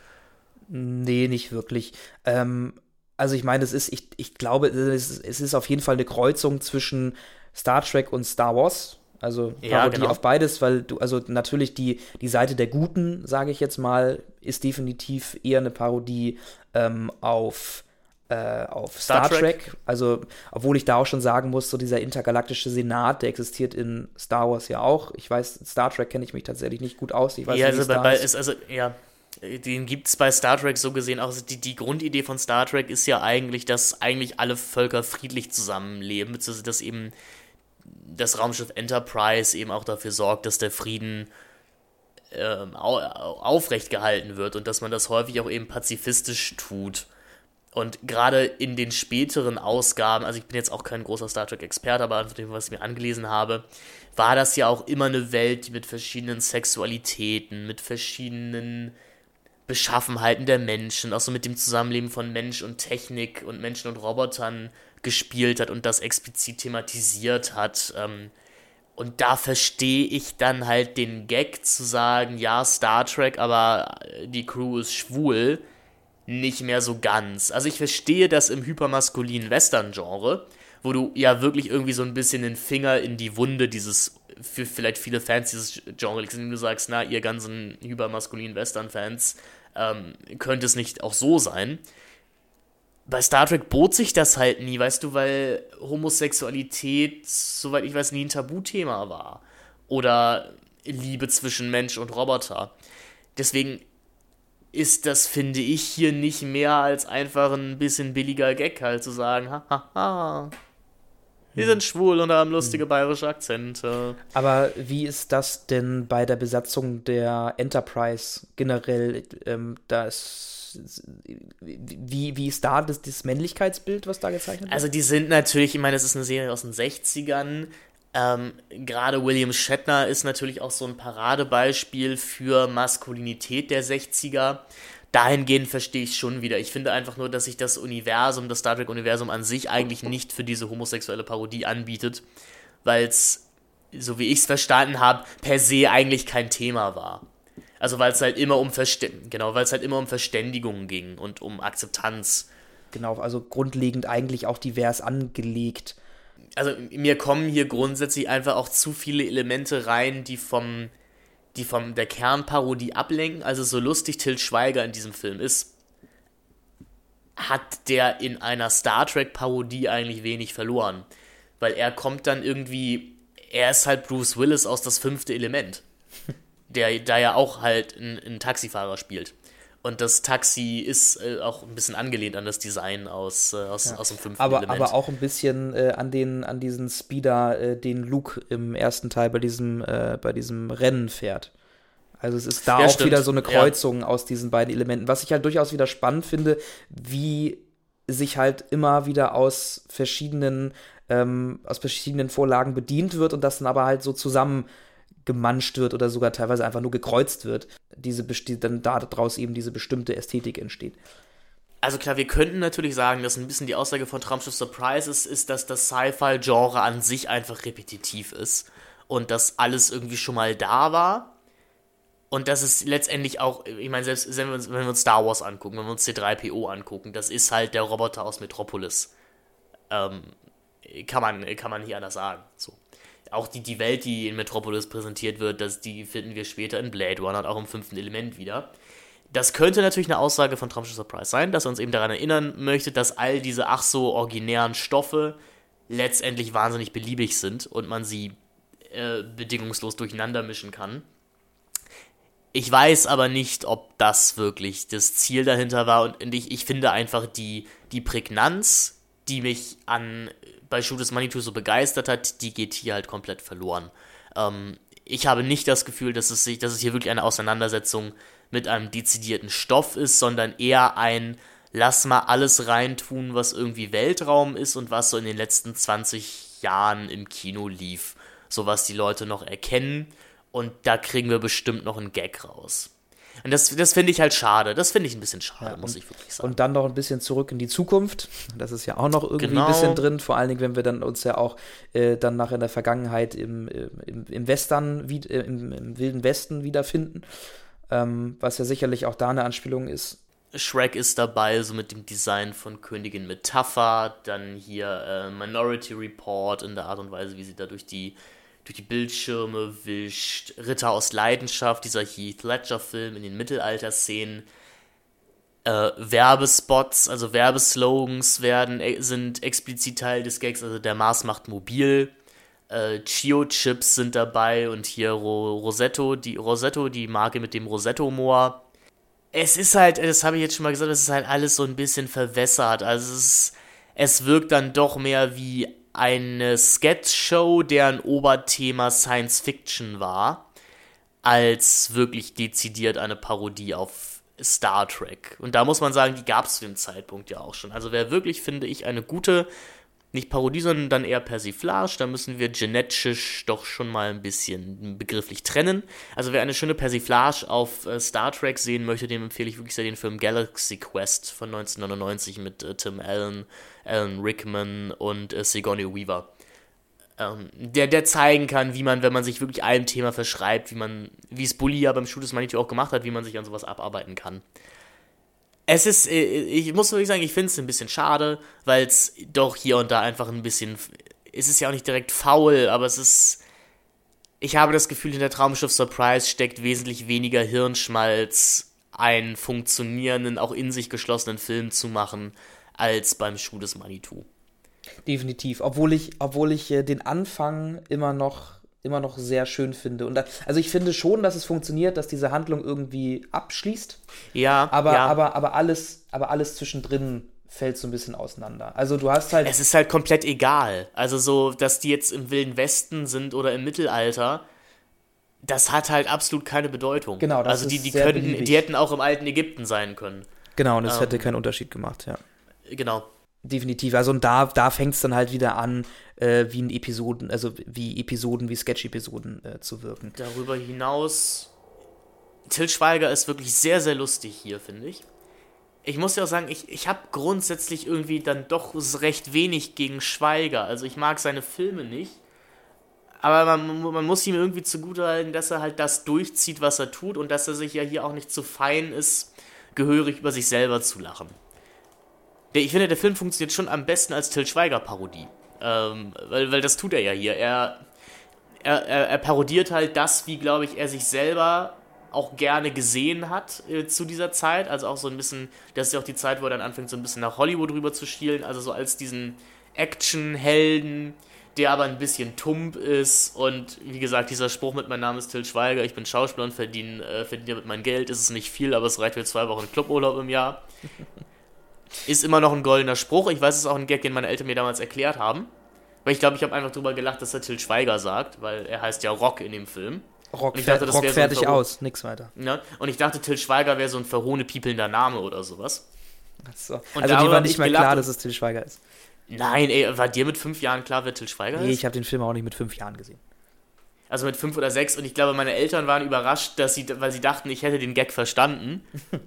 Nee, nicht wirklich. Ähm, also ich meine, es ist, ich, ich glaube, es ist, es ist auf jeden Fall eine Kreuzung zwischen Star Trek und Star Wars. Also Parodie ja, genau. auf beides, weil du, also natürlich die, die Seite der Guten, sage ich jetzt mal, ist definitiv eher eine Parodie ähm, auf, äh, auf Star, Star Trek. Trek. Also, obwohl ich da auch schon sagen muss, so dieser intergalaktische Senat, der existiert in Star Wars ja auch. Ich weiß, Star Trek kenne ich mich tatsächlich nicht gut aus. Ich weiß, ja, also bei, bei ist, also, ja, den gibt es bei Star Trek so gesehen auch. Also die, die Grundidee von Star Trek ist ja eigentlich, dass eigentlich alle Völker friedlich zusammenleben, beziehungsweise dass eben das Raumschiff Enterprise eben auch dafür sorgt, dass der Frieden ähm, aufrecht gehalten wird und dass man das häufig auch eben pazifistisch tut. Und gerade in den späteren Ausgaben, also ich bin jetzt auch kein großer Star Trek-Experte, aber von dem, was ich mir angelesen habe, war das ja auch immer eine Welt, die mit verschiedenen Sexualitäten, mit verschiedenen Beschaffenheiten der Menschen, auch so mit dem Zusammenleben von Mensch und Technik und Menschen und Robotern gespielt hat und das explizit thematisiert hat. Ähm, Und da verstehe ich dann halt den Gag zu sagen, ja, Star Trek, aber die Crew ist schwul, nicht mehr so ganz. Also ich verstehe das im hypermaskulinen Western-Genre, wo du ja wirklich irgendwie so ein bisschen den Finger in die Wunde dieses, für vielleicht viele Fans dieses Genre legst, indem du sagst, na, ihr ganzen hypermaskulinen Western-Fans, ähm, könnte es nicht auch so sein bei Star Trek bot sich das halt nie, weißt du, weil Homosexualität, soweit ich weiß, nie ein Tabuthema war. Oder Liebe zwischen Mensch und Roboter. Deswegen ist das, finde ich, hier nicht mehr als einfach ein bisschen billiger Gag, halt zu sagen, hahaha. Wir sind schwul und haben lustige bayerische Akzente. Aber wie ist das denn bei der Besatzung der Enterprise generell? Ähm, da ist wie, wie ist da das, das Männlichkeitsbild, was da gezeichnet wird? Also die sind natürlich, ich meine, es ist eine Serie aus den 60ern. Ähm, Gerade William Shatner ist natürlich auch so ein Paradebeispiel für Maskulinität der 60er. Dahingehend verstehe ich schon wieder. Ich finde einfach nur, dass sich das Universum, das Star Trek-Universum an sich eigentlich nicht für diese homosexuelle Parodie anbietet, weil es, so wie ich es verstanden habe, per se eigentlich kein Thema war. Also weil es halt immer um Verständigung, genau, weil es halt immer um Verständigung ging und um Akzeptanz. Genau, also grundlegend eigentlich auch divers angelegt. Also mir kommen hier grundsätzlich einfach auch zu viele Elemente rein, die vom, die vom der Kernparodie ablenken. Also so lustig Till Schweiger in diesem Film ist, hat der in einer Star Trek Parodie eigentlich wenig verloren, weil er kommt dann irgendwie, er ist halt Bruce Willis aus das fünfte Element. der da ja auch halt einen Taxifahrer spielt. Und das Taxi ist äh, auch ein bisschen angelehnt an das Design aus, äh, aus, ja. aus dem fünften aber, Element. Aber auch ein bisschen äh, an, den, an diesen Speeder, äh, den Luke im ersten Teil bei diesem, äh, bei diesem Rennen fährt. Also es ist da ja, auch stimmt. wieder so eine Kreuzung ja. aus diesen beiden Elementen. Was ich halt durchaus wieder spannend finde, wie sich halt immer wieder aus verschiedenen, ähm, aus verschiedenen Vorlagen bedient wird und das dann aber halt so zusammen gemanscht wird oder sogar teilweise einfach nur gekreuzt wird, diese dann daraus eben diese bestimmte Ästhetik entsteht. Also klar, wir könnten natürlich sagen, dass ein bisschen die Aussage von Traumschiff Surprise ist, ist, dass das Sci-Fi-Genre an sich einfach repetitiv ist und dass alles irgendwie schon mal da war. Und dass es letztendlich auch, ich meine, selbst wenn wir, uns, wenn wir uns Star Wars angucken, wenn wir uns C3PO angucken, das ist halt der Roboter aus Metropolis. Ähm, kann, man, kann man nicht anders sagen. So auch die, die Welt, die in Metropolis präsentiert wird, das, die finden wir später in Blade Runner und auch im fünften Element wieder. Das könnte natürlich eine Aussage von Traumschiff Surprise sein, dass er uns eben daran erinnern möchte, dass all diese ach so originären Stoffe letztendlich wahnsinnig beliebig sind und man sie äh, bedingungslos durcheinander mischen kann. Ich weiß aber nicht, ob das wirklich das Ziel dahinter war und ich, ich finde einfach die, die Prägnanz, die mich an bei Shooters Manitou so begeistert hat, die geht hier halt komplett verloren. Ähm, ich habe nicht das Gefühl, dass es, sich, dass es hier wirklich eine Auseinandersetzung mit einem dezidierten Stoff ist, sondern eher ein Lass mal alles reintun, was irgendwie Weltraum ist und was so in den letzten 20 Jahren im Kino lief. So was die Leute noch erkennen. Und da kriegen wir bestimmt noch einen Gag raus. Und das, das finde ich halt schade. Das finde ich ein bisschen schade, ja, muss ich wirklich sagen. Und dann noch ein bisschen zurück in die Zukunft. Das ist ja auch noch irgendwie genau. ein bisschen drin. Vor allen Dingen, wenn wir dann uns ja auch äh, dann nach in der Vergangenheit im, im, im Western, wie, äh, im, im, Wilden Westen wiederfinden. Ähm, was ja sicherlich auch da eine Anspielung ist. Shrek ist dabei, so mit dem Design von Königin Metapher, dann hier äh, Minority Report in der Art und Weise, wie sie da durch die durch die Bildschirme wischt. Ritter aus Leidenschaft, dieser Heath Ledger-Film in den Mittelalter-Szenen. Äh, Werbespots, also Werbeslogans werden, äh, sind explizit Teil des Gags, also der Mars macht mobil. Äh, Chio-Chips sind dabei und hier Ro Rosetto, die Rosetto, die Marke mit dem Rosetto-Moor. Es ist halt, das habe ich jetzt schon mal gesagt, es ist halt alles so ein bisschen verwässert. Also es, es wirkt dann doch mehr wie eine Sketch-Show, deren Oberthema Science Fiction war, als wirklich dezidiert eine Parodie auf Star Trek. Und da muss man sagen, die gab es zu dem Zeitpunkt ja auch schon. Also wer wirklich, finde ich, eine gute, nicht Parodie, sondern dann eher Persiflage, da müssen wir genetisch doch schon mal ein bisschen begrifflich trennen. Also wer eine schöne Persiflage auf äh, Star Trek sehen möchte, dem empfehle ich wirklich sehr den Film Galaxy Quest von 1999 mit äh, Tim Allen, Alan Rickman und äh, Sigourney Weaver. ähm, der, der zeigen kann, wie man, wenn man sich wirklich einem Thema verschreibt, wie man, wie es Bully ja beim Shooters Manitou auch gemacht hat, wie man sich an sowas abarbeiten kann. Es ist, äh, ich muss wirklich sagen, ich finde es ein bisschen schade, weil es doch hier und da einfach ein bisschen, es ist ja auch nicht direkt faul, aber es ist, ich habe das Gefühl, in der Traumschiff Surprise steckt wesentlich weniger Hirnschmalz, einen funktionierenden, auch in sich geschlossenen Film zu machen, als beim Schuh des Manitou. Definitiv. Obwohl ich, obwohl ich äh, den Anfang immer noch, immer noch sehr schön finde. Und da, also ich finde schon, dass es funktioniert, dass diese Handlung irgendwie abschließt. Ja. Aber, ja. aber, aber alles, aber alles zwischendrin fällt so ein bisschen auseinander. Also du hast halt. Es ist halt komplett egal. Also so, dass die jetzt im Wilden Westen sind oder im Mittelalter, das hat halt absolut keine Bedeutung. Genau, das Also die, ist die könnten, beliebig. die hätten auch im alten Ägypten sein können. genau, und es ähm, hätte keinen Unterschied gemacht, ja. Genau. Definitiv. Also und da, da fängt es dann halt wieder an, äh, wie in Episoden, also wie Episoden, wie Sketch-Episoden äh, zu wirken. Darüber hinaus, Till Schweiger ist wirklich sehr, sehr lustig hier, finde ich. Ich muss ja auch sagen, ich, ich habe grundsätzlich irgendwie dann doch recht wenig gegen Schweiger. Also ich mag seine Filme nicht. Aber man, man muss ihm irgendwie zugutehalten, dass er halt das durchzieht, was er tut und dass er sich ja hier auch nicht zu fein ist, gehörig über sich selber zu lachen. Ich finde, der Film funktioniert schon am besten als Till Schweiger-Parodie. Ähm, weil, weil das tut er ja hier. Er, er, er, er parodiert halt das, wie, glaube ich, er sich selber auch gerne gesehen hat äh, zu dieser Zeit. Also auch so ein bisschen, das ist ja auch die Zeit, wo er dann anfängt, so ein bisschen nach Hollywood rüber zu schielen. Also so als diesen Action-Helden, der aber ein bisschen tump ist. Und wie gesagt, dieser Spruch mit Mein Name ist Till Schweiger, ich bin Schauspieler und verdiene, äh, verdiene mit meinem Geld. Ist es nicht viel, aber es reicht für zwei Wochen Cluburlaub im Jahr. Ist immer noch ein goldener Spruch. Ich weiß, es ist auch ein Gag, den meine Eltern mir damals erklärt haben. Weil ich glaube, ich habe einfach drüber gelacht, dass er Till Schweiger sagt, weil er heißt ja Rock in dem Film. Rock, Und ich dachte, das Rock so fertig Verruf. aus, nix weiter. Ne? Und ich dachte, Till Schweiger wäre so ein verhohne piepelnder Name oder sowas. So. Und Also dir darüber war nicht ich mehr klar, dass es Till Schweiger ist. Nein, ey, war dir mit fünf Jahren klar, wer Till Schweiger Nee, ist? ich habe den Film auch nicht mit fünf Jahren gesehen. Also mit fünf oder sechs. Und ich glaube, meine Eltern waren überrascht, dass sie, weil sie dachten, ich hätte den Gag verstanden.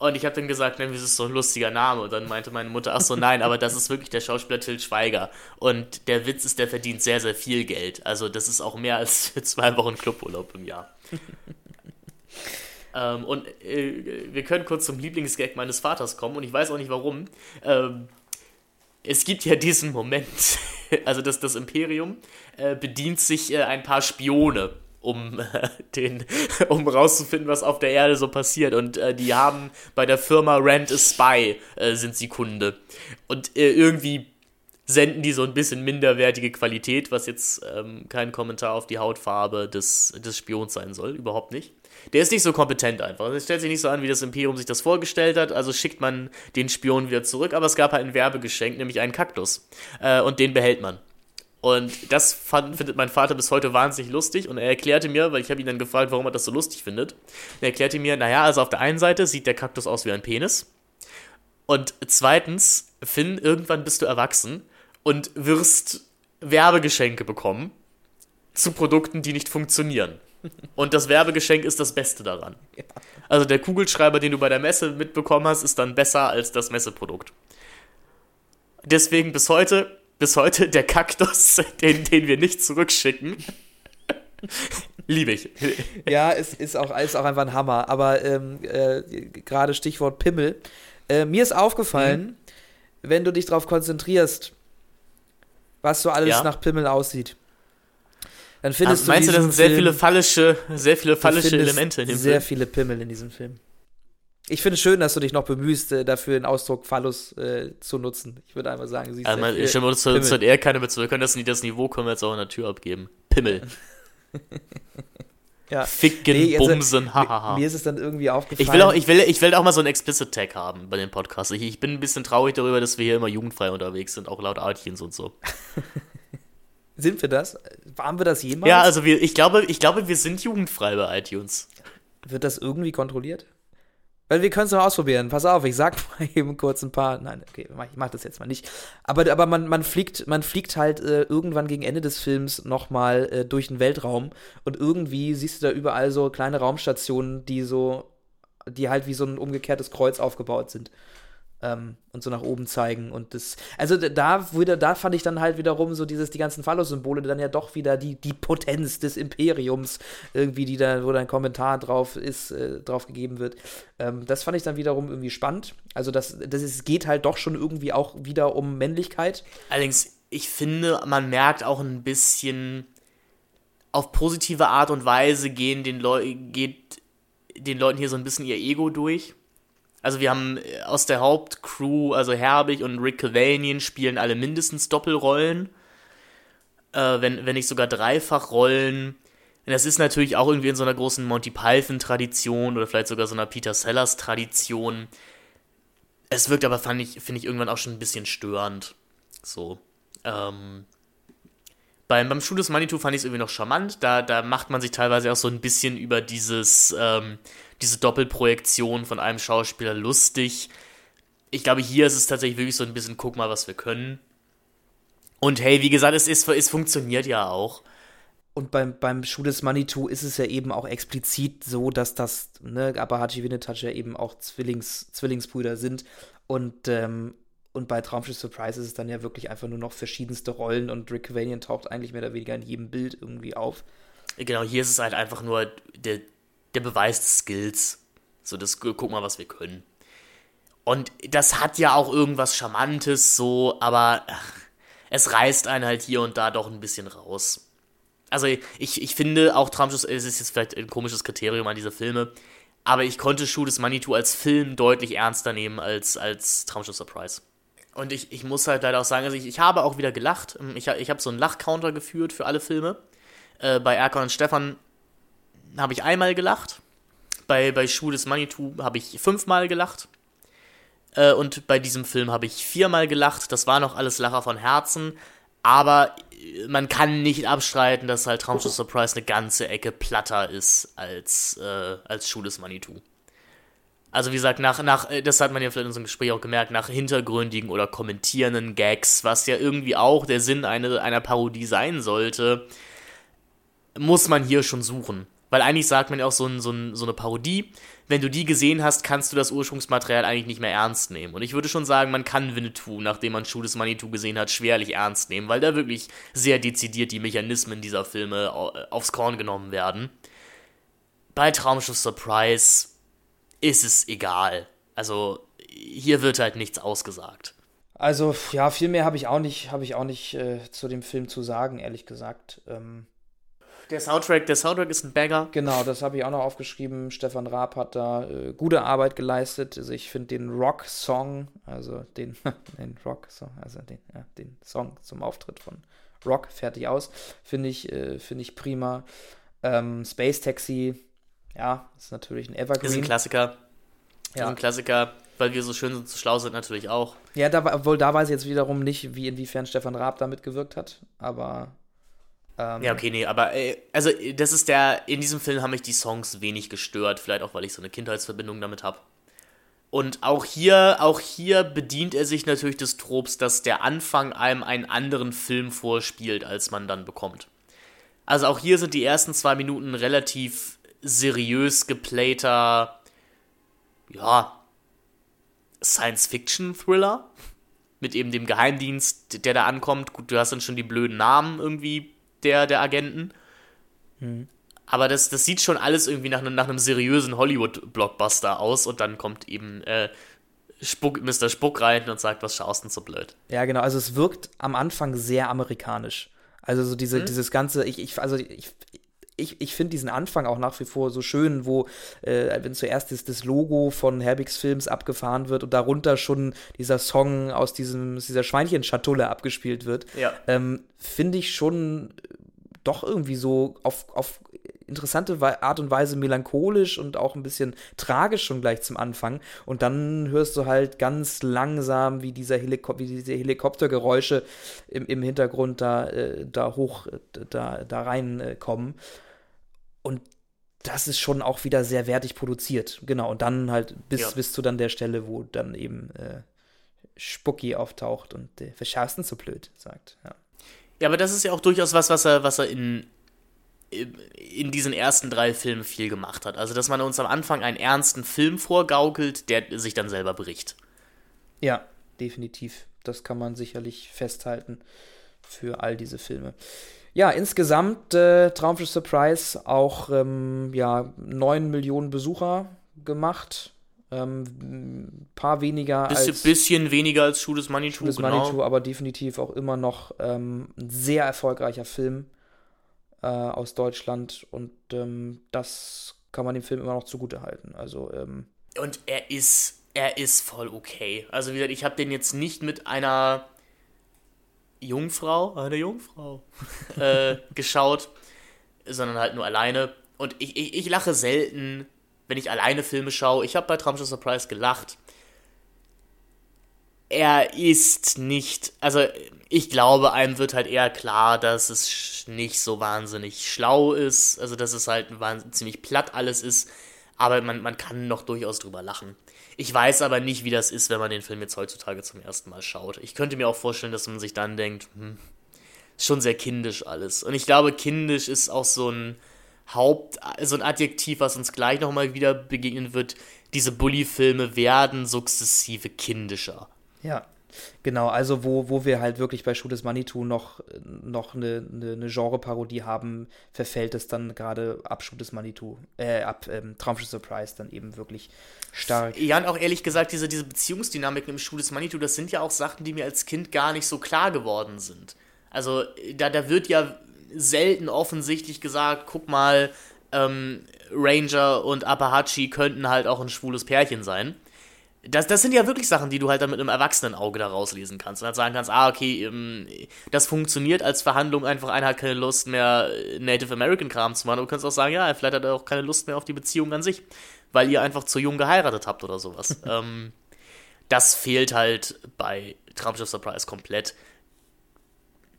Und ich habe dann gesagt, nein, das ist so ein lustiger Name. Und dann meinte meine Mutter, ach so, nein, aber das ist wirklich der Schauspieler Till Schweiger. Und der Witz ist, der verdient sehr, sehr viel Geld. Also das ist auch mehr als für zwei Wochen Cluburlaub im Jahr. ähm, und äh, wir können kurz zum Lieblingsgag meines Vaters kommen. Und ich weiß auch nicht warum. Ähm, es gibt ja diesen Moment, also das, das Imperium äh, bedient sich äh, ein paar Spione, um, äh, den, um rauszufinden, was auf der Erde so passiert. Und äh, die haben bei der Firma Rent a Spy, äh, sind sie Kunde. Und äh, irgendwie senden die so ein bisschen minderwertige Qualität, was jetzt ähm, kein Kommentar auf die Hautfarbe des, des Spions sein soll, überhaupt nicht. Der ist nicht so kompetent einfach. Es stellt sich nicht so an, wie das Imperium sich das vorgestellt hat, also schickt man den Spion wieder zurück, aber es gab halt ein Werbegeschenk, nämlich einen Kaktus. Äh, und den behält man. Und das fand, findet mein Vater bis heute wahnsinnig lustig und er erklärte mir, weil ich habe ihn dann gefragt, warum er das so lustig findet. Er erklärte mir, naja, also auf der einen Seite sieht der Kaktus aus wie ein Penis. Und zweitens, Finn, irgendwann bist du erwachsen und wirst Werbegeschenke bekommen zu Produkten, die nicht funktionieren. Und das Werbegeschenk ist das Beste daran. Also der Kugelschreiber, den du bei der Messe mitbekommen hast, ist dann besser als das Messeprodukt. Deswegen bis heute, bis heute der Kaktus, den, den wir nicht zurückschicken. Liebe ich. Ja, es ist auch, ist auch einfach ein Hammer. Aber ähm, äh, gerade Stichwort Pimmel. Äh, mir ist aufgefallen, wenn du dich darauf konzentrierst, was so alles Ja. nach Pimmel aussieht, dann Ah, findest du meinst du, da diesen sind sehr Film- viele fallische, sehr viele fallische Elemente in dem Sehr Film? viele Pimmel in diesem Film. Ich finde es schön, dass du dich noch bemühst, äh, dafür den Ausdruck Phallus äh, zu nutzen. Ich würde einmal sagen, siehst Also, man, viel stimmt, uns, uns Pimmel. hat er keine Bezug. Wir können das, das Niveau können wir jetzt auch in der Tür abgeben. Pimmel. Ja. Ficken, Nee, also, Bumsen, hahaha. Mir ist es dann irgendwie aufgefallen. Ich will, auch, ich, will, ich will auch mal so einen Explicit Tag haben bei den Podcasts. Ich, ich bin ein bisschen traurig darüber, dass wir hier immer jugendfrei unterwegs sind, auch laut Artchens und so. Sind wir das? Waren wir das jemals? Ja, also wir, ich, glaube, ich glaube, wir sind jugendfrei bei iTunes. Wird das irgendwie kontrolliert? Weil wir können es noch ausprobieren. Pass auf, ich sag mal eben kurz ein paar. Nein, okay, mach- ich mach das jetzt mal nicht. Aber, aber man, man fliegt, man fliegt halt äh, irgendwann gegen Ende des Films nochmal äh, durch den Weltraum und irgendwie siehst du da überall so kleine Raumstationen, die so, die halt wie so ein umgekehrtes Kreuz aufgebaut sind. Ähm, und so nach oben zeigen. Und das, also da, wieder, da fand ich dann halt wiederum so dieses, die ganzen Phallus-Symbole, dann ja doch wieder die, die Potenz des Imperiums, irgendwie, die da, wo da ein Kommentar drauf ist, äh, drauf gegeben wird. Ähm, das fand ich dann wiederum irgendwie spannend. Also das, das ist, geht halt doch schon irgendwie auch wieder um Männlichkeit. Allerdings, ich finde, man merkt auch ein bisschen auf positive Art und Weise gehen den Leu geht den Leuten hier so ein bisschen ihr Ego durch. Also wir haben äh, aus der Hauptcrew, also Herbig und Rick Cavanian spielen alle mindestens Doppelrollen. Äh, wenn, wenn nicht sogar Dreifachrollen. Das ist natürlich auch irgendwie in so einer großen Monty Python-Tradition oder vielleicht sogar so einer Peter Sellers-Tradition. Es wirkt aber, ich, finde ich, irgendwann auch schon ein bisschen störend. So. Ähm, beim, beim Schuh des Manitou fand ich es irgendwie noch charmant. Da, da macht man sich teilweise auch so ein bisschen über dieses, ähm, diese Doppelprojektion von einem Schauspieler lustig. Ich glaube, hier ist es tatsächlich wirklich so ein bisschen, guck mal, was wir können. Und hey, wie gesagt, es, ist, es funktioniert ja auch. Und beim, beim Schuh des Manitou ist es ja eben auch explizit so, dass das, ne, Abahachi Winnetouch ja eben auch Zwillings, Zwillingsbrüder sind. Und, ähm, und bei Traumschiff Surprise ist es dann ja wirklich einfach nur noch verschiedenste Rollen und Rick Cavanian taucht eigentlich mehr oder weniger in jedem Bild irgendwie auf. Genau, hier ist es halt einfach nur der, der Beweis des Skills. So, das guck mal, was wir können. Und das hat ja auch irgendwas Charmantes, so, aber ach, es reißt einen halt hier und da doch ein bisschen raus. Also, ich, ich finde auch Traumschuss, es ist jetzt vielleicht ein komisches Kriterium an diese Filme, aber ich konnte Schuh des Manitou als Film deutlich ernster nehmen als, als Traumschuss Surprise. Und ich, ich muss halt leider auch sagen, also ich, ich habe auch wieder gelacht. Ich, ich habe so einen Lachcounter geführt für alle Filme. Äh, bei Erkan und Stefan habe ich einmal gelacht. Bei, bei Schuh des Manitou habe ich fünfmal gelacht. Äh, und bei diesem Film habe ich viermal gelacht. Das war noch alles Lacher von Herzen. Aber äh, man kann nicht abstreiten, dass halt Traumschiff Surprise eine ganze Ecke platter ist als, äh, als Schuh des Manitou. Also wie gesagt, nach, nach, äh, das hat man ja vielleicht in unserem Gespräch auch gemerkt, nach hintergründigen oder kommentierenden Gags, was ja irgendwie auch der Sinn eine, einer Parodie sein sollte, muss man hier schon suchen. Weil eigentlich sagt man ja auch so, ein, so, ein, so eine Parodie, wenn du die gesehen hast, kannst du das Ursprungsmaterial eigentlich nicht mehr ernst nehmen. Und ich würde schon sagen, man kann Winnetou, nachdem man Schuh des Manitou gesehen hat, schwerlich ernst nehmen, weil da wirklich sehr dezidiert die Mechanismen dieser Filme äh, aufs Korn genommen werden. Bei Traumschiff Surprise ist es egal. Also hier wird halt nichts ausgesagt. Also ja, viel mehr habe ich auch nicht, habe ich auch nicht äh, zu dem Film zu sagen, ehrlich gesagt. Ähm der Soundtrack, der Soundtrack ist ein Bagger. Genau, das habe ich auch noch aufgeschrieben. Stefan Raab hat da äh, gute Arbeit geleistet. Also ich finde den Rock-Song, also den, den Rock-Song, also den, ja, den Song zum Auftritt von Rock, fertig aus, finde ich, äh, finde ich prima. Ähm, Space Taxi, ja, ist natürlich ein Evergreen. Ist ein Klassiker. Ja. Ist ein Klassiker, weil wir so schön und so schlau sind, natürlich auch. Ja, da, obwohl da weiß ich jetzt wiederum nicht, wie inwiefern Stefan Raab da mitgewirkt hat, aber ähm, ja, okay, nee, aber äh, also das ist der, in diesem Film haben mich die Songs wenig gestört, vielleicht auch, weil ich so eine Kindheitsverbindung damit habe. Und auch hier, auch hier bedient er sich natürlich des Tropes, dass der Anfang einem einen anderen Film vorspielt, als man dann bekommt. Also auch hier sind die ersten zwei Minuten relativ seriös geplayter, ja, Science-Fiction-Thriller mit eben dem Geheimdienst, der da ankommt. Gut, du hast dann schon die blöden Namen irgendwie der, der Agenten. Mhm. Aber das, das sieht schon alles irgendwie nach, nach einem seriösen Hollywood-Blockbuster aus und dann kommt eben äh, Spuck, Mr. Spuck rein und sagt, was schaust denn so blöd? Ja, genau. Also es wirkt am Anfang sehr amerikanisch. Also so diese, mhm. dieses ganze, ich, ich, also ich, ich, ich finde diesen Anfang auch nach wie vor so schön, wo, äh, wenn zuerst das, das Logo von Herbigs Films abgefahren wird und darunter schon dieser Song aus diesem, aus dieser Schweinchenschatulle abgespielt wird, ja. ähm, finde ich schon doch irgendwie so auf, auf interessante Art und Weise melancholisch und auch ein bisschen tragisch schon gleich zum Anfang. Und dann hörst du halt ganz langsam, wie, dieser Heliko wie diese Helikoptergeräusche im, im Hintergrund da, äh, da hoch, da, da reinkommen. Äh, und das ist schon auch wieder sehr wertig produziert. Genau. Und dann halt bis, ja. bis zu dann der Stelle, wo dann eben äh, Spucky auftaucht und äh, verschärfsten so blöd sagt. Ja. ja, aber das ist ja auch durchaus was, was er, was er in, in diesen ersten drei Filmen viel gemacht hat. Also, dass man uns am Anfang einen ernsten Film vorgaukelt, der sich dann selber bricht. Ja, definitiv. Das kann man sicherlich festhalten für all diese Filme. Ja, insgesamt äh, Traumschiff Surprise auch ähm, ja, 9 Millionen Besucher gemacht. Ähm, ein paar weniger bisschen, als. Bisschen weniger als Schuh des Manitou, Schuh des genau. Manitou, aber definitiv auch immer noch ähm, ein sehr erfolgreicher Film äh, aus Deutschland und ähm, das kann man dem Film immer noch zugutehalten. Also, ähm, Und er ist, er ist voll okay. Also wie gesagt, ich habe den jetzt nicht mit einer Jungfrau, eine Jungfrau, äh, geschaut, sondern halt nur alleine. Und ich, ich, ich lache selten, wenn ich alleine Filme schaue. Ich habe bei Traumschiff Surprise gelacht. Er ist nicht, also ich glaube, einem wird halt eher klar, dass es nicht so wahnsinnig schlau ist, also dass es halt ziemlich platt alles ist, aber man, man kann noch durchaus drüber lachen. Ich weiß aber nicht, wie das ist, wenn man den Film jetzt heutzutage zum ersten Mal schaut. Ich könnte mir auch vorstellen, dass man sich dann denkt, hm, ist schon sehr kindisch alles. Und ich glaube, kindisch ist auch so ein Haupt, so ein Adjektiv, was uns gleich nochmal wieder begegnen wird. Diese Bully-Filme werden sukzessive kindischer. Ja, genau. Also, wo, wo wir halt wirklich bei Schuh des Manitou noch, noch eine, eine, eine Genre-Parodie haben, verfällt es dann gerade ab Schuh des Manitou, äh, ab ähm, Traumschiff Surprise dann eben wirklich stark. Ja, und auch ehrlich gesagt, diese, diese Beziehungsdynamiken im Schuh des Manitou, das sind ja auch Sachen, die mir als Kind gar nicht so klar geworden sind. Also, da, da wird ja selten offensichtlich gesagt, guck mal, ähm, Ranger und Apahachi könnten halt auch ein schwules Pärchen sein. Das, das sind ja wirklich Sachen, die du halt dann mit einem Erwachsenenauge da rauslesen kannst und halt sagen kannst, ah, okay, ähm, das funktioniert als Verhandlung, einfach einer hat keine Lust mehr, äh, Native American Kram zu machen. Du kannst auch sagen, ja, vielleicht hat er auch keine Lust mehr auf die Beziehung an sich, weil ihr einfach zu jung geheiratet habt oder sowas. ähm, das fehlt halt bei Traumschiff Surprise komplett.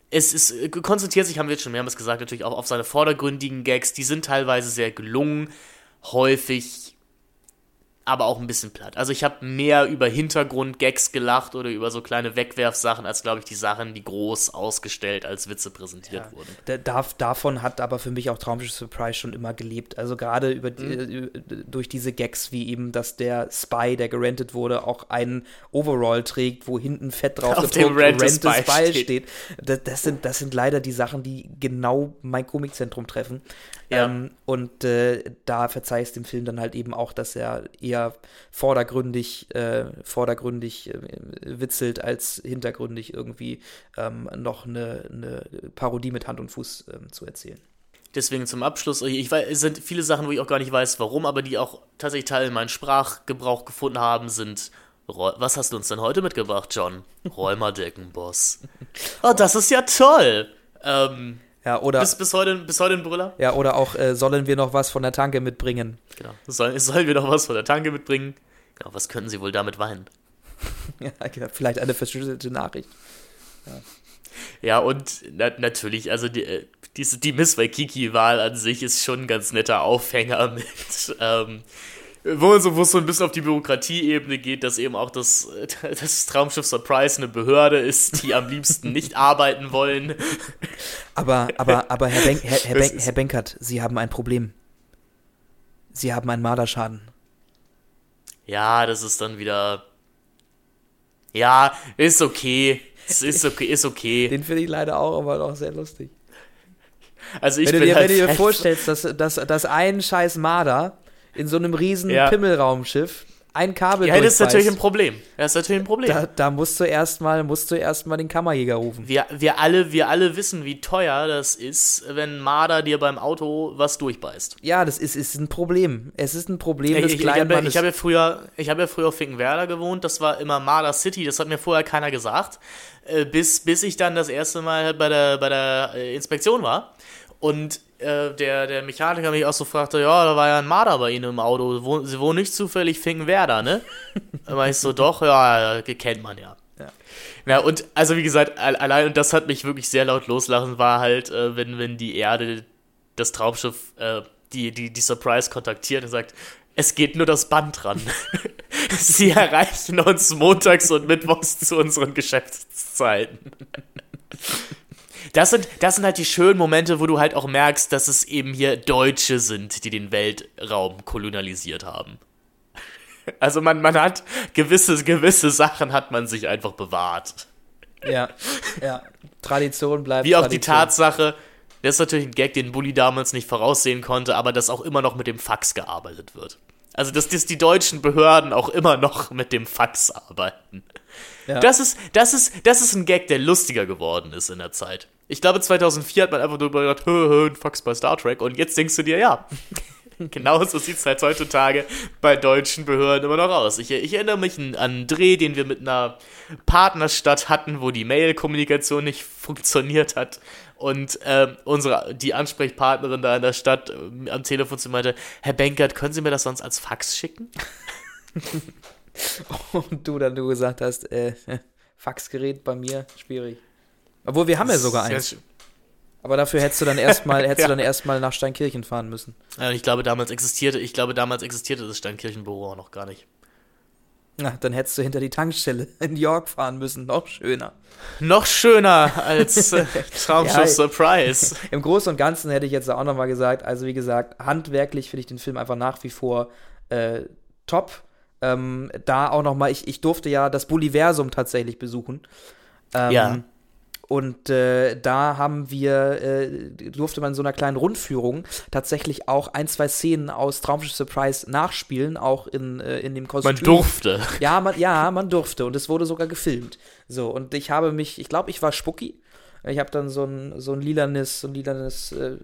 Es ist, äh, konzentriert sich, haben wir jetzt schon mehrmals gesagt, natürlich auch auf seine vordergründigen Gags. Die sind teilweise sehr gelungen, häufig aber auch ein bisschen platt. Also ich habe mehr über Hintergrund-Gags gelacht oder über so kleine Wegwerfsachen, als glaube ich die Sachen, die groß ausgestellt als Witze präsentiert Ja. wurden. Da, davon hat aber für mich auch Traumschiff Surprise schon immer gelebt. Also gerade über Mhm. äh, durch diese Gags, wie eben, dass der Spy, der gerentet wurde, auch einen Overall trägt, wo hinten fett drauf Auf dem Rent a Spy steht. steht. Das, das, sind, das sind leider die Sachen, die genau mein Komikzentrum treffen. Ja. Ähm, und äh, da verzeih ich dem Film dann halt eben auch, dass er eher vordergründig, äh, vordergründig äh, witzelt, als hintergründig irgendwie ähm, noch eine, eine Parodie mit Hand und Fuß ähm, zu erzählen. Deswegen zum Abschluss, ich weiß, es sind viele Sachen, wo ich auch gar nicht weiß, warum, aber die auch tatsächlich Teil in meinen Sprachgebrauch gefunden haben, sind. Was hast du uns denn heute mitgebracht, John? Räumerdeckenboss. Oh, das ist ja toll! Ähm, Ja, oder, bis, bis, heute, bis heute ein Brüller? ja, oder auch, äh, sollen wir noch was von der Tanke mitbringen? Genau. Sollen, sollen wir noch was von der Tanke mitbringen? Genau, was könnten sie wohl damit weinen? Ja, vielleicht eine verschlüsselte Nachricht. Ja, und na, natürlich, also die, äh, diese, die Miss Waikiki-Wahl an sich ist schon ein ganz netter Aufhänger mit, ähm, wo, so, wo es so ein bisschen auf die Bürokratieebene geht, dass eben auch das, das Traumschiff Surprise eine Behörde ist, die am liebsten nicht arbeiten wollen. Aber, aber, aber Herr, Benk, Herr, Herr, ist- Herr Benkert, Sie haben ein Problem. Sie haben einen Marderschaden. Ja, das ist dann wieder. Ja, ist okay. Es ist okay, ist okay. Den finde ich leider auch, aber auch sehr lustig. Also ich Wenn du bin dir, halt wenn du dir vorstellst, dass, dass, dass ein scheiß Marder in so einem riesen Ja. Pimmelraumschiff ein Kabel Ja, das ist natürlich ein Problem. Das ist natürlich ein Problem. da, da musst du erstmal musst du erstmal den Kammerjäger rufen. Wir, wir, alle, wir alle wissen, wie teuer das ist, wenn Marder dir beim Auto was durchbeißt. Ja, das ist, ist ein Problem. Es ist ein Problem Ich, des ich, ich kleinen habe ich hab ja früher, ich habe ja früher auf Finkenwerder gewohnt, das war immer Marder City, das hat mir vorher keiner gesagt, äh, bis, bis ich dann das erste Mal halt bei der, bei der äh, Inspektion war und äh, der, der Mechaniker mich auch so fragte, ja, da war ja ein Marder bei Ihnen im Auto, Wohn, Sie wohnen nicht zufällig Finkenwerder, ne? da war ich so, doch, ja, kennt man ja. Ja. Ja, und also wie gesagt, al- allein, und das hat mich wirklich sehr laut loslassen, war halt, äh, wenn, wenn die Erde das Traumschiff, äh, die, die, die Surprise kontaktiert und sagt, es geht nur das Band ran. Sie erreichen uns montags und mittwochs zu unseren Geschäftszeiten. Das sind, das sind halt die schönen Momente, wo du halt auch merkst, dass es eben hier Deutsche sind, die den Weltraum kolonialisiert haben. Also man, man hat gewisse, gewisse Sachen hat man sich einfach bewahrt. Ja, ja. Tradition bleibt. Wie auch Tradition. die Tatsache, das ist natürlich ein Gag, den Bully damals nicht voraussehen konnte, aber dass auch immer noch mit dem Fax gearbeitet wird. Also, dass, dass die deutschen Behörden auch immer noch mit dem Fax arbeiten. Ja. Das, ist, das, ist, das ist ein Gag, der lustiger geworden ist in der Zeit. Ich glaube, 2004 hat man einfach nur gedacht, hö, hö, ein Fax bei Star Trek. Und jetzt denkst du dir, ja, genauso sieht es halt heutzutage bei deutschen Behörden immer noch aus. Ich, ich erinnere mich an einen Dreh, den wir mit einer Partnerstadt hatten, wo die Mail-Kommunikation nicht funktioniert hat. Und ähm, unsere, die Ansprechpartnerin da in der Stadt ähm, am Telefon zu mir meinte, Herr Benkert, können Sie mir das sonst als Fax schicken? Und du dann du gesagt hast, äh, Faxgerät bei mir, schwierig. Obwohl, wir haben ja sogar eins. Aber dafür hättest du dann erstmal hättest Ja. du dann erstmal nach Steinkirchen fahren müssen. Ja, ich glaube, damals existierte, ich glaube, damals existierte das Steinkirchenbüro auch noch gar nicht. Na, dann hättest du hinter die Tankstelle in York fahren müssen. Noch schöner. Noch schöner als äh, Traumschiff Ja, Surprise. Im Großen und Ganzen hätte ich jetzt auch nochmal gesagt, also wie gesagt, handwerklich finde ich den Film einfach nach wie vor äh, top. Ähm, da auch nochmal, ich, ich durfte ja das Bulliversum tatsächlich besuchen. Ähm, Ja. Und äh, da haben wir, äh, durfte man in so einer kleinen Rundführung tatsächlich auch ein, zwei Szenen aus Traumschiff Surprise nachspielen, auch in, äh, in dem Kostüm. Man durfte. Ja, man, ja, man durfte und es wurde sogar gefilmt. So, und ich habe mich, ich glaube, ich war Spucki. Ich habe dann so ein, so ein lilanes, so ein lilanes äh,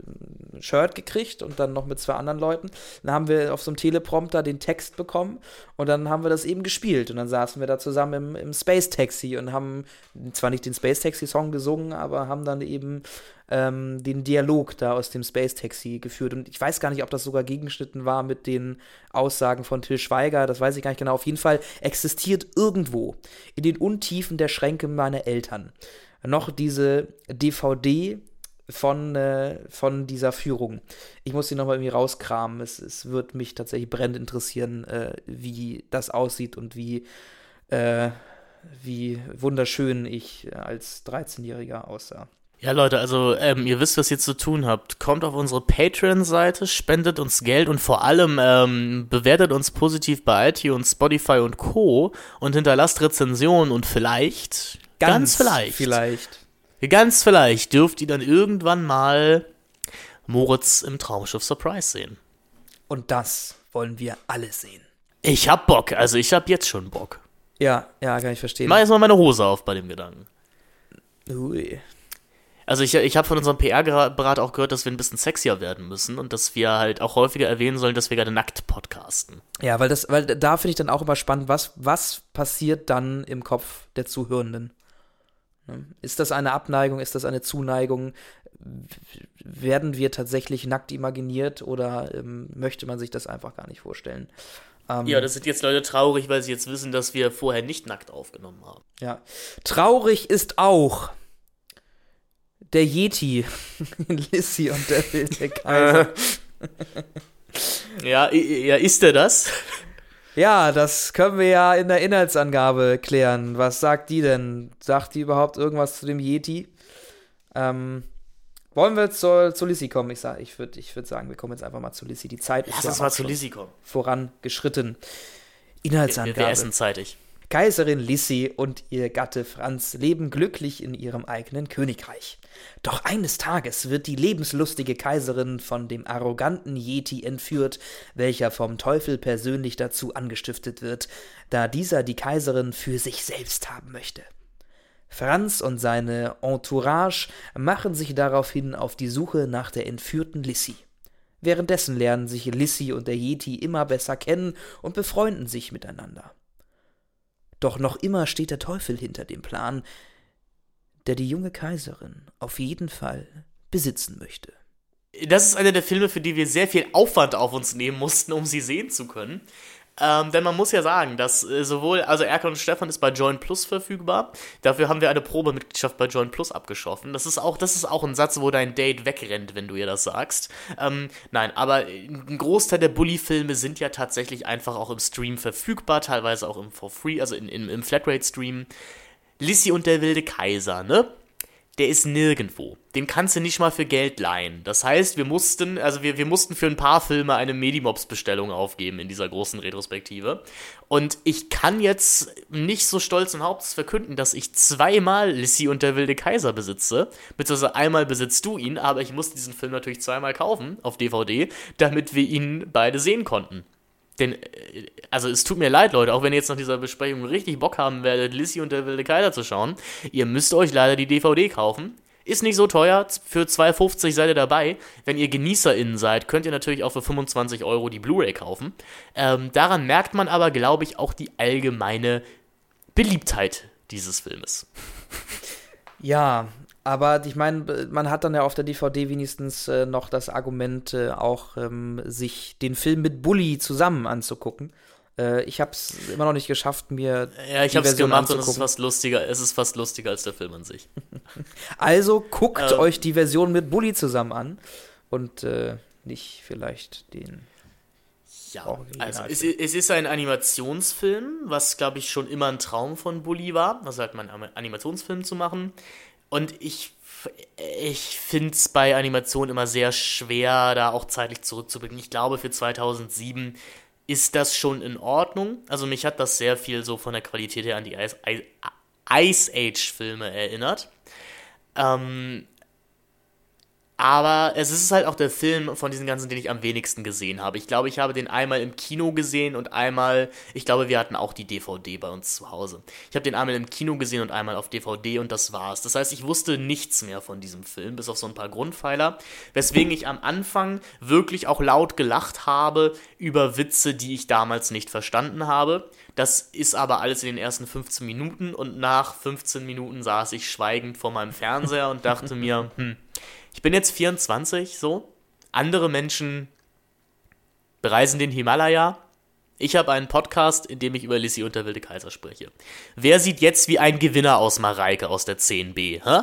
Shirt gekriegt und dann noch mit zwei anderen Leuten. Dann haben wir auf so einem Teleprompter den Text bekommen und dann haben wir das eben gespielt. Und dann saßen wir da zusammen im, im Space Taxi und haben zwar nicht den Space Taxi Song gesungen, aber haben dann eben ähm, den Dialog da aus dem Space Taxi geführt. Und ich weiß gar nicht, ob das sogar gegengeschnitten war mit den Aussagen von Till Schweiger, das weiß ich gar nicht genau. Auf jeden Fall existiert irgendwo in den Untiefen der Schränke meiner Eltern noch diese DVD von, äh, von dieser Führung. Ich muss die nochmal irgendwie rauskramen. Es, es wird mich tatsächlich brennend interessieren, äh, wie das aussieht und wie, äh, wie wunderschön ich als 13-Jähriger aussah. Ja, Leute, also ähm, ihr wisst, was ihr zu tun habt. Kommt auf unsere Patreon-Seite, spendet uns Geld und vor allem ähm, bewertet uns positiv bei iTunes, Spotify und Co. und hinterlasst Rezensionen und vielleicht, ganz, vielleicht, Vielleicht. ganz vielleicht dürft ihr dann irgendwann mal Moritz im Traumschiff Surprise sehen. Und das wollen wir alle sehen. Ich hab Bock, also ich hab jetzt schon Bock. Ja, ja, kann ich verstehen. Mach jetzt mal meine Hose auf bei dem Gedanken. Ui. Also ich, ich habe von unserem PR-Berater auch gehört, dass wir ein bisschen sexier werden müssen und dass wir halt auch häufiger erwähnen sollen, dass wir gerade nackt podcasten. Ja, weil das, weil da finde ich dann auch immer spannend, was, was passiert dann im Kopf der Zuhörenden? Ne? Ist das eine Abneigung? Ist das eine Zuneigung? Werden wir tatsächlich nackt imaginiert oder ähm, möchte man sich das einfach gar nicht vorstellen? Ähm, Ja, das sind jetzt Leute traurig, weil sie jetzt wissen, dass wir vorher nicht nackt aufgenommen haben. ja. Traurig ist auch der Yeti, Lissy und der wilde Kaiser. Ja, ja, ist er das? Ja, das können wir ja in der Inhaltsangabe klären. Was sagt die denn? Sagt die überhaupt irgendwas zu dem Yeti? Ähm, wollen wir zur, zu Lissy kommen? Ich, sag- ich würde ich würd sagen, wir kommen jetzt einfach mal zu Lissy. Die Zeit Lass ist ja uns mal auch zu Lizzie kommen. vorangeschritten. Wir, Inhaltsangabe. wir essen zeitig. Kaiserin Lissy und ihr Gatte Franz leben glücklich in ihrem eigenen Königreich. Doch eines Tages wird die lebenslustige Kaiserin von dem arroganten Yeti entführt, welcher vom Teufel persönlich dazu angestiftet wird, da dieser die Kaiserin für sich selbst haben möchte. Franz und seine Entourage machen sich daraufhin auf die Suche nach der entführten Lissy. Währenddessen lernen sich Lissy und der Yeti immer besser kennen und befreunden sich miteinander. Doch noch immer steht der Teufel hinter dem Plan, der die junge Kaiserin auf jeden Fall besitzen möchte. Das ist einer der Filme, für die wir sehr viel Aufwand auf uns nehmen mussten, um sie sehen zu können. Ähm, denn man muss ja sagen, dass äh, sowohl, also Erkan und Stefan ist bei Join Plus verfügbar. Dafür haben wir eine Probemitgliedschaft bei Join Plus abgeschossen. Das ist auch, das ist auch ein Satz, wo dein Date wegrennt, wenn du ihr das sagst. Ähm, nein, aber ein Großteil der Bully-Filme sind ja tatsächlich einfach auch im Stream verfügbar, teilweise auch im For Free, also in, in, im Flatrate-Stream. Lissy und der wilde Kaiser, ne? der ist nirgendwo. Den kannst du nicht mal für Geld leihen. Das heißt, wir mussten, also wir, wir mussten für ein paar Filme eine Medimobs-Bestellung aufgeben in dieser großen Retrospektive. Und ich kann jetzt nicht so stolz und Hauptes verkünden, dass ich zweimal Lissy und der wilde Kaiser besitze. Beziehungsweise einmal besitzt du ihn, aber ich musste diesen Film natürlich zweimal kaufen auf DVD, damit wir ihn beide sehen konnten. Denn, äh, also es tut mir leid, Leute, auch wenn ihr jetzt nach dieser Besprechung richtig Bock haben werdet, Lissy und der wilde Kaiser zu schauen, ihr müsst euch leider die DVD kaufen. Ist nicht so teuer, für 2,50 seid ihr dabei. Wenn ihr GenießerInnen seid, könnt ihr natürlich auch für 25 Euro die Blu-ray kaufen. Ähm, daran merkt man aber, glaube ich, auch die allgemeine Beliebtheit dieses Filmes. Ja, aber ich meine, man hat dann ja auf der DVD wenigstens äh, noch das Argument, äh, auch ähm, sich den Film mit Bully zusammen anzugucken. Äh, ich habe es immer noch nicht geschafft, mir ja, ich habe es gemacht und es ist fast lustiger. Es ist fast lustiger als der Film an sich. also guckt ähm. euch die Version mit Bully zusammen an und äh, nicht vielleicht den. Ja, also es, es, ist ein Animationsfilm, was glaube ich schon immer ein Traum von Bully war, also halt mal einen Animationsfilm zu machen. Und ich, ich finde es bei Animationen immer sehr schwer, da auch zeitlich zurückzublicken. Ich glaube, für 2007 ist das schon in Ordnung. Also mich hat das sehr viel so von der Qualität her an die Ice, Ice Age-Filme erinnert. Ähm, aber es ist halt auch der Film von diesen ganzen, den ich am wenigsten gesehen habe. Ich glaube, ich habe den einmal im Kino gesehen und einmal, ich glaube, wir hatten auch die DVD bei uns zu Hause. Ich habe den einmal im Kino gesehen und einmal auf DVD und das war's. Das heißt, ich wusste nichts mehr von diesem Film, bis auf so ein paar Grundpfeiler, weswegen ich am Anfang wirklich auch laut gelacht habe über Witze, die ich damals nicht verstanden habe. Das ist aber alles in den ersten 15 Minuten und nach 15 Minuten saß ich schweigend vor meinem Fernseher und dachte mir, hm, ich bin jetzt 24, so. Andere Menschen bereisen den Himalaya. Ich habe einen Podcast, in dem ich über Lissy und der wilde Kaiser spreche. Wer sieht jetzt wie ein Gewinner aus Mareike aus der 10b, hä?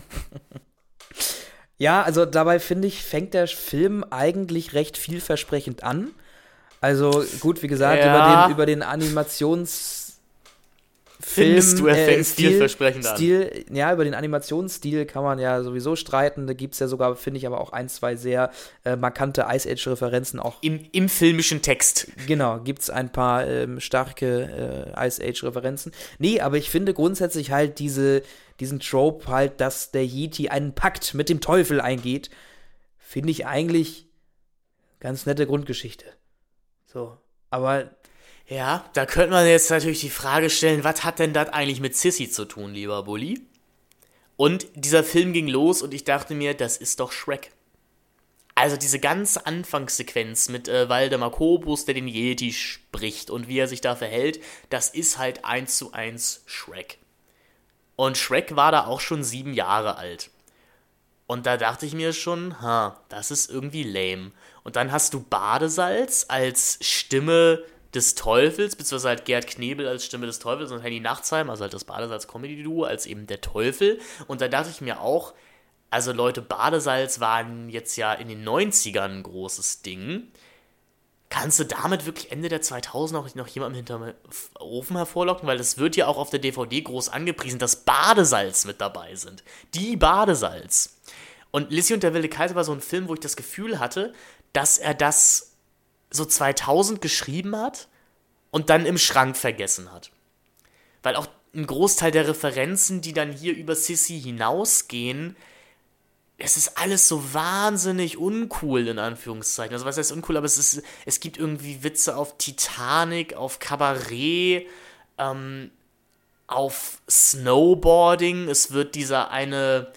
Ja, also dabei finde ich, fängt der Film eigentlich recht vielversprechend an. Also gut, wie gesagt, ja. über den, über den Animations- Findest Film, du, er äh, fängt äh, Stil, vielversprechend Stil, an. Ja, über den Animationsstil kann man ja sowieso streiten. Da gibt es ja sogar, finde ich, aber auch ein, zwei sehr äh, markante Ice Age-Referenzen auch. Im, Im filmischen Text. Genau, gibt es ein paar ähm, starke äh, Ice Age-Referenzen. Nee, aber ich finde grundsätzlich halt diese, diesen Trope halt, dass der Yeti einen Pakt mit dem Teufel eingeht, finde ich eigentlich ganz nette Grundgeschichte. So. Aber ja, da könnte man jetzt natürlich die Frage stellen, was hat denn das eigentlich mit Sissy zu tun, lieber Bully? Und dieser Film ging los und ich dachte mir, das ist doch Shrek. Also diese ganze Anfangssequenz mit äh, Waldemar Kobus, der den Yeti spricht und wie er sich da verhält, das ist halt eins zu eins Shrek. Und Shrek war da auch schon sieben Jahre alt. Und da dachte ich mir schon, ha, das ist irgendwie lame. Und dann hast du Badesalz als Stimme des Teufels, beziehungsweise halt Gerd Knebel als Stimme des Teufels und Henny Nachtsheim, also halt das Badesalz-Comedy-Duo, als eben der Teufel. Und da dachte ich mir auch, also Leute, Badesalz waren jetzt ja in den 90ern ein großes Ding. Kannst du damit wirklich Ende der 2000 auch noch jemandem hinterm Ofen hervorlocken? Weil es wird ja auch auf der DVD groß angepriesen, dass Badesalz mit dabei sind. Die Badesalz. Und Lissy und der wilde Kaiser war so ein Film, wo ich das Gefühl hatte, dass er das so 2000 geschrieben hat und dann im Schrank vergessen hat. Weil auch ein Großteil der Referenzen, die dann hier über Sissy hinausgehen, es ist alles so wahnsinnig uncool, in Anführungszeichen. Also, was heißt uncool, aber es, ist, es gibt irgendwie Witze auf Titanic, auf Kabarett, ähm, auf Snowboarding. Es wird dieser eine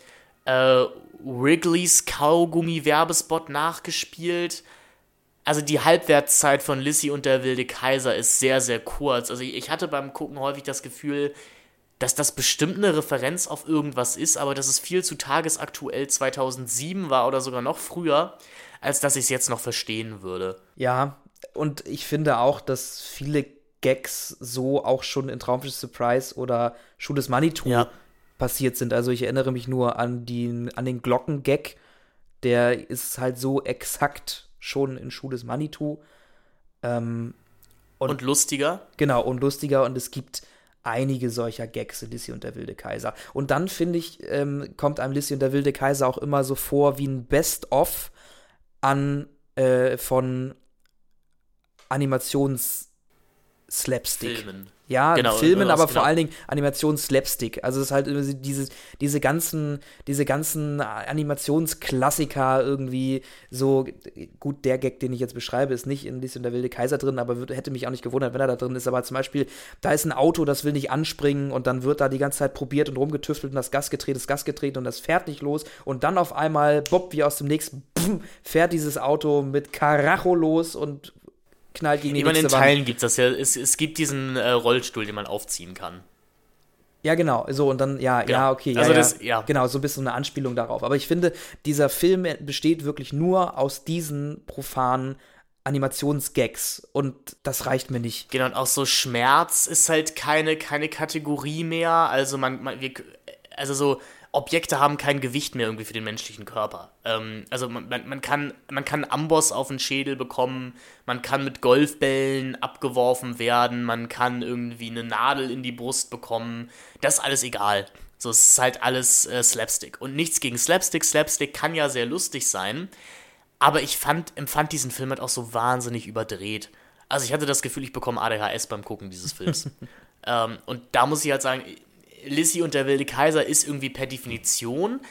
äh, Wrigley's Kaugummi-Werbespot nachgespielt also die Halbwertszeit von Lissy und der wilde Kaiser ist sehr, sehr kurz. Also ich hatte beim Gucken häufig das Gefühl, dass das bestimmt eine Referenz auf irgendwas ist, aber dass es viel zu tagesaktuell 2007 war oder sogar noch früher, als dass ich es jetzt noch verstehen würde. Ja, und ich finde auch, dass viele Gags so auch schon in Traumschiff Surprise oder Schuh des Manitou ja. passiert sind. Also ich erinnere mich nur an, die, an den Glocken-Gag, der ist halt so exakt schon in Schuh des Manitou. Ähm, und, und, lustiger. Genau, und lustiger. Und es gibt einige solcher Gags in Lissy und der wilde Kaiser. Und dann, finde ich, ähm, kommt einem Lissy und der wilde Kaiser auch immer so vor wie ein Best-of an äh, von Animations-Slapstick. Filmen. Ja, Genau, Filmen, aber genau. vor allen Dingen Animations-Slapstick. Also es ist halt diese, diese ganzen, diese ganzen Animationsklassiker irgendwie so, gut, der Gag, den ich jetzt beschreibe, ist nicht in Lise und der wilde Kaiser drin, aber würde, hätte mich auch nicht gewundert, wenn er da drin ist. Aber zum Beispiel, da ist ein Auto, das will nicht anspringen und dann wird da die ganze Zeit probiert und rumgetüftelt und das Gas gedreht, das Gas gedreht und das fährt nicht los und dann auf einmal, bob, wie aus dem nächsten, pff, fährt dieses Auto mit Karacho los und knallt gegen die Ich meine, in nächste Wand. Teilen gibt es das ja. Es, es gibt diesen äh, Rollstuhl, den man aufziehen kann. Ja, genau. So, und dann, ja, Genau. ja, okay. Ja, Also ja. das- ja. Genau, so ein bisschen eine Anspielung darauf. Aber ich finde, dieser Film besteht wirklich nur aus diesen profanen Animationsgags. Und das reicht mir nicht. Genau, und auch so Schmerz ist halt keine, keine Kategorie mehr. Also man, man wir, also so Objekte haben kein Gewicht mehr irgendwie für den menschlichen Körper. Ähm, also man, man, man kann man kann Amboss auf den Schädel bekommen, man kann mit Golfbällen abgeworfen werden, man kann irgendwie eine Nadel in die Brust bekommen. Das ist alles egal. So, es ist halt alles äh, Slapstick. Und nichts gegen Slapstick. Slapstick kann ja sehr lustig sein. Aber ich fand, empfand diesen Film halt auch so wahnsinnig überdreht. Also ich hatte das Gefühl, ich bekomme ADHS beim Gucken dieses Films. ähm, und da muss ich halt sagen, Lissy und der wilde Kaiser ist irgendwie per Definition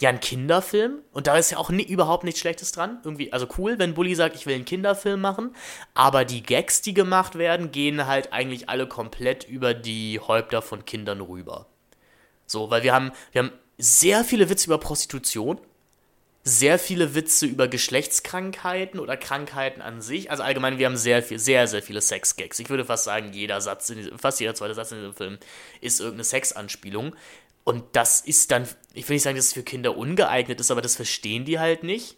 ja ein Kinderfilm. Und da ist ja auch nie, überhaupt nichts Schlechtes dran. Irgendwie, also cool, wenn Bully sagt, ich will einen Kinderfilm machen. Aber die Gags, die gemacht werden, gehen halt eigentlich alle komplett über die Häupter von Kindern rüber. So, weil wir haben, wir haben sehr viele Witze über Prostitution sehr viele Witze über Geschlechtskrankheiten oder Krankheiten an sich. Also allgemein, wir haben sehr viel, sehr, sehr viele Sex-Gags. Ich würde fast sagen, jeder Satz, diesem, fast jeder zweite Satz in diesem Film ist irgendeine Sexanspielung. Und das ist dann, ich will nicht sagen, dass es für Kinder ungeeignet ist, aber das verstehen die halt nicht.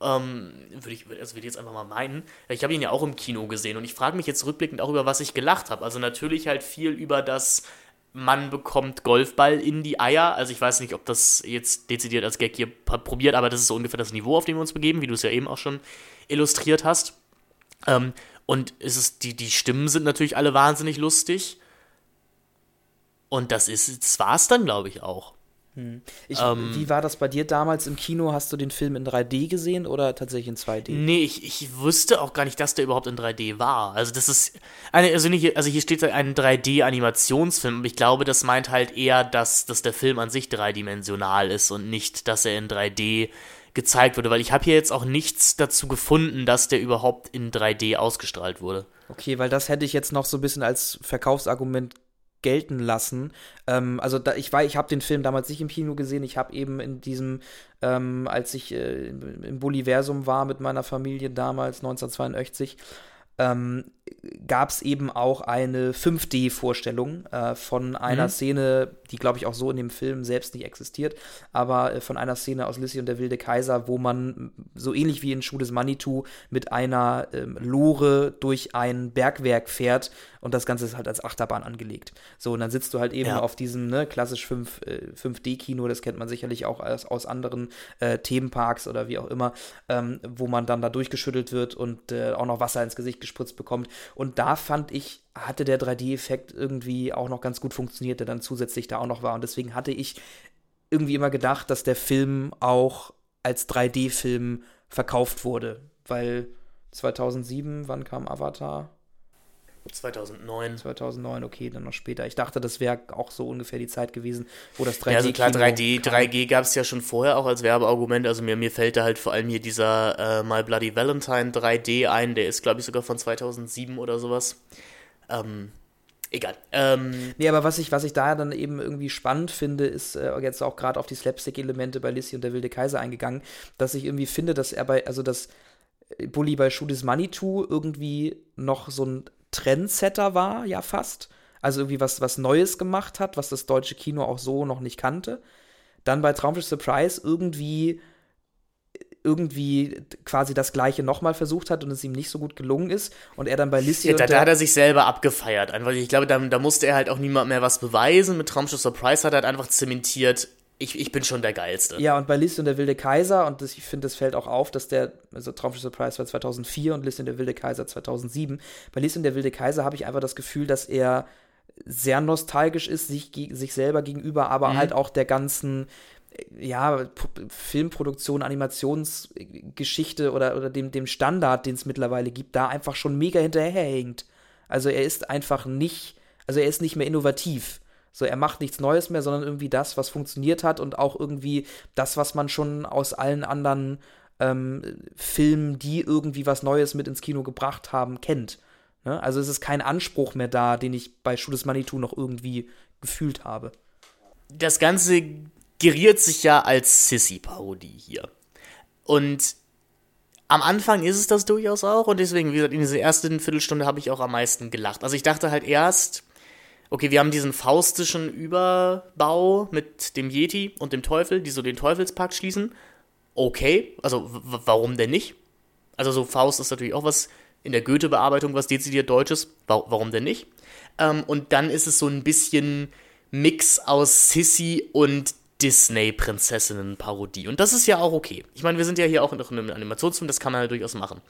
Ähm, würde ich, also würde ich jetzt einfach mal meinen. Ich habe ihn ja auch im Kino gesehen und ich frage mich jetzt rückblickend auch über was ich gelacht habe. Also natürlich halt viel über das, man bekommt Golfball in die Eier. Also ich weiß nicht, ob das jetzt dezidiert als Gag hier probiert, aber das ist so ungefähr das Niveau, auf dem wir uns begeben, wie du es ja eben auch schon illustriert hast. Ähm, und es ist, die, die Stimmen sind natürlich alle wahnsinnig lustig. Und das ist, das war's dann, glaube ich, auch. Ich, Ähm. wie war das bei dir damals im Kino? Hast du den Film in 3D gesehen oder tatsächlich in 2D? Nee, ich, ich wusste auch gar nicht, dass der überhaupt in 3D war. Also das ist eine, also, nicht, also hier steht ein 3D-Animationsfilm, aber ich glaube, das meint halt eher, dass, dass der Film an sich dreidimensional ist und nicht, dass er in 3D gezeigt wurde, weil ich habe hier jetzt auch nichts dazu gefunden, dass der überhaupt in 3D ausgestrahlt wurde. Okay, weil das hätte ich jetzt noch so ein bisschen als Verkaufsargument gelten lassen. Ähm, also da, ich war, ich habe den Film damals nicht im Kino gesehen. Ich habe eben in diesem, ähm, als ich äh, im Bulliversum war mit meiner Familie damals 1982, ähm, gab es eben auch eine 5D-Vorstellung äh, von einer Mhm. Szene, die glaube ich auch so in dem Film selbst nicht existiert, aber äh, von einer Szene aus Lissy und der wilde Kaiser, wo man so ähnlich wie in Schuh des Manitou mit einer ähm, Lore durch ein Bergwerk fährt und das Ganze ist halt als Achterbahn angelegt. So, und dann sitzt du halt eben Ja. auf diesem ne, klassisch 5, äh, 5D-Kino, das kennt man sicherlich auch aus, aus anderen äh, Themenparks oder wie auch immer, ähm, wo man dann da durchgeschüttelt wird und äh, auch noch Wasser ins Gesicht gespritzt bekommt. Und da fand ich, hatte der 3D-Effekt irgendwie auch noch ganz gut funktioniert, der dann zusätzlich da auch noch war. Und deswegen hatte ich irgendwie immer gedacht, dass der Film auch als 3D-Film verkauft wurde. Weil 2007, wann kam Avatar? 2009. 2009, okay, dann noch später. Ich dachte, das wäre auch so ungefähr die Zeit gewesen, wo das 3D Ja, also klar, 3D, kam. 3G gab es ja schon vorher auch als Werbeargument. Also mir, mir fällt da halt vor allem hier dieser äh, My Bloody Valentine 3D ein. Der ist, glaube ich, sogar von 2007 oder sowas. Ähm, egal. Ähm, Nee, aber was ich, was ich da dann eben irgendwie spannend finde, ist äh, jetzt auch gerade auf die Slapstick-Elemente bei Lissy und der wilde Kaiser eingegangen, dass ich irgendwie finde, dass er bei, also dass Bully bei Shoot is Manitou irgendwie noch so ein Trendsetter war, ja fast. Also irgendwie was, was Neues gemacht hat, was das deutsche Kino auch so noch nicht kannte. Dann bei Traumschiff Surprise irgendwie irgendwie quasi das gleiche nochmal versucht hat und es ihm nicht so gut gelungen ist und er dann bei Lissy ja, da, da hat er sich selber abgefeiert. Einfach, ich glaube, da, da musste er halt auch niemand mehr was beweisen. Mit Traumschiff Surprise hat er halt einfach zementiert, ich, ich bin schon der Geilste. Ja, und bei List und der wilde Kaiser, und das, ich finde, das fällt auch auf, dass der, also Traumschiff Surprise war 2004 und List und der wilde Kaiser 2007. Bei List und der wilde Kaiser habe ich einfach das Gefühl, dass er sehr nostalgisch ist, sich, sich selber gegenüber, aber mhm. halt auch der ganzen ja, Filmproduktion, Animationsgeschichte oder, oder dem, dem Standard, den es mittlerweile gibt, da einfach schon mega hinterherhängt. Also er ist einfach nicht, also er ist nicht mehr innovativ. So, er macht nichts Neues mehr, sondern irgendwie das, was funktioniert hat und auch irgendwie das, was man schon aus allen anderen ähm, Filmen, die irgendwie was Neues mit ins Kino gebracht haben, kennt. Ne? Also es ist kein Anspruch mehr da, den ich bei Schuh Manitou noch irgendwie gefühlt habe. Das Ganze geriert sich ja als Sissy-Parodie hier. Und am Anfang ist es das durchaus auch und deswegen, wie gesagt, in dieser ersten Viertelstunde habe ich auch am meisten gelacht. Also ich dachte halt erst, okay, wir haben diesen faustischen Überbau mit dem Yeti und dem Teufel, die so den Teufelspakt schließen. Okay, also warum denn nicht? Also so Faust ist natürlich auch was in der Goethe-Bearbeitung, was dezidiert Deutsches. Wa warum denn nicht? Ähm, und dann ist es so ein bisschen Mix aus Sissy und Disney-Prinzessinnen-Parodie. Und das ist ja auch okay. Ich meine, wir sind ja hier auch noch in einem Animationsfilm, das kann man halt durchaus machen.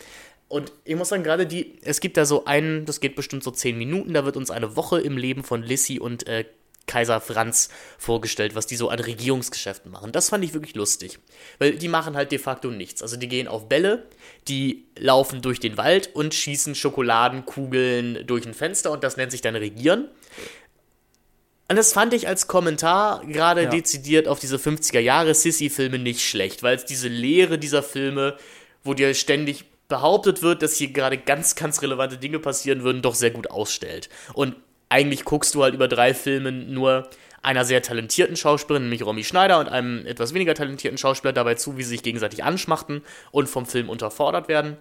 Und ich muss sagen, gerade die, es gibt da so einen, das geht bestimmt so zehn Minuten, da wird uns eine Woche im Leben von Lissy und äh, Kaiser Franz vorgestellt, was die so an Regierungsgeschäften machen. Das fand ich wirklich lustig. Weil die machen halt de facto nichts. Also die gehen auf Bälle, die laufen durch den Wald und schießen Schokoladenkugeln durch ein Fenster und das nennt sich dann Regieren. Und das fand ich als Kommentar gerade ja. dezidiert auf diese 50er Jahre Sissy-Filme nicht schlecht, weil es diese Lehre dieser Filme, wo dir ständig behauptet wird, dass hier gerade ganz, ganz relevante Dinge passieren würden, doch sehr gut ausstellt. Und eigentlich guckst du halt über drei Filme nur einer sehr talentierten Schauspielerin, nämlich Romy Schneider, und einem etwas weniger talentierten Schauspieler dabei zu, wie sie sich gegenseitig anschmachten und vom Film unterfordert werden.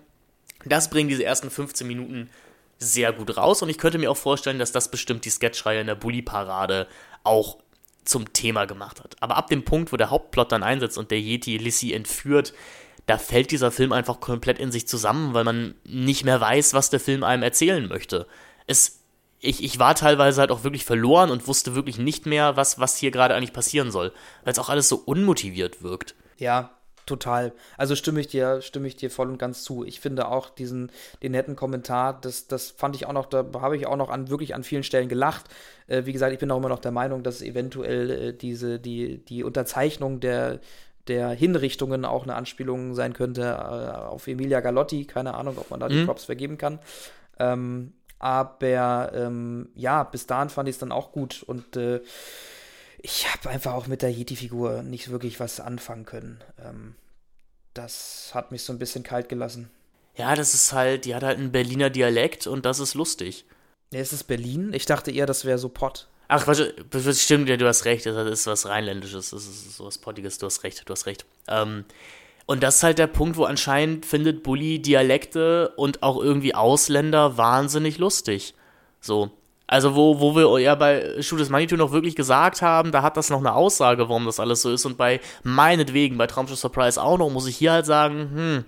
Das bringen diese ersten 15 Minuten sehr gut raus und ich könnte mir auch vorstellen, dass das bestimmt die Sketchreihe in der Bully-Parade auch zum Thema gemacht hat. Aber ab dem Punkt, wo der Hauptplot dann einsetzt und der Yeti Lissy entführt, da fällt dieser Film einfach komplett in sich zusammen, weil man nicht mehr weiß, was der Film einem erzählen möchte. Es, ich, ich war teilweise halt auch wirklich verloren und wusste wirklich nicht mehr, was, was hier gerade eigentlich passieren soll, weil es auch alles so unmotiviert wirkt. Ja, Total. Also stimme ich dir, stimme ich dir voll und ganz zu. Ich finde auch diesen, den netten Kommentar, das, das fand ich auch noch, da habe ich auch noch an wirklich an vielen Stellen gelacht. Äh, wie gesagt, ich bin auch immer noch der Meinung, dass eventuell äh, diese, die, die Unterzeichnung der, der Hinrichtungen auch eine Anspielung sein könnte äh, auf Emilia Galotti. Keine Ahnung, ob man da die mhm. Props vergeben kann. Ähm, aber ähm, ja, bis dahin fand ich es dann auch gut und äh, ich habe einfach auch mit der Yeti-Figur nicht wirklich was anfangen können. Ähm, das hat mich so ein bisschen kalt gelassen. Ja, das ist halt, die hat halt einen Berliner Dialekt und das ist lustig. Ja, ist es Berlin? Ich dachte eher, das wäre so Pott. Ach, warte, stimmt, ja, du hast recht, das ist was Rheinländisches, das ist sowas Pottiges, du hast recht, du hast recht. Ähm, und das ist halt der Punkt, wo anscheinend findet Bully Dialekte und auch irgendwie Ausländer wahnsinnig lustig. So. Also wo, wo wir ja bei Shoot des Manitou noch wirklich gesagt haben, da hat das noch eine Aussage, warum das alles so ist. Und bei meinetwegen, bei Traumschiff Surprise auch noch, muss ich hier halt sagen, hm,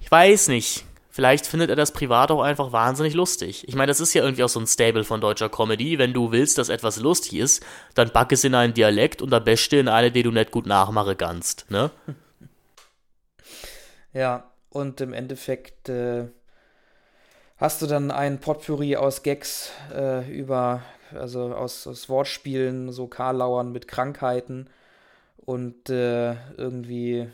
ich weiß nicht. Vielleicht findet er das privat auch einfach wahnsinnig lustig. Ich meine, das ist ja irgendwie auch so ein Stable von deutscher Comedy. Wenn du willst, dass etwas lustig ist, dann back es in einen Dialekt und am besten in eine, die du nicht gut nachmachen kannst, ne? Ja, und im Endeffekt äh, hast du dann ein Potpourri aus Gags äh, über, also aus, aus Wortspielen, so Karlauern mit Krankheiten und äh, irgendwie,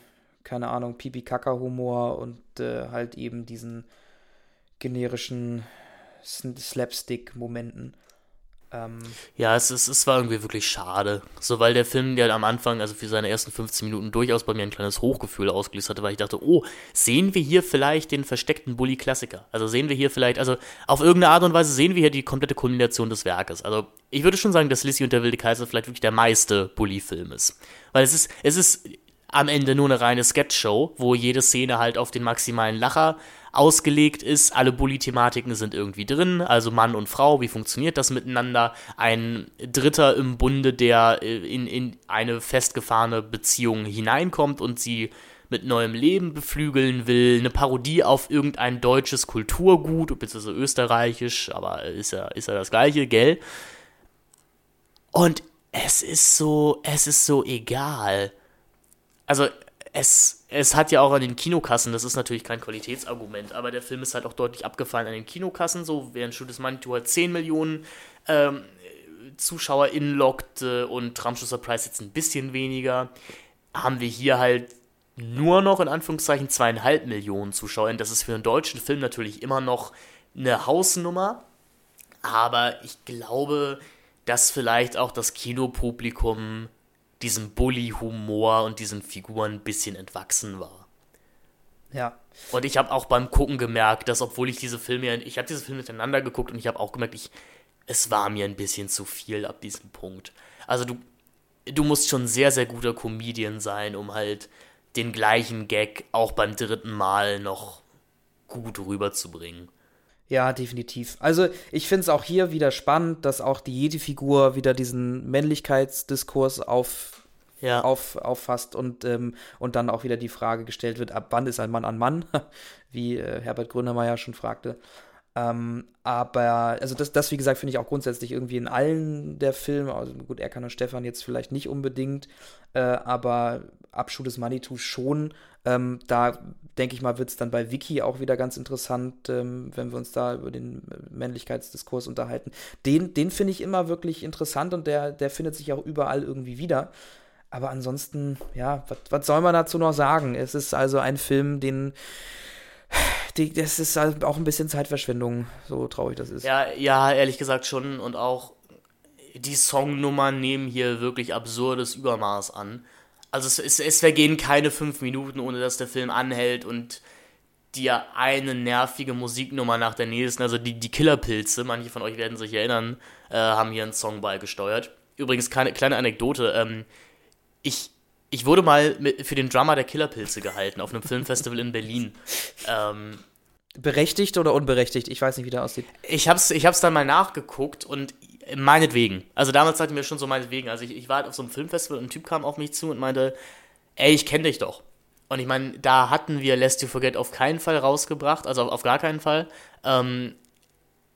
keine Ahnung, Pipi-Kaka-Humor und äh, halt eben diesen generischen Slapstick-Momenten. Ähm, ja, es, ist, es war irgendwie wirklich schade. So, weil der Film, der am Anfang, also für seine ersten 15 Minuten, durchaus bei mir ein kleines Hochgefühl ausgelöst hatte, weil ich dachte, oh, sehen wir hier vielleicht den versteckten Bully-Klassiker? Also sehen wir hier vielleicht, also auf irgendeine Art und Weise sehen wir hier die komplette Kulmination des Werkes. Also ich würde schon sagen, dass Lissy und der wilde Kaiser vielleicht wirklich der meiste Bully-Film ist. Weil es ist, es ist am Ende nur eine reine Sketch-Show, wo jede Szene halt auf den maximalen Lacher ausgelegt ist. Alle Bully-Thematiken sind irgendwie drin, also Mann und Frau, wie funktioniert das miteinander? Ein Dritter im Bunde, der äh, in, in eine festgefahrene Beziehung hineinkommt und sie mit neuem Leben beflügeln will, eine Parodie auf irgendein deutsches Kulturgut, beziehungsweise österreichisch, aber ist ja, ist ja das gleiche, gell? Und es ist so, es ist so egal. Also, es, es hat ja auch an den Kinokassen, das ist natürlich kein Qualitätsargument, aber der Film ist halt auch deutlich abgefallen an den Kinokassen, so während Shoot Manitou halt 10 Millionen ähm, ZuschauerInnen lockte und Tramschuss Surprise jetzt ein bisschen weniger, haben wir hier halt nur noch in Anführungszeichen zweieinhalb Millionen Zuschauer. Das ist für einen deutschen Film natürlich immer noch eine Hausnummer, aber ich glaube, dass vielleicht auch das Kinopublikum diesem Bully-Humor und diesen Figuren ein bisschen entwachsen war. Ja. Und ich habe auch beim Gucken gemerkt, dass obwohl ich diese Filme, ich habe diese Filme miteinander geguckt und ich habe auch gemerkt, ich, es war mir ein bisschen zu viel ab diesem Punkt. Also du, du musst schon sehr, sehr guter Comedian sein, um halt den gleichen Gag auch beim dritten Mal noch gut rüberzubringen. Ja, definitiv. Also ich finde es auch hier wieder spannend, dass auch die Jedi-Figur wieder diesen Männlichkeitsdiskurs auf, ja. auf, auffasst und, ähm, und dann auch wieder die Frage gestellt wird, ab wann ist ein Mann ein Mann, wie äh, Herbert Grönemeyer schon fragte. Ähm, aber, also das, das, wie gesagt, finde ich auch grundsätzlich irgendwie in allen der Filme, also gut, Erkan und Stefan jetzt vielleicht nicht unbedingt, äh, aber Abschuh des Manitou schon. Ähm, da denke ich mal, wird es dann bei Wiki auch wieder ganz interessant, ähm, wenn wir uns da über den Männlichkeitsdiskurs unterhalten. Den, den finde ich immer wirklich interessant und der, der findet sich auch überall irgendwie wieder. Aber ansonsten, ja, was soll man dazu noch sagen? Es ist also ein Film, den die, das ist halt auch ein bisschen Zeitverschwendung, so traurig das ist. Ja, ja, ehrlich gesagt schon. Und auch die Songnummern nehmen hier wirklich absurdes Übermaß an. Also es, es, es vergehen keine fünf Minuten, ohne dass der Film anhält und dir eine nervige Musiknummer nach der nächsten, also die, die Killerpilze, manche von euch werden sich erinnern, äh, haben hier einen Song beigesteuert. Übrigens, keine kleine Anekdote, ähm, ich, ich wurde mal mit, für den Drummer der Killerpilze gehalten auf einem Filmfestival in Berlin. Ähm, Berechtigt oder unberechtigt? Ich weiß nicht, wie der aussieht. Ich hab's, ich hab's dann mal nachgeguckt und meinetwegen. Also damals sagten wir schon so meinetwegen. Also ich, ich war halt auf so einem Filmfestival und ein Typ kam auf mich zu und meinte, ey, ich kenne dich doch. Und ich meine, da hatten wir Lest You Forget auf keinen Fall rausgebracht, also auf, auf gar keinen Fall. Ähm,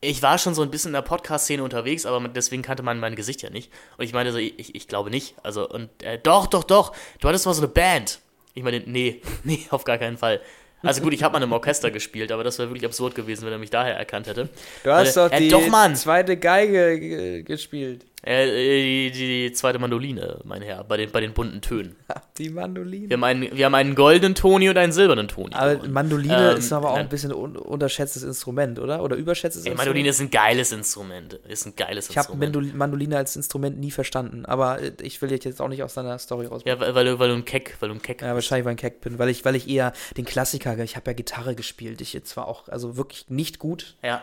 ich war schon so ein bisschen in der Podcast-Szene unterwegs, aber deswegen kannte man mein Gesicht ja nicht. Und ich meinte so, ich, ich glaube nicht. Also, und äh, doch, doch, doch, du hattest mal so eine Band. Ich meine, nee, nee, auf gar keinen Fall. Also gut, ich habe mal im Orchester gespielt, aber das wäre wirklich absurd gewesen, wenn er mich daher erkannt hätte. Du hast Weil, doch äh, die doch, zweite Geige gespielt. Äh, die, die, zweite Mandoline, mein Herr, bei den, bei den bunten Tönen. Die Mandoline. Wir haben einen, wir haben einen goldenen Toni und einen silbernen Toni. Aber Mandoline ähm, ist aber auch ein bisschen un unterschätztes Instrument, oder? Oder überschätztes ey, Instrument? Mandoline ist ein geiles Instrument. Ist ein geiles ich Instrument. Ich habe Mandoline als Instrument nie verstanden, aber äh, ich will jetzt auch nicht aus deiner Story raus. Ja, weil, weil, du, weil du ein Keck, weil du ein Keck Ja, wahrscheinlich, weil ich ein Keck bin, weil ich, weil ich eher den Klassiker, ich habe ja Gitarre gespielt. Ich zwar auch, also wirklich nicht gut. Ja.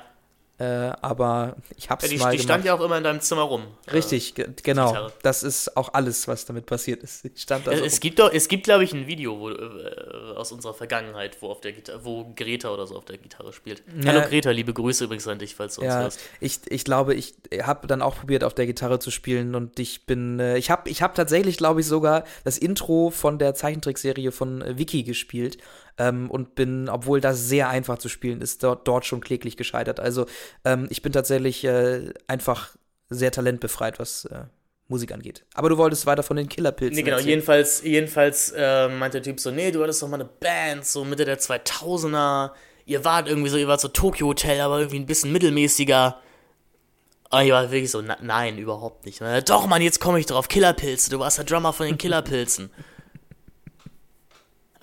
Äh, aber ich hab's ja, die, mal Die stand ja auch immer in deinem Zimmer rum. Richtig, äh, genau. Das ist auch alles, was damit passiert ist. Ich stand da es, so es gibt doch, es gibt, glaube ich, ein Video wo, äh, aus unserer Vergangenheit, wo auf der Gitarre, wo Greta oder so auf der Gitarre spielt. Ja. Hallo Greta, liebe Grüße übrigens an dich, falls du ja, uns hörst. Ich, ich glaube, ich habe dann auch probiert, auf der Gitarre zu spielen und ich bin, äh, ich habe ich hab tatsächlich, glaube ich, sogar das Intro von der Zeichentrickserie von äh, Vicky gespielt ähm, und bin, obwohl das sehr einfach zu spielen ist, dort, dort schon kläglich gescheitert. Also ähm, ich bin tatsächlich äh, einfach sehr talentbefreit, was äh, Musik angeht. Aber du wolltest weiter von den Killerpilzen. Nee, genau, erzählen. jedenfalls, jedenfalls äh, meint der Typ so, nee, du hattest doch mal eine Band, so Mitte der 2000er. Ihr wart irgendwie so, ihr wart so Tokyo Hotel, aber irgendwie ein bisschen mittelmäßiger. Und ich war wirklich so, na, nein, überhaupt nicht. Dann, doch, Mann, jetzt komme ich drauf. Killerpilze, du warst der Drummer von den Killerpilzen.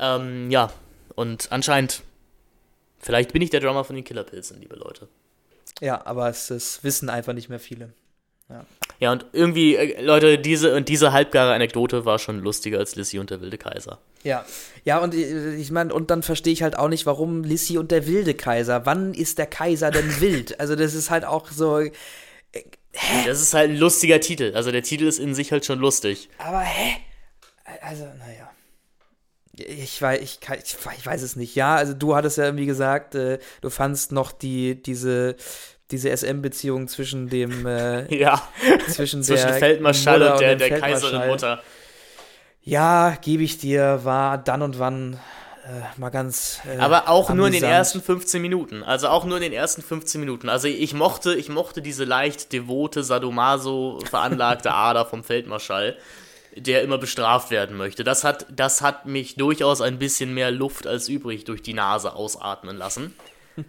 ähm, ja, und anscheinend, vielleicht bin ich der Drummer von den Killerpilzen, liebe Leute. Ja, aber es, es wissen einfach nicht mehr viele. Ja. ja, und irgendwie, äh, Leute, diese und diese halbgare Anekdote war schon lustiger als Lissy und der wilde Kaiser. Ja, ja, und äh, ich meine, und dann verstehe ich halt auch nicht, warum Lissy und der wilde Kaiser. Wann ist der Kaiser denn wild? Also, das ist halt auch so. Äh, hä? Das ist halt ein lustiger Titel. Also, der Titel ist in sich halt schon lustig. Aber hä? Also, naja. Ich weiß, ich, kann, ich, ich, weiß es nicht. Ja, also du hattest ja irgendwie gesagt, äh, du fandst noch die, diese, diese SM-Beziehung zwischen dem äh, ja. zwischen, zwischen der Feldmarschall und der, der Kaiserin Mutter. Ja, gebe ich dir, war dann und wann äh, mal ganz. Äh, Aber auch amüsant. nur in den ersten 15 Minuten. Also auch nur in den ersten 15 Minuten. Also ich mochte, ich mochte diese leicht devote, sadomaso veranlagte Ader vom Feldmarschall. Der immer bestraft werden möchte. Das hat, das hat mich durchaus ein bisschen mehr Luft als übrig durch die Nase ausatmen lassen.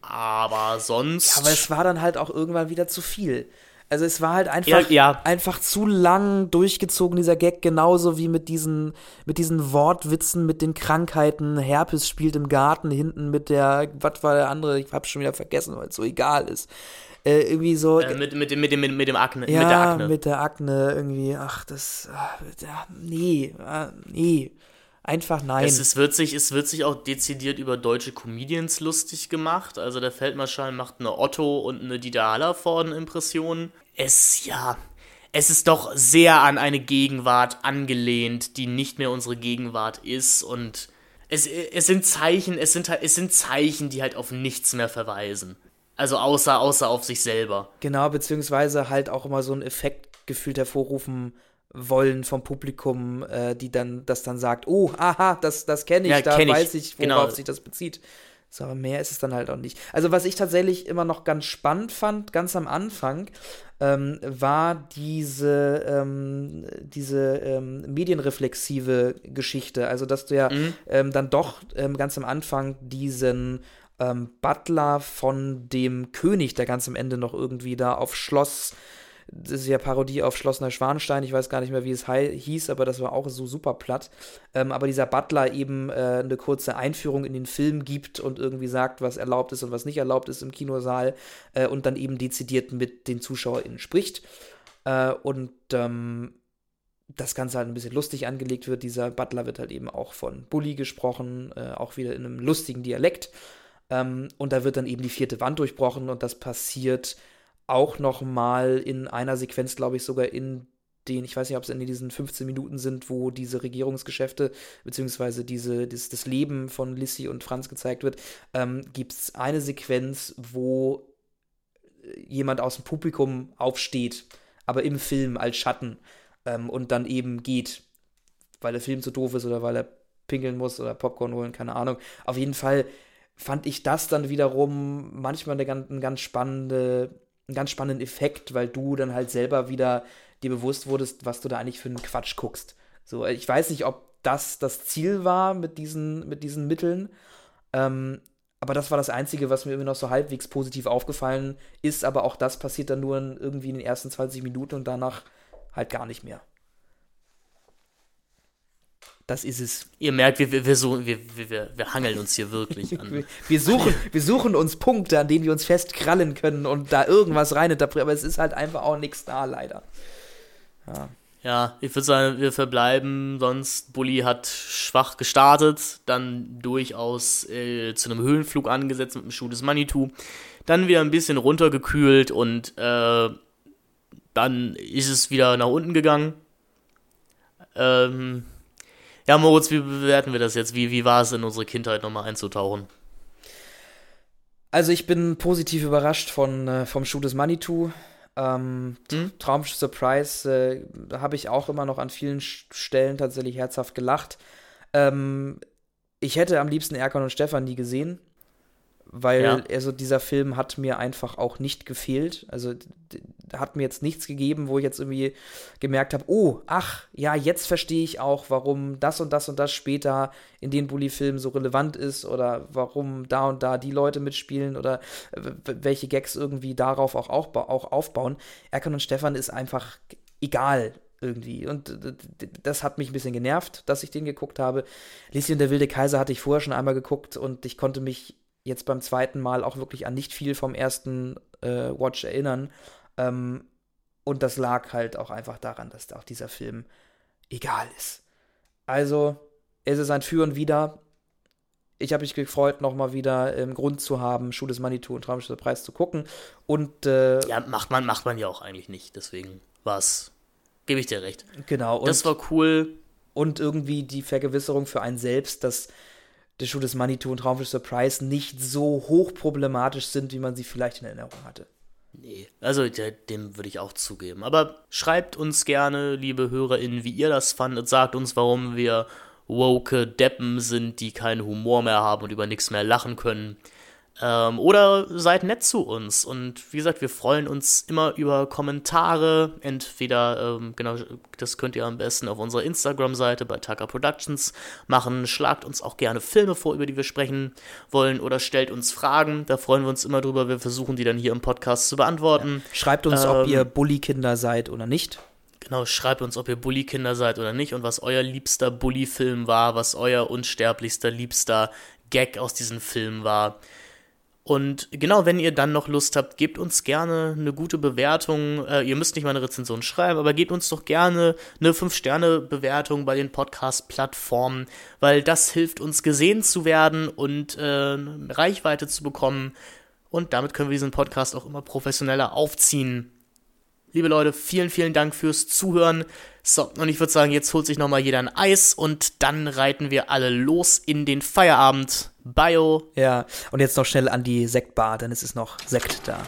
Aber sonst. Ja, aber es war dann halt auch irgendwann wieder zu viel. Also es war halt einfach, Ja, ja. einfach zu lang durchgezogen, dieser Gag, genauso wie mit diesen, mit diesen Wortwitzen, mit den Krankheiten. Herpes spielt im Garten hinten mit der, was war der andere, ich hab's schon wieder vergessen, weil es so egal ist. Äh, irgendwie so. Äh, mit, mit, dem- mit, mit, mit dem Akne. ja, mit der Akne. mit der Akne irgendwie, ach, das, ja, nee, ah, nee. Einfach nein. Es, es, wird sich, es wird sich auch dezidiert über deutsche Comedians lustig gemacht. Also der Feldmarschall macht eine Otto und eine Dieter Hallervorden Impression. Es, ja, es ist doch sehr an eine Gegenwart angelehnt, die nicht mehr unsere Gegenwart ist. Und es, es sind Zeichen, es sind, es sind Zeichen, die halt auf nichts mehr verweisen. Also außer, außer auf sich selber. Genau, beziehungsweise halt auch immer so einen Effekt gefühlt hervorrufen wollen vom Publikum, äh, die dann das dann sagt, oh, aha, das, das kenne ich, Ja, da kenn ich. weiß ich, worauf Genau. sich das bezieht. So, aber mehr ist es dann halt auch nicht. Also was ich tatsächlich immer noch ganz spannend fand, ganz am Anfang, ähm, war diese, ähm, diese ähm, medienreflexive Geschichte. Also dass du ja ähm, dann doch ähm, ganz am Anfang diesen ähm, Butler von dem König, der ganz am Ende noch irgendwie da auf Schloss, das ist ja Parodie auf Schloss Neuschwanstein, ich weiß gar nicht mehr, wie es hieß, aber das war auch so super platt. Ähm, aber dieser Butler eben äh, eine kurze Einführung in den Film gibt und irgendwie sagt, was erlaubt ist und was nicht erlaubt ist im Kinosaal äh, und dann eben dezidiert mit den ZuschauerInnen spricht. Äh, und ähm, das Ganze halt ein bisschen lustig angelegt wird. Dieser Butler wird halt eben auch von Bully gesprochen, äh, auch wieder in einem lustigen Dialekt. Ähm, und da wird dann eben die vierte Wand durchbrochen und das passiert auch noch mal in einer Sequenz, glaube ich, sogar in den, ich weiß nicht, ob es in diesen 15 Minuten sind, wo diese Regierungsgeschäfte beziehungsweise diese, das, das Leben von Lissy und Franz gezeigt wird, ähm, gibt es eine Sequenz, wo jemand aus dem Publikum aufsteht, aber im Film als Schatten ähm, und dann eben geht, weil der Film zu doof ist oder weil er pinkeln muss oder Popcorn holen, keine Ahnung. Auf jeden Fall fand ich das dann wiederum manchmal eine eine ganz spannende, einen ganz spannenden Effekt, weil du dann halt selber wieder dir bewusst wurdest, was du da eigentlich für einen Quatsch guckst. So, ich weiß nicht, ob das das Ziel war mit diesen, mit diesen Mitteln. Ähm, aber das war das Einzige, was mir immer noch so halbwegs positiv aufgefallen ist. Aber auch das passiert dann nur in, irgendwie in den ersten 20 Minuten und danach halt gar nicht mehr. Das ist es. Ihr merkt, wir, wir, wir, so, wir, wir, wir, hangeln uns hier wirklich an. Wir, wir, suchen, wir suchen uns Punkte, an denen wir uns festkrallen können und da irgendwas reininterpretieren. Aber es ist halt einfach auch nichts da, leider. Ja. Ja, ich würde sagen, wir verbleiben, sonst Bully hat schwach gestartet, dann durchaus äh, zu einem Höhenflug angesetzt mit dem Schuh des Manitou, dann wieder ein bisschen runtergekühlt und äh, dann ist es wieder nach unten gegangen. Ähm, ja, Moritz, wie bewerten wir das jetzt? Wie, wie war es in unsere Kindheit nochmal einzutauchen? Also ich bin positiv überrascht von, äh, vom Schuh des Manitou. Ähm, Hm? Traum Surprise äh, da habe ich auch immer noch an vielen Stellen tatsächlich herzhaft gelacht. Ähm, ich hätte am liebsten Erkan und Stefan nie gesehen, weil Ja. also dieser Film hat mir einfach auch nicht gefehlt. Also hat mir jetzt nichts gegeben, wo ich jetzt irgendwie gemerkt habe, oh, ach, ja, jetzt verstehe ich auch, warum das und das und das später in den Bully-Filmen so relevant ist oder warum da und da die Leute mitspielen oder äh, welche Gags irgendwie darauf auch, auch aufbauen. Erkan und Stefan ist einfach egal irgendwie. Und das hat mich ein bisschen genervt, dass ich den geguckt habe. Und der wilde Kaiser hatte ich vorher schon einmal geguckt und ich konnte mich jetzt beim zweiten Mal auch wirklich an nicht viel vom ersten äh, Watch erinnern. Ähm, und das lag halt auch einfach daran, dass auch dieser Film egal ist. Also, es ist ein Für und Wider. Ich habe mich gefreut, nochmal wieder im Grund zu haben, Schuh des Manitou und Traumschiff Preis zu gucken. Und äh, Ja, macht man, macht man ja auch eigentlich nicht, deswegen war's. Gebe ich dir recht. genau. Und, Das war cool. und irgendwie die Vergewisserung für einen selbst, dass der Schuh des Manitou und Traumschiff Surprise nicht so hochproblematisch sind, wie man sie vielleicht in Erinnerung hatte. Nee, also dem würde ich auch zugeben. Aber schreibt uns gerne, liebe HörerInnen, wie ihr das fandet. Sagt uns, warum wir woke Deppen sind, die keinen Humor mehr haben und über nichts mehr lachen können. Ähm, oder seid nett zu uns. Und wie gesagt, wir freuen uns immer über Kommentare. Entweder, ähm, genau, das könnt ihr am besten auf unserer Instagram-Seite bei Tucker Productions machen. Schlagt uns auch gerne Filme vor, über die wir sprechen wollen. Oder stellt uns Fragen. Da freuen wir uns immer drüber. Wir versuchen die dann hier im Podcast zu beantworten. Ja. Schreibt uns, ähm, ob ihr Bully-Kinder seid oder nicht. Genau, schreibt uns, ob ihr Bully-Kinder seid oder nicht und was euer liebster Bully-Film war, was euer unsterblichster, liebster Gag aus diesem Film war. Und genau, wenn ihr dann noch Lust habt, gebt uns gerne eine gute Bewertung. Äh, ihr müsst nicht mal eine Rezension schreiben, aber gebt uns doch gerne eine 5-Sterne-Bewertung bei den Podcast-Plattformen, weil das hilft uns gesehen zu werden und äh, Reichweite zu bekommen. Und damit können wir diesen Podcast auch immer professioneller aufziehen. Liebe Leute, vielen, vielen Dank fürs Zuhören. So, und ich würde sagen, jetzt holt sich nochmal jeder ein Eis und dann reiten wir alle los in den Feierabend. Bio. Ja, und jetzt noch schnell an die Sektbar, denn es ist noch Sekt da.